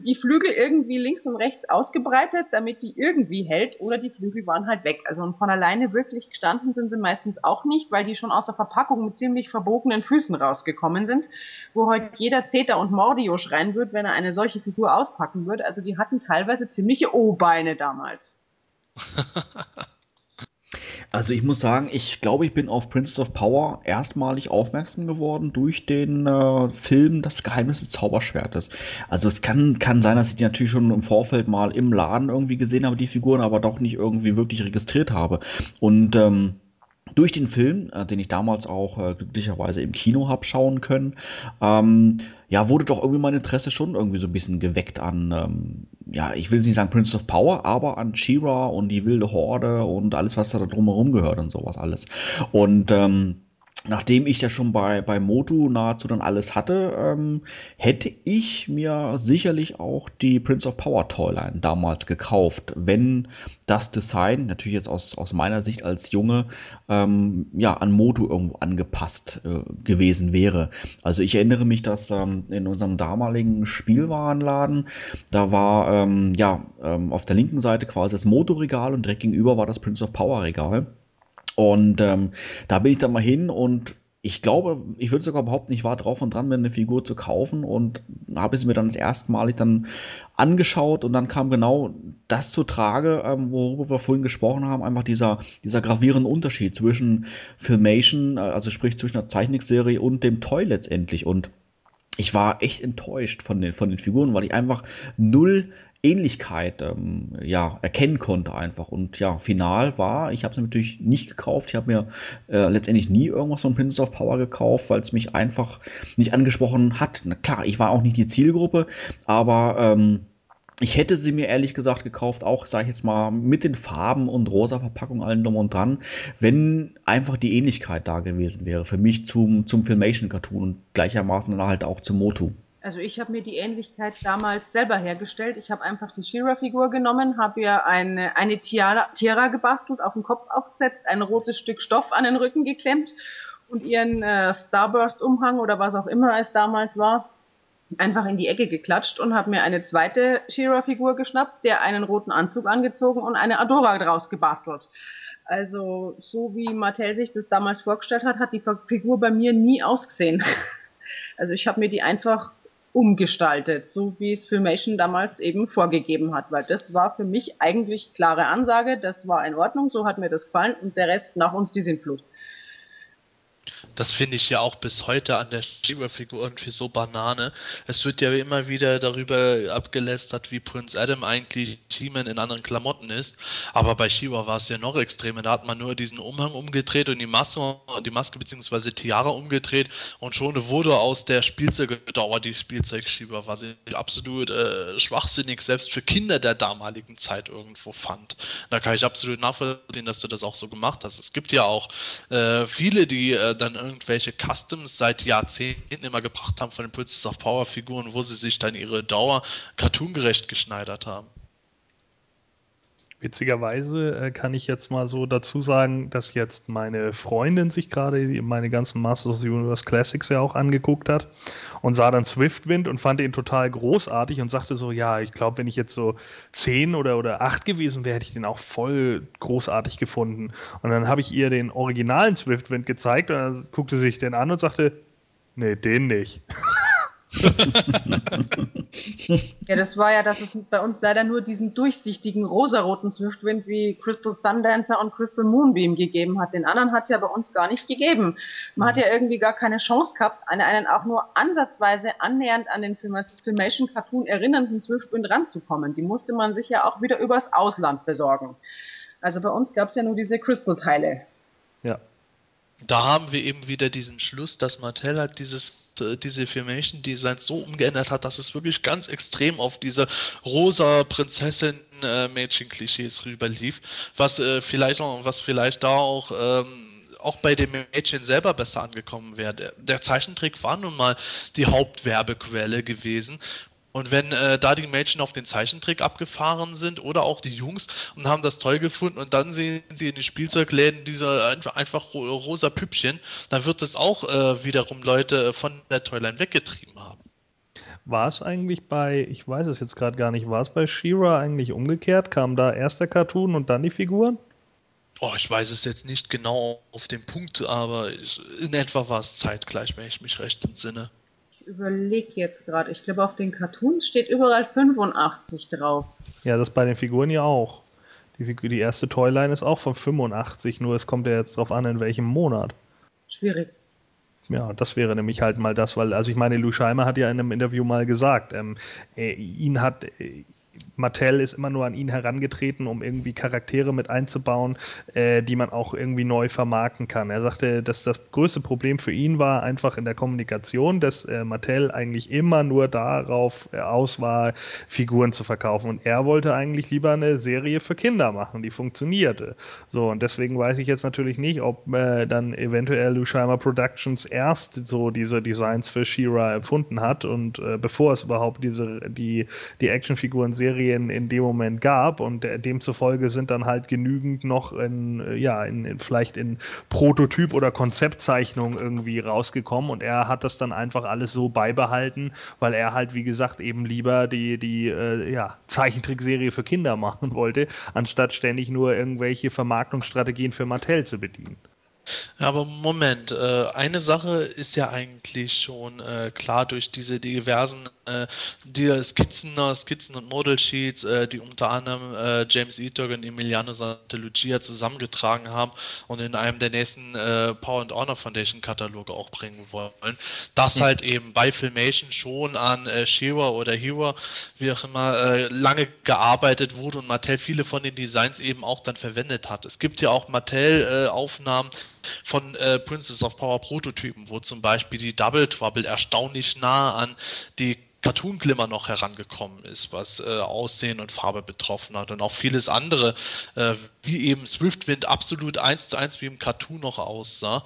Die Flügel irgendwie links und rechts ausgebreitet, damit die irgendwie hält, oder die Flügel waren halt weg. Also von alleine wirklich gestanden sind sie meistens auch nicht, weil die schon aus der Verpackung mit ziemlich verbogenen Füßen rausgekommen sind, wo heute jeder Zeta und Mordio schreien wird, wenn er eine solche Figur auspacken würde. Also die hatten teilweise ziemliche O-Beine damals. *laughs* Also ich muss sagen, ich glaube, ich bin auf Prince of Power erstmalig aufmerksam geworden durch den äh, Film Das Geheimnis des Zauberschwertes. Also es kann, kann sein, dass ich die natürlich schon im Vorfeld mal im Laden irgendwie gesehen habe, die Figuren, aber doch nicht irgendwie wirklich registriert habe. Und ähm, durch den Film, äh, den ich damals auch äh, glücklicherweise im Kino habe schauen können, ähm, ja, wurde doch irgendwie mein Interesse schon irgendwie so ein bisschen geweckt an, ähm, ja, ich will nicht sagen Prince of Power, aber an She-Ra und die wilde Horde und alles, was da drumherum gehört und sowas alles. Und ähm, nachdem ich ja schon bei, bei Motu nahezu dann alles hatte, ähm, hätte ich mir sicherlich auch die Prince of Power Toyline damals gekauft, wenn das Design, natürlich jetzt aus, aus meiner Sicht als Junge, ähm, ja, an Motu irgendwo angepasst äh, gewesen wäre. Also ich erinnere mich, dass ähm, in unserem damaligen Spielwarenladen, da war, ähm, ja, ähm, auf der linken Seite quasi das Moto-Regal und direkt gegenüber war das Prince of Power Regal. Und ähm, da bin ich dann mal hin und ich glaube, ich würde sogar überhaupt nicht war drauf und dran, mir eine Figur zu kaufen und habe es mir dann das erste Mal dann angeschaut und dann kam genau das zu Trage, ähm, worüber wir vorhin gesprochen haben, einfach dieser, dieser gravierende Unterschied zwischen Filmation, äh, also sprich zwischen der Zeichnungsserie und dem Toy letztendlich. Und ich war echt enttäuscht von den, von den Figuren, weil ich einfach null Ähnlichkeit ähm, ja, erkennen konnte einfach. Und ja, final war, ich habe es natürlich nicht gekauft. Ich habe mir äh, letztendlich nie irgendwas von Princess of Power gekauft, weil es mich einfach nicht angesprochen hat. Na klar, ich war auch nicht die Zielgruppe, aber ähm, ich hätte sie mir ehrlich gesagt gekauft, auch, sage ich jetzt mal, mit den Farben und rosa Verpackung allen drum und dran, wenn einfach die Ähnlichkeit da gewesen wäre. Für mich zum, zum Filmation-Cartoon und gleichermaßen dann halt auch zum Motu. Also ich habe mir die Ähnlichkeit damals selber hergestellt. Ich habe einfach die Shira-Figur genommen, habe ihr eine, eine Tiara, Tiara gebastelt, auf den Kopf aufgesetzt, ein rotes Stück Stoff an den Rücken geklemmt und ihren äh, Starburst-Umhang oder was auch immer es damals war, einfach in die Ecke geklatscht und habe mir eine zweite Shira-Figur geschnappt, der einen roten Anzug angezogen und eine Adora draus gebastelt. Also so wie Mattel sich das damals vorgestellt hat, hat die Figur bei mir nie ausgesehen. *laughs* Also ich habe mir die einfach umgestaltet, so wie es Filmation damals eben vorgegeben hat, weil das war für mich eigentlich klare Ansage, das war in Ordnung, so hat mir das gefallen und der Rest nach uns die Sintflut. Das finde ich ja auch bis heute an der Shiva-Figur irgendwie so Banane. Es wird ja immer wieder darüber abgelästert, wie Prince Adam eigentlich He-Man in anderen Klamotten ist. Aber bei Shiva war es ja noch extremer. Da hat man nur diesen Umhang umgedreht und die Maske, die Maske bzw. Tiara umgedreht und schon wurde aus der Spielzeugdauer die Spielzeug-Shiva, was ich absolut äh, schwachsinnig selbst für Kinder der damaligen Zeit irgendwo fand. Da kann ich absolut nachvollziehen, dass du das auch so gemacht hast. Es gibt ja auch äh, viele, die äh, dann irgendwelche Customs seit Jahrzehnten immer gebracht haben von den Princess of Power Figuren, wo sie sich dann ihre Dauer cartoongerecht geschneidert haben. Witzigerweise äh, kann ich jetzt mal so dazu sagen, dass jetzt meine Freundin sich gerade meine ganzen Masters of the Universe Classics ja auch angeguckt hat und sah dann Swiftwind und fand ihn total großartig und sagte so, ja, ich glaube, wenn ich jetzt so zehn oder, oder acht gewesen wäre, hätte ich den auch voll großartig gefunden. Und dann habe ich ihr den originalen Swiftwind gezeigt und dann guckte sie sich den an und sagte, nee, den nicht. *laughs* *laughs* ja, das war ja, dass es bei uns leider nur diesen durchsichtigen rosaroten Swiftwind wie Crystal Sundancer und Crystal Moonbeam gegeben hat. Den anderen hat es ja bei uns gar nicht gegeben. Man hat ja irgendwie gar keine Chance gehabt, einen, einen auch nur ansatzweise annähernd an den Filmation Cartoon erinnernden Swiftwind ranzukommen. Die musste man sich ja auch wieder übers Ausland besorgen. Also bei uns gab es ja nur diese Crystal-Teile. Ja. Da haben wir eben wieder diesen Schluss, dass Mattel hat dieses diese Filmation Designs so umgeändert hat, dass es wirklich ganz extrem auf diese rosa Prinzessin äh, Mädchen Klischees rüberlief, was äh, vielleicht auch, was vielleicht da auch ähm, auch bei dem Mädchen selber besser angekommen wäre. Der Zeichentrick war nun mal die Hauptwerbequelle gewesen Und wenn äh, da die Mädchen auf den Zeichentrick abgefahren sind oder auch die Jungs und haben das toll gefunden und dann sehen sie in den Spielzeugläden diese einfach, einfach rosa Püppchen, dann wird es auch äh, wiederum Leute von der Toyline weggetrieben haben. War es eigentlich bei, ich weiß es jetzt gerade gar nicht, war es bei She-Ra eigentlich umgekehrt? Kam da erst der Cartoon und dann die Figuren? Oh, ich weiß es jetzt nicht genau auf den Punkt, aber ich, in etwa war es zeitgleich, wenn ich mich recht entsinne überlege jetzt gerade. Ich glaube, auf den Cartoons steht überall 85 drauf. Ja, das bei den Figuren ja auch. Die, die erste Toyline ist auch von 85, nur es kommt ja jetzt drauf an, in welchem Monat. Schwierig. Ja, das wäre nämlich halt mal das, weil, also ich meine, Lou Scheimer hat ja in einem Interview mal gesagt, ähm, äh, ihn hat, äh, Mattel ist immer nur an ihn herangetreten, um irgendwie Charaktere mit einzubauen, äh, die man auch irgendwie neu vermarkten kann. Er sagte, dass das größte Problem für ihn war einfach in der Kommunikation, dass äh, Mattel eigentlich immer nur darauf äh, aus war, Figuren zu verkaufen. Und er wollte eigentlich lieber eine Serie für Kinder machen, die funktionierte. So, und deswegen weiß ich jetzt natürlich nicht, ob äh, dann eventuell Lushima Productions erst so diese Designs für She-Ra erfunden hat und äh, bevor es überhaupt diese, die, die Actionfiguren-Serie Serien in dem Moment gab und demzufolge sind dann halt genügend noch in, ja, in, in vielleicht in Prototyp oder Konzeptzeichnung irgendwie rausgekommen und er hat das dann einfach alles so beibehalten, weil er halt, wie gesagt, eben lieber die, die äh, ja, Zeichentrickserie für Kinder *laughs* machen wollte, anstatt ständig nur irgendwelche Vermarktungsstrategien für Mattel zu bedienen. Aber Moment, äh, eine Sache ist ja eigentlich schon äh, klar durch diese diversen äh, Skizzen, Skizzen und Model Sheets, die unter anderem James Eatog und Emiliano Santalucia zusammengetragen haben und in einem der nächsten Power and Honor Foundation Kataloge auch bringen wollen, dass halt eben bei Filmation schon an Shiva oder Hero, wie auch immer, lange gearbeitet wurde und Mattel viele von den Designs eben auch dann verwendet hat. Es gibt ja auch Mattel-Aufnahmen, von äh, Princess of Power Prototypen, wo zum Beispiel die Double Trouble erstaunlich nah an die Cartoon Glimmer noch herangekommen ist, was äh, Aussehen und Farbe betroffen hat und auch vieles andere, äh, wie eben Swiftwind absolut eins zu eins wie im Cartoon noch aussah.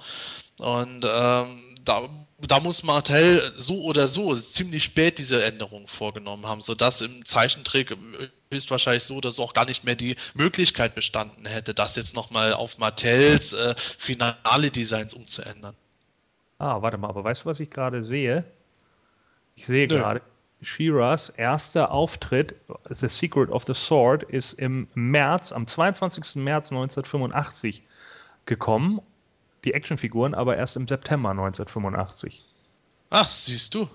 Und ähm, da, da muss Martell so oder so ziemlich spät diese Änderungen vorgenommen haben, sodass im Zeichentrick höchstwahrscheinlich so, dass auch gar nicht mehr die Möglichkeit bestanden hätte, das jetzt nochmal auf Martells äh, finale Designs umzuändern. Ah, warte mal, aber weißt du, was ich gerade sehe? Ich sehe gerade, Shiras erster Auftritt, The Secret of the Sword, ist im März, am 22. März 1985 gekommen die Actionfiguren aber erst im September 1985. Ach, siehst du.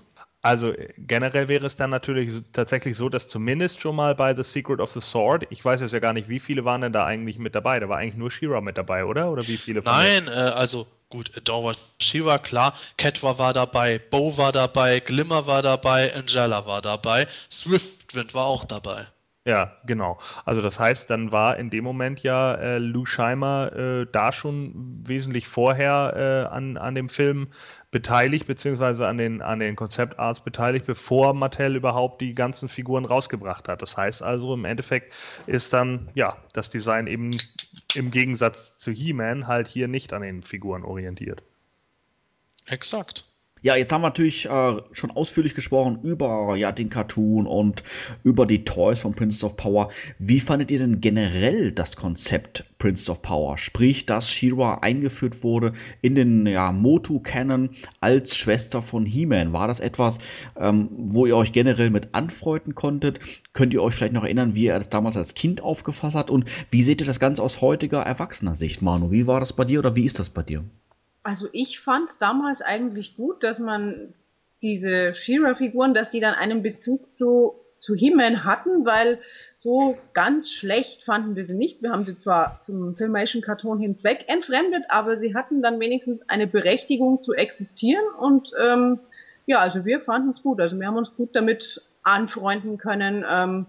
Also generell wäre es dann natürlich tatsächlich so, dass zumindest schon mal bei The Secret of the Sword, ich weiß jetzt ja gar nicht, wie viele waren denn da eigentlich mit dabei? Da war eigentlich nur Shira mit dabei, oder? Oder wie viele? Nein, äh, also gut, Adore Shira, klar, Catwa war dabei, Bo war dabei, Glimmer war dabei, Angela war dabei, Swiftwind war auch dabei. Ja, genau. Also das heißt, dann war in dem Moment ja äh, Lou Scheimer äh, da schon wesentlich vorher äh, an, an dem Film beteiligt, beziehungsweise an den, an den Konzeptarts beteiligt, bevor Mattel überhaupt die ganzen Figuren rausgebracht hat. Das heißt also, im Endeffekt ist dann, ja, das Design eben im Gegensatz zu He-Man halt hier nicht an den Figuren orientiert. Exakt. Ja, jetzt haben wir natürlich äh, schon ausführlich gesprochen über ja, den Cartoon und über die Toys von Princess of Power. Wie fandet ihr denn generell das Konzept Princess of Power? Sprich, dass She-Ra eingeführt wurde in den ja, Motu-Canon als Schwester von He-Man. War das etwas, ähm, wo ihr euch generell mit anfreunden konntet? Könnt ihr euch vielleicht noch erinnern, wie er das damals als Kind aufgefasst hat? Und wie seht ihr das Ganze aus heutiger erwachsener Sicht, Manu? Wie war das bei dir oder wie ist das bei dir? Also ich fand es damals eigentlich gut, dass man diese She-Ra-Figuren, dass die dann einen Bezug zu, zu He-Man hatten, weil so ganz schlecht fanden wir sie nicht. Wir haben sie zwar zum Filmation-Karton hin zweck entfremdet, aber sie hatten dann wenigstens eine Berechtigung zu existieren und ähm, ja, also wir fanden es gut. Also wir haben uns gut damit anfreunden können, ähm,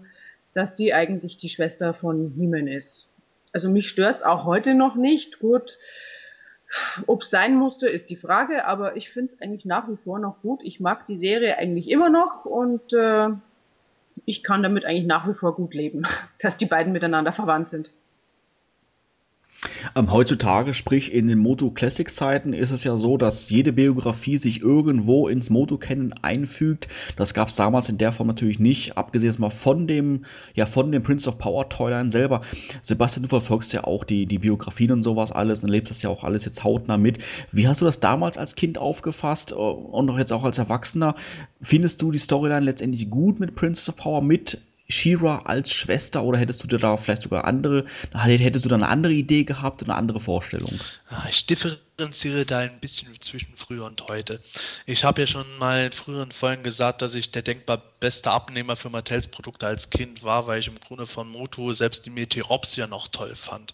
dass sie eigentlich die Schwester von He-Man ist. Also mich stört's auch heute noch nicht. Gut, ob es sein musste, ist die Frage, aber ich finde es eigentlich nach wie vor noch gut. Ich mag die Serie eigentlich immer noch und äh, ich kann damit eigentlich nach wie vor gut leben, *laughs* dass die beiden miteinander verwandt sind. Ähm, heutzutage, sprich in den Moto Classic Zeiten, ist es ja so, dass jede Biografie sich irgendwo ins Moto Canon einfügt. Das gab es damals in der Form natürlich nicht, abgesehen mal von dem, ja, von dem Prince of Power Toyline selber. Sebastian, du verfolgst ja auch die, die Biografien und sowas alles und lebst das ja auch alles jetzt hautnah mit. Wie hast du das damals als Kind aufgefasst äh, und auch jetzt auch als Erwachsener? Findest du die Storyline letztendlich gut mit Prince of Power, mit Shira als Schwester oder hättest du dir da vielleicht sogar andere, hättest du da eine andere Idee gehabt, eine andere Vorstellung? Ah, ich differenziere da ein bisschen zwischen früher und heute. Ich habe ja schon mal in früheren Folgen gesagt, dass ich der denkbar beste Abnehmer für Mattels Produkte als Kind war, weil ich im Grunde von Moto selbst die Meteorops ja noch toll fand.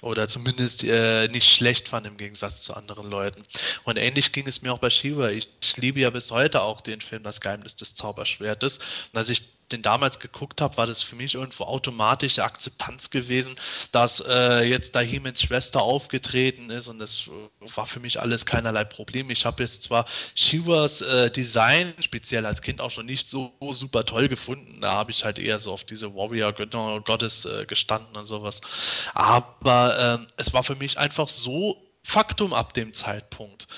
Oder zumindest äh, nicht schlecht fand im Gegensatz zu anderen Leuten. Und ähnlich ging es mir auch bei Shiva. Ich, liebe ja bis heute auch den Film Das Geheimnis des Zauberschwertes. Und als ich den damals geguckt habe, war das für mich irgendwo automatische Akzeptanz gewesen, dass äh, jetzt da Hemens Schwester aufgetreten ist und das äh, war für mich alles keinerlei Problem. Ich habe jetzt zwar Shivas äh, Design speziell als Kind auch schon nicht so, super toll gefunden, da habe ich halt eher so auf diese Warrior Gottes äh, gestanden und sowas, aber ähm, es war für mich einfach so Faktum ab dem Zeitpunkt.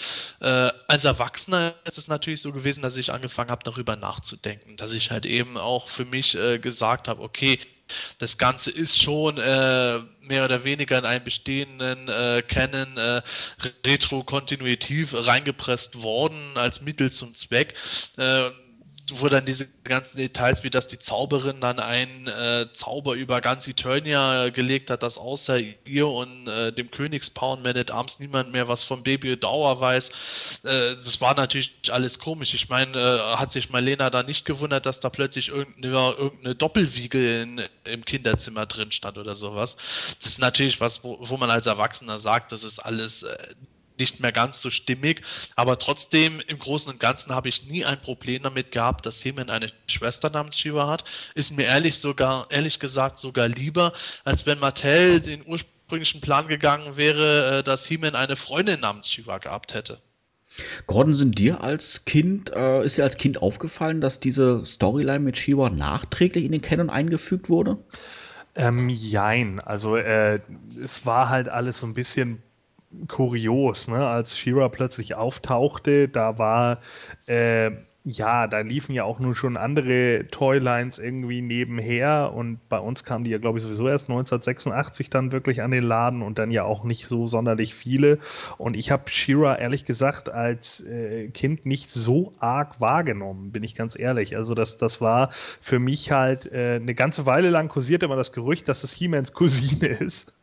Äh, als Erwachsener ist es natürlich so gewesen, dass ich angefangen habe, darüber nachzudenken, dass ich halt eben auch für mich äh, gesagt habe, okay, das Ganze ist schon äh, mehr oder weniger in einen bestehenden äh, Canon äh, retro-kontinuitiv reingepresst worden als Mittel zum Zweck. Äh, wo dann diese ganzen Details, wie dass die Zauberin dann einen äh, Zauber über ganz Eternia gelegt hat, dass außer ihr und äh, dem Königspawn Man at Arms niemand mehr was vom Baby Dauer weiß. Äh, das war natürlich alles komisch. Ich meine, äh, hat sich Marlena da nicht gewundert, dass da plötzlich irgendeine, irgendeine Doppelwiege in, im Kinderzimmer drin stand oder sowas. Das ist natürlich was, wo, wo man als Erwachsener sagt, das ist alles äh, nicht mehr ganz so stimmig, aber trotzdem im Großen und Ganzen habe ich nie ein Problem damit gehabt, dass Hemen eine Schwester namens Shiva hat. Ist mir ehrlich sogar, ehrlich gesagt sogar lieber, als wenn Mattel den ursprünglichen Plan gegangen wäre, äh, dass Hemen eine Freundin namens Shiva gehabt hätte. Gordon, sind dir als Kind, äh, ist dir als Kind aufgefallen, dass diese Storyline mit Shiva nachträglich in den Canon eingefügt wurde? Ähm, jein. Also äh, es war halt alles so ein bisschen kurios, ne? als Shira plötzlich auftauchte, da war, äh, ja, da liefen ja auch nur schon andere Toylines irgendwie nebenher und bei uns kamen die ja, glaube ich, sowieso erst 1986 dann wirklich an den Laden und dann ja auch nicht so sonderlich viele. Und ich habe Shira ehrlich gesagt als äh, Kind nicht so arg wahrgenommen, bin ich ganz ehrlich. Also das, das war für mich halt äh, eine ganze Weile lang kursierte immer das Gerücht, dass es He-Mans Cousine *laughs* ist.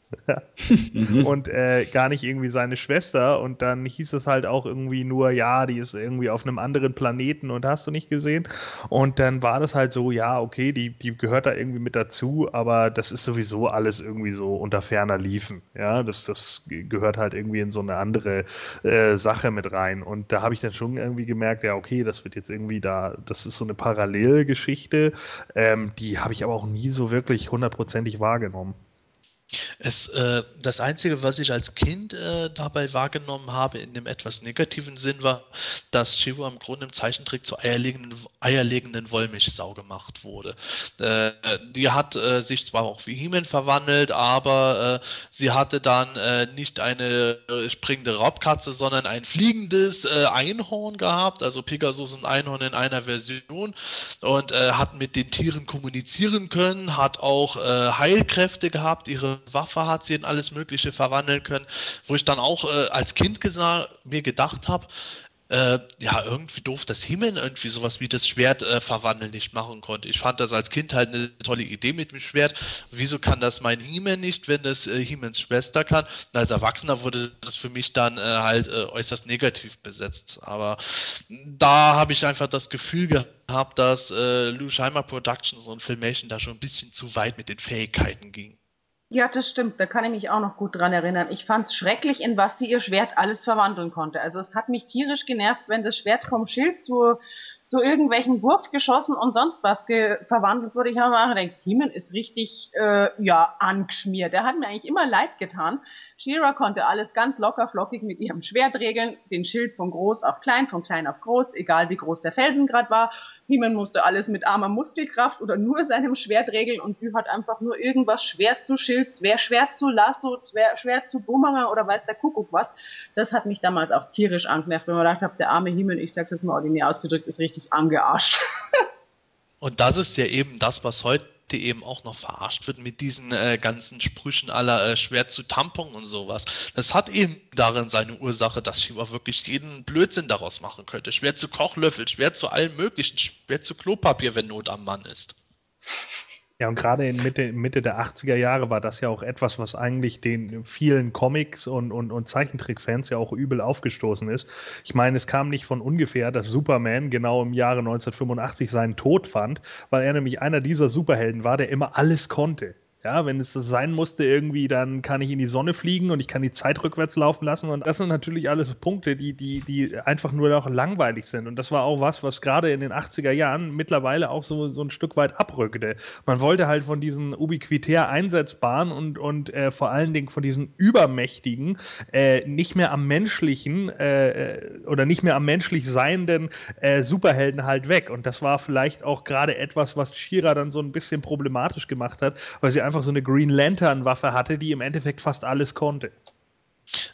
Mhm. und äh, gar nicht irgendwie seine Schwester. Und dann hieß es halt auch irgendwie nur, ja, die ist irgendwie auf einem anderen Planeten und hast du nicht gesehen. Und dann war das halt so, ja, okay, die, die gehört da irgendwie mit dazu, aber das ist sowieso alles irgendwie so unter ferner Liefen. Ja, das, das gehört halt irgendwie in so eine andere äh, Sache mit rein. Und da habe ich dann schon irgendwie gemerkt, ja, okay, das wird jetzt irgendwie da, das ist so eine Parallelgeschichte. Ähm, die habe ich aber auch nie so wirklich hundertprozentig wahrgenommen. Es, äh, das Einzige, was ich als Kind äh, dabei wahrgenommen habe, in dem etwas negativen Sinn, war, dass Shiva im Grunde im Zeichentrick zur eierlegenden, eierlegenden Wollmilchsau gemacht wurde. Äh, die hat äh, sich zwar auch wie Hemen verwandelt, aber äh, sie hatte dann äh, nicht eine springende Raubkatze, sondern ein fliegendes Einhorn gehabt, also Pegasus und Einhorn in einer Version und hat mit den Tieren kommunizieren können, hat auch Heilkräfte gehabt, ihre Waffe hat sie in alles Mögliche verwandeln können, wo ich dann auch äh, als Kind mir gedacht habe, äh, ja, irgendwie doof, dass Himmel irgendwie sowas wie das Schwert äh, verwandeln nicht machen konnte. Ich fand das als Kind halt eine tolle Idee mit dem Schwert. Wieso kann das mein Himmel nicht, wenn das äh, Himmels Schwester kann? Und als Erwachsener wurde das für mich dann äh, halt äh, äußerst negativ besetzt. Aber da habe ich einfach das Gefühl gehabt, dass äh, Lou Scheimer Productions und Filmation da schon ein bisschen zu weit mit den Fähigkeiten ging. Ja, das stimmt. Da kann ich mich auch noch gut dran erinnern. Ich fand es schrecklich, in was sie ihr Schwert alles verwandeln konnte. Also es hat mich tierisch genervt, wenn das Schwert vom Schild zu, zu irgendwelchen Wurfgeschossen und sonst was verwandelt wurde. Ich habe mir gedacht, Heeman ist richtig, äh, ja, angeschmiert. Der hat mir eigentlich immer leid getan. Shira konnte alles ganz locker flockig mit ihrem Schwert regeln, den Schild von groß auf klein, von klein auf groß, egal wie groß der Felsen gerade war. He-Man musste alles mit armer Muskelkraft oder nur seinem Schwert regeln und Bü hat einfach nur irgendwas schwer zu Schild, schwer, schwer zu Lasso, schwer, schwer zu Bumerang oder weiß der Kuckuck was. Das hat mich damals auch tierisch angemerkt, wenn man gedacht hat, der arme He-Man, ich sag's jetzt mal ordinär ausgedrückt, ist richtig angearscht. *laughs* und das ist ja eben das, was heute eben auch noch verarscht wird mit diesen äh, ganzen Sprüchen aller äh, schwer zu Tampon und sowas. Das hat eben darin seine Ursache, dass Shiva wirklich jeden Blödsinn daraus machen könnte. Schwer zu Kochlöffel, schwer zu allem möglichen, schwer zu Klopapier, wenn Not am Mann ist. Ja, und gerade in Mitte, Mitte der 80er Jahre war das ja auch etwas, was eigentlich den vielen Comics und, und, und Zeichentrickfans ja auch übel aufgestoßen ist. Ich meine, es kam nicht von ungefähr, dass Superman genau im Jahre 1985 seinen Tod fand, weil er nämlich einer dieser Superhelden war, der immer alles konnte. Ja, wenn es sein musste irgendwie, dann kann ich in die Sonne fliegen und ich kann die Zeit rückwärts laufen lassen. Und das sind natürlich alles Punkte, die, die, die einfach nur auch langweilig sind. Und das war auch was, was gerade in den 80er Jahren mittlerweile auch so, so ein Stück weit abrückte. Man wollte halt von diesen ubiquitär einsetzbaren und, und äh, vor allen Dingen von diesen übermächtigen, äh, nicht mehr am menschlichen äh, äh oder nicht mehr am menschlich seienden äh, Superhelden halt weg. Und das war vielleicht auch gerade etwas, was Shira dann so ein bisschen problematisch gemacht hat, weil sie einfach einfach so eine Green Lantern-Waffe hatte, die im Endeffekt fast alles konnte.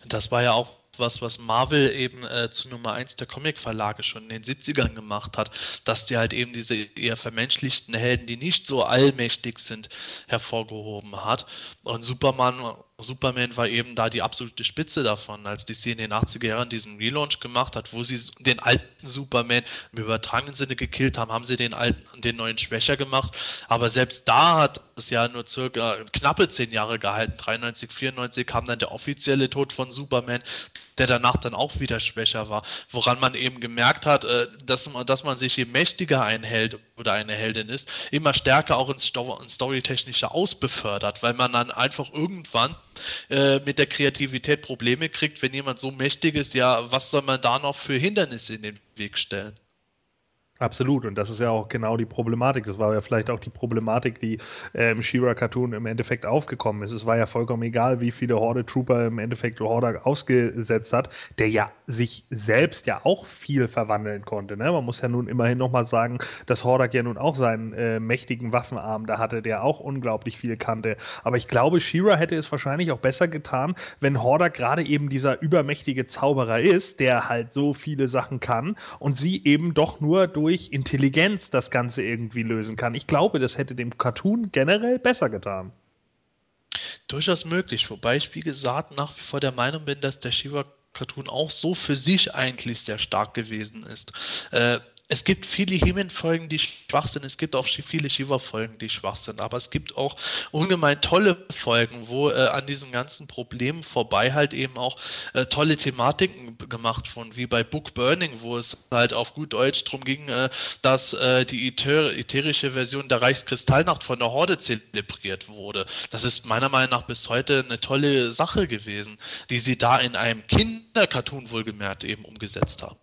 Das war ja auch was, was Marvel eben äh, zu Nummer 1 der Comic-Verlage schon in den 70ern gemacht hat, dass die halt eben diese eher vermenschlichten Helden, die nicht so allmächtig sind, hervorgehoben hat. Und Superman Superman war eben da die absolute Spitze davon, als DC in den 80er Jahren diesen Relaunch gemacht hat, wo sie den alten Superman im übertragenen Sinne gekillt haben, haben sie den alten, den neuen schwächer gemacht. Aber selbst da hat es ja nur circa knappe zehn Jahre gehalten. 93, 94 kam dann der offizielle Tod von Superman, der danach dann auch wieder schwächer war. Woran man eben gemerkt hat, äh, dass, dass man sich je mächtiger ein Held oder eine Heldin ist, immer stärker auch ins, Storytechnische ausbefördert, weil man dann einfach irgendwann äh, mit der Kreativität Probleme kriegt, wenn jemand so mächtig ist, ja, was soll man da noch für Hindernisse in den Weg stellen? Absolut, und das ist ja auch genau die Problematik. Das war ja vielleicht auch die Problematik, die äh, im Shira-Cartoon im Endeffekt aufgekommen ist. Es war ja vollkommen egal, wie viele Horde-Trooper im Endeffekt Horde ausgesetzt hat, der ja sich selbst ja auch viel verwandeln konnte. Ne? Man muss ja nun immerhin nochmal sagen, dass Hordak ja nun auch seinen äh, mächtigen Waffenarm da hatte, der auch unglaublich viel kannte. Aber ich glaube, Shira hätte es wahrscheinlich auch besser getan, wenn Hordak gerade eben dieser übermächtige Zauberer ist, der halt so viele Sachen kann und sie eben doch nur durch Intelligenz das Ganze irgendwie lösen kann. Ich glaube, das hätte dem Cartoon generell besser getan. Durchaus möglich, wobei ich, wie gesagt, nach wie vor der Meinung bin, dass der Shiva Cartoon auch so für sich eigentlich sehr stark gewesen ist. Äh, es gibt viele He-Man-Folgen, die schwach sind. Es gibt auch viele Shiva-Folgen, die schwach sind. Aber es gibt auch ungemein tolle Folgen, wo äh, an diesen ganzen Problemen vorbei halt eben auch äh, tolle Thematiken gemacht wurden, wie bei Book Burning, wo es halt auf gut Deutsch darum ging, äh, dass äh, die äther ätherische Version der Reichskristallnacht von der Horde zelebriert wurde. Das ist meiner Meinung nach bis heute eine tolle Sache gewesen, die sie da in einem Kindercartoon wohlgemerkt eben umgesetzt haben.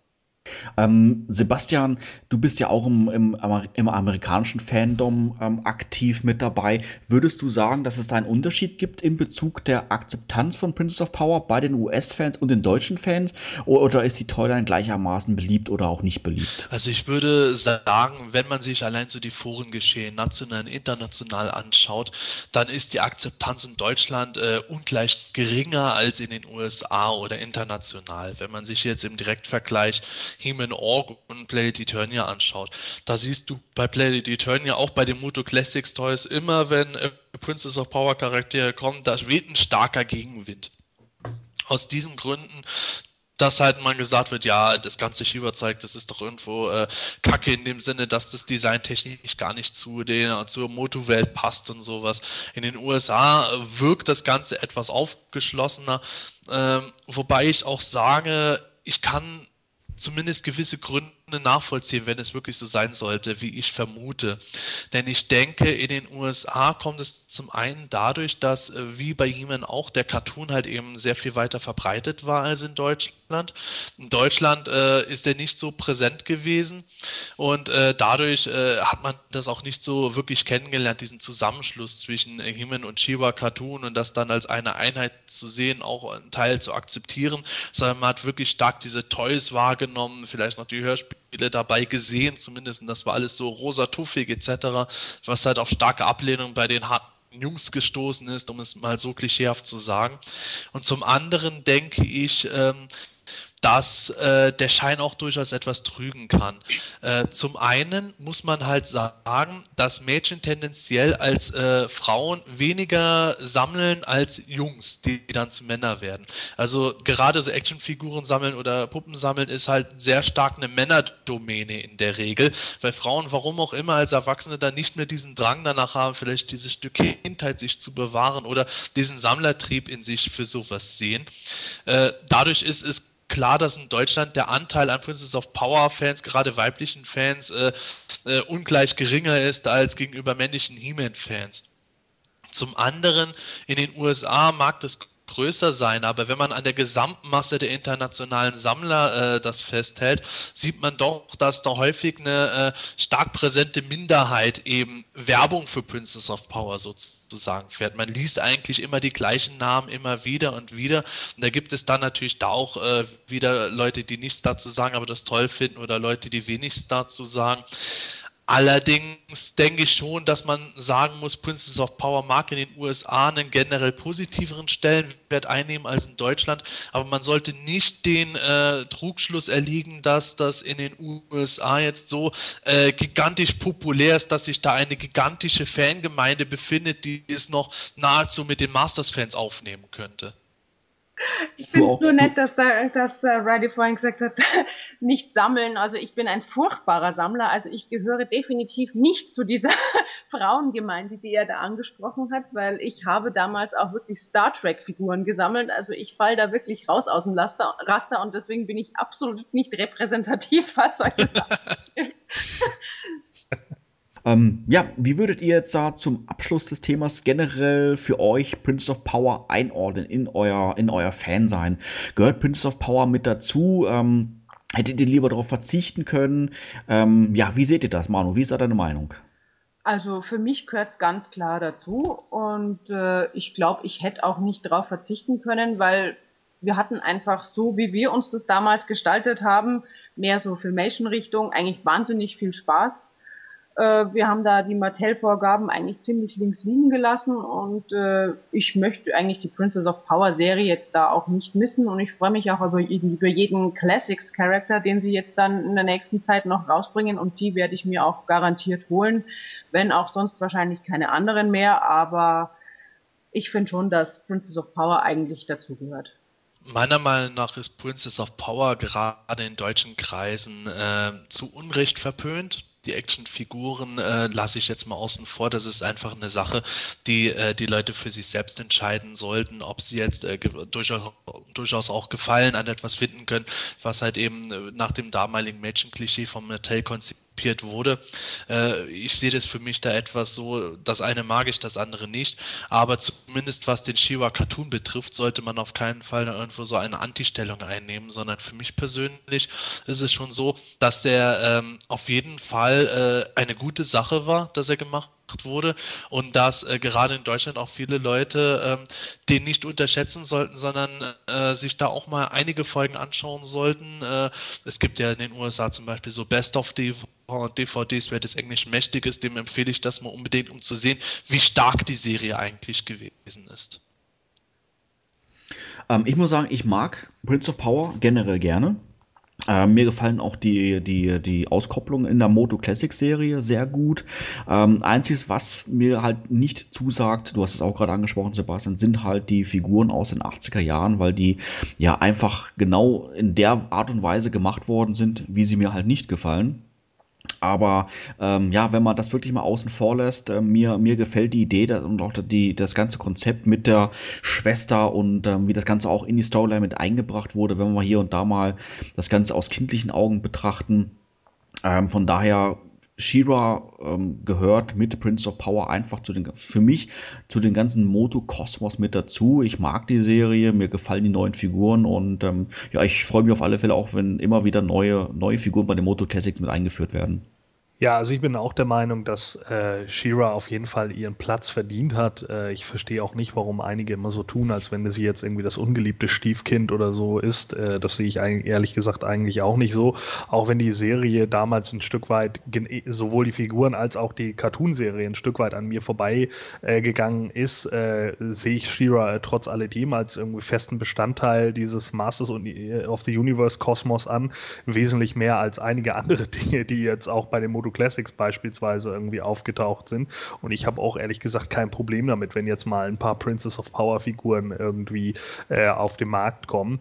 Ähm, Sebastian, du bist ja auch im, im, im amerikanischen Fandom ähm, aktiv mit dabei. Würdest du sagen, dass es da einen Unterschied gibt in Bezug der Akzeptanz von Princess of Power bei den US-Fans und den deutschen Fans? Oder ist die Toyline gleichermaßen beliebt oder auch nicht beliebt? Also ich würde sagen, wenn man sich allein so die Forengeschehen national und international anschaut, dann ist die Akzeptanz in Deutschland äh, ungleich geringer als in den USA oder international. Wenn man sich jetzt im Direktvergleich He-Man Org und Planet Eternia anschaut. Da siehst du bei Planet Eternia auch bei den Muto Classics Toys immer, wenn äh, Princess of Power Charaktere kommen, da weht ein starker Gegenwind. Aus diesen Gründen dass halt mal gesagt wird, ja, das ganze Shiva zeigt, das ist doch irgendwo äh, Kacke in dem Sinne, dass das Design technisch gar nicht zu der zur Moto-Welt passt und sowas. In den USA wirkt das Ganze etwas aufgeschlossener, ähm, wobei ich auch sage, ich kann zumindest gewisse Gründe nachvollziehen, wenn es wirklich so sein sollte, wie ich vermute. Denn ich denke, in den USA kommt es zum einen dadurch, dass äh, wie bei He-Man auch der Cartoon halt eben sehr viel weiter verbreitet war als in Deutschland. In Deutschland äh, ist er nicht so präsent gewesen und äh, dadurch äh, hat man das auch nicht so wirklich kennengelernt, diesen Zusammenschluss zwischen äh, He-Man und Shiva Cartoon und das dann als eine Einheit zu sehen, auch einen Teil zu akzeptieren, sondern man hat wirklich stark diese Toys wahrgenommen, vielleicht noch die Hörspiele dabei gesehen, zumindest, und das war alles so rosa tuffig etc., was halt auf starke Ablehnung bei den harten Jungs gestoßen ist, um es mal so klischeehaft zu sagen. Und zum anderen denke ich, ähm, dass äh, der Schein auch durchaus etwas trügen kann. Äh, zum einen muss man halt sagen, dass Mädchen tendenziell als äh, Frauen weniger sammeln als Jungs, die dann zu Männer werden. Also gerade so Actionfiguren sammeln oder Puppen sammeln ist halt sehr stark eine Männerdomäne in der Regel, weil Frauen, warum auch immer als Erwachsene dann nicht mehr diesen Drang danach haben, vielleicht dieses Stück Kindheit sich zu bewahren oder diesen Sammlertrieb in sich für sowas sehen. Äh, dadurch ist es klar, dass in Deutschland der Anteil an Princess of Power Fans, gerade weiblichen Fans, äh, äh, ungleich geringer ist als gegenüber männlichen He-Man-Fans. Zum anderen, in den USA mag das größer sein, aber wenn man an der Gesamtmasse der internationalen Sammler äh, das festhält, sieht man doch, dass da häufig eine äh, stark präsente Minderheit eben Werbung für Princess of Power sozusagen fährt. Man liest eigentlich immer die gleichen Namen immer wieder und wieder und da gibt es dann natürlich da auch äh, wieder Leute, die nichts dazu sagen, aber das toll finden oder Leute, die wenigstens dazu sagen. Allerdings denke ich schon, dass man sagen muss, Princess of Power mag in den USA einen generell positiveren Stellenwert einnehmen als in Deutschland, aber man sollte nicht den äh, Trugschluss erliegen, dass das in den USA jetzt so äh, gigantisch populär ist, dass sich da eine gigantische Fangemeinde befindet, die es noch nahezu mit den Masters-Fans aufnehmen könnte. Ich finde es nur nett, dass, da, dass uh, Riley vorhin gesagt hat, *laughs* nicht sammeln. Also ich bin ein furchtbarer Sammler. Also ich gehöre definitiv nicht zu dieser *laughs* Frauengemeinde, die er da angesprochen hat, weil ich habe damals auch wirklich Star Trek-Figuren gesammelt. Also ich fall da wirklich raus aus dem Laster, Raster und deswegen bin ich absolut nicht repräsentativ, *laughs* was solche Ähm, ja, wie würdet ihr jetzt da zum Abschluss des Themas generell für euch Prince of Power einordnen in euer, in euer Fansein? Gehört Prince of Power mit dazu? Ähm, hättet ihr lieber darauf verzichten können? Ähm, ja, wie seht ihr das, Manu? Wie ist da deine Meinung? Also für mich gehört es ganz klar dazu und äh, ich glaube, ich hätte auch nicht darauf verzichten können, weil wir hatten einfach so, wie wir uns das damals gestaltet haben, mehr so Filmation-Richtung, eigentlich wahnsinnig viel Spaß wir haben da die Mattel-Vorgaben eigentlich ziemlich links liegen gelassen und äh, ich möchte eigentlich die Princess of Power Serie jetzt da auch nicht missen und ich freue mich auch über, über jeden Classics-Charakter, den sie jetzt dann in der nächsten Zeit noch rausbringen und die werde ich mir auch garantiert holen, wenn auch sonst wahrscheinlich keine anderen mehr, aber ich finde schon, dass Princess of Power eigentlich dazu gehört. Meiner Meinung nach ist Princess of Power gerade in deutschen Kreisen äh, zu Unrecht verpönt die Actionfiguren äh, lasse ich jetzt mal außen vor. Das ist einfach eine Sache, die äh, die Leute für sich selbst entscheiden sollten, ob sie jetzt äh, durchaus, durchaus auch Gefallen an etwas finden können, was halt eben äh, nach dem damaligen Mädchenklischee vom Mattel konzipiert konzipiert wurde. Äh, ich sehe das für mich da etwas so, das eine mag ich, das andere nicht. Aber zumindest was den Shiva Cartoon betrifft, sollte man auf keinen Fall irgendwo so eine Anti-Stellung einnehmen, sondern für mich persönlich ist es schon so, dass der ähm, auf jeden Fall äh, eine gute Sache war, dass er gemacht wurde und dass äh, gerade in Deutschland auch viele Leute ähm, den nicht unterschätzen sollten, sondern äh, sich da auch mal einige Folgen anschauen sollten. Äh, es gibt ja in den USA zum Beispiel so Best of DVDs, wer des Englischen mächtig ist, dem empfehle ich das mal unbedingt, um zu sehen, wie stark die Serie eigentlich gewesen ist. Ähm, ich muss sagen, ich mag Prince of Power generell gerne. Äh, mir gefallen auch die, die, die Auskopplungen in der Moto Classic Serie sehr gut. Ähm, einziges, was mir halt nicht zusagt, du hast es auch gerade angesprochen, Sebastian, sind halt die Figuren aus den 80er Jahren, weil die ja einfach genau in der Art und Weise gemacht worden sind, wie sie mir halt nicht gefallen. Aber ähm, ja, wenn man das wirklich mal außen vor lässt, äh, mir, mir gefällt die Idee dass, und auch die, das ganze Konzept mit der Schwester und ähm, wie das Ganze auch in die Storyline mit eingebracht wurde, wenn wir hier und da mal das Ganze aus kindlichen Augen betrachten. Ähm, von daher Shira ähm, gehört mit Prince of Power einfach zu den, für mich zu den ganzen Moto-Kosmos mit dazu. Ich mag die Serie, mir gefallen die neuen Figuren und ähm, ja, ich freue mich auf alle Fälle auch, wenn immer wieder neue, neue Figuren bei den Moto Classics mit eingeführt werden. Ja, also ich bin auch der Meinung, dass äh, Shira auf jeden Fall ihren Platz verdient hat. Äh, ich verstehe auch nicht, warum einige immer so tun, als wenn sie jetzt irgendwie das ungeliebte Stiefkind oder so ist. Äh, das sehe ich ehrlich gesagt eigentlich auch nicht so. Auch wenn die Serie damals ein Stück weit, sowohl die Figuren als auch die Cartoon-Serie ein Stück weit an mir vorbei äh, ist, äh, sehe ich Shira äh, trotz alledem als irgendwie festen Bestandteil dieses Masters of the Universe Kosmos an. Wesentlich mehr als einige andere *laughs* Dinge, die jetzt auch bei dem Modo Classics beispielsweise irgendwie aufgetaucht sind. Und ich habe auch ehrlich gesagt kein Problem damit, wenn jetzt mal ein paar Princess of Power Figuren irgendwie äh, auf den Markt kommen.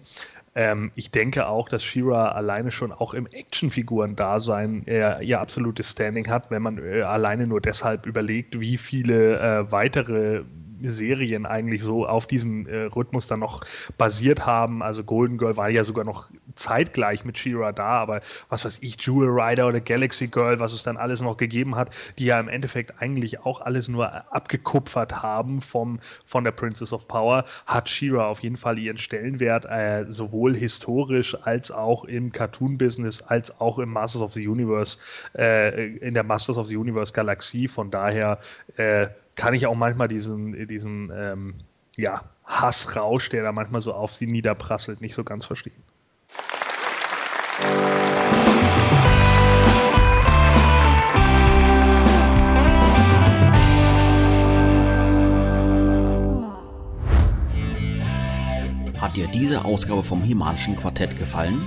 Ähm, ich denke auch, dass Shira alleine schon auch im Actionfiguren-Dasein äh, ihr absolutes Standing hat, wenn man äh, alleine nur deshalb überlegt, wie viele äh, weitere Serien eigentlich so auf diesem äh, Rhythmus dann noch basiert haben. Also Golden Girl war ja sogar noch zeitgleich mit She-Ra da, aber was weiß ich, Jewel Rider oder Galaxy Girl, was es dann alles noch gegeben hat, die ja im Endeffekt eigentlich auch alles nur abgekupfert haben vom, von der Princess of Power, hat She-Ra auf jeden Fall ihren Stellenwert, äh, sowohl historisch als auch im Cartoon-Business, als auch im Masters of the Universe, äh, in der Masters of the Universe Galaxie. Von daher äh, kann ich auch manchmal diesen, diesen ähm, ja, Hassrausch, der da manchmal so auf sie niederprasselt, nicht so ganz verstehen. Hat dir diese Ausgabe vom Himalischen Quartett gefallen?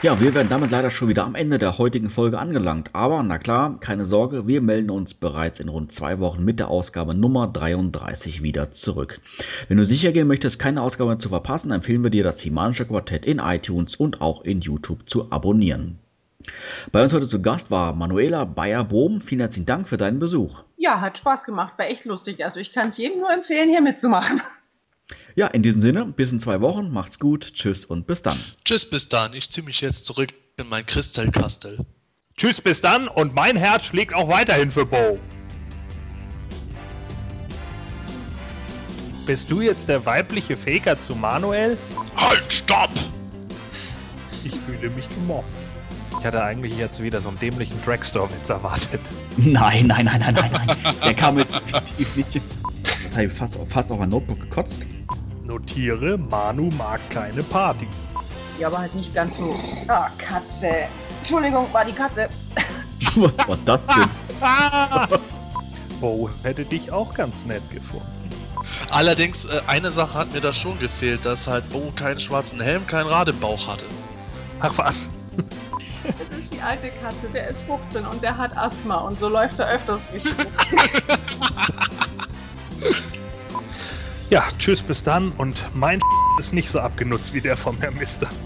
Ja, wir werden damit leider schon wieder am Ende der heutigen Folge angelangt. Aber na klar, keine Sorge, wir melden uns bereits in rund zwei Wochen mit der Ausgabe Nummer 33 wieder zurück. Wenn du sicher gehen möchtest, keine Ausgabe mehr zu verpassen, empfehlen wir dir das Himanische Quartett in iTunes und auch in YouTube zu abonnieren. Bei uns heute zu Gast war Manuela Bayer-Bohm. Vielen herzlichen Dank für deinen Besuch. Ja, hat Spaß gemacht, war echt lustig. Also ich kann es jedem nur empfehlen, hier mitzumachen. Ja, in diesem Sinne, bis in zwei Wochen. Macht's gut. Tschüss und bis dann. Tschüss, bis dann. Ich ziehe mich jetzt zurück in mein Kristallkastel. Tschüss, bis dann. Und mein Herz schlägt auch weiterhin für Bo. Bist du jetzt der weibliche Faker zu Manuel? Halt, stopp! Ich fühle mich gemobbt. Ich hatte eigentlich jetzt wieder so einen dämlichen Dragstore-Witz erwartet. *laughs* Nein, nein, nein, nein, nein, nein. Der kam jetzt definitiv nicht. Das habe ich fast, fast auf mein Notebook gekotzt. Notiere, Manu mag keine Partys. Ja, aber halt nicht ganz so. Ah, Katze. Entschuldigung, war die Katze. *laughs* Was war das denn? *laughs* Bo hätte dich auch ganz nett gefunden. Allerdings, äh, eine Sache hat mir da schon gefehlt, dass halt Bo keinen schwarzen Helm, keinen Rad im Bauch hatte. Ach was? Das ist die alte Katze, der ist 15 und der hat Asthma und so läuft er öfters nicht. *laughs* Ja, tschüss, bis dann. Und mein *laughs* ist nicht so abgenutzt wie der vom Herrn Mister. *laughs*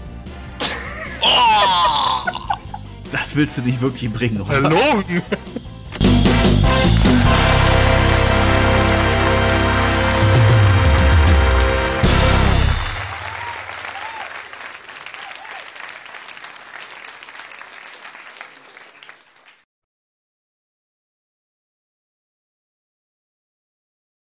Das willst du nicht wirklich bringen, oder? Verlogen!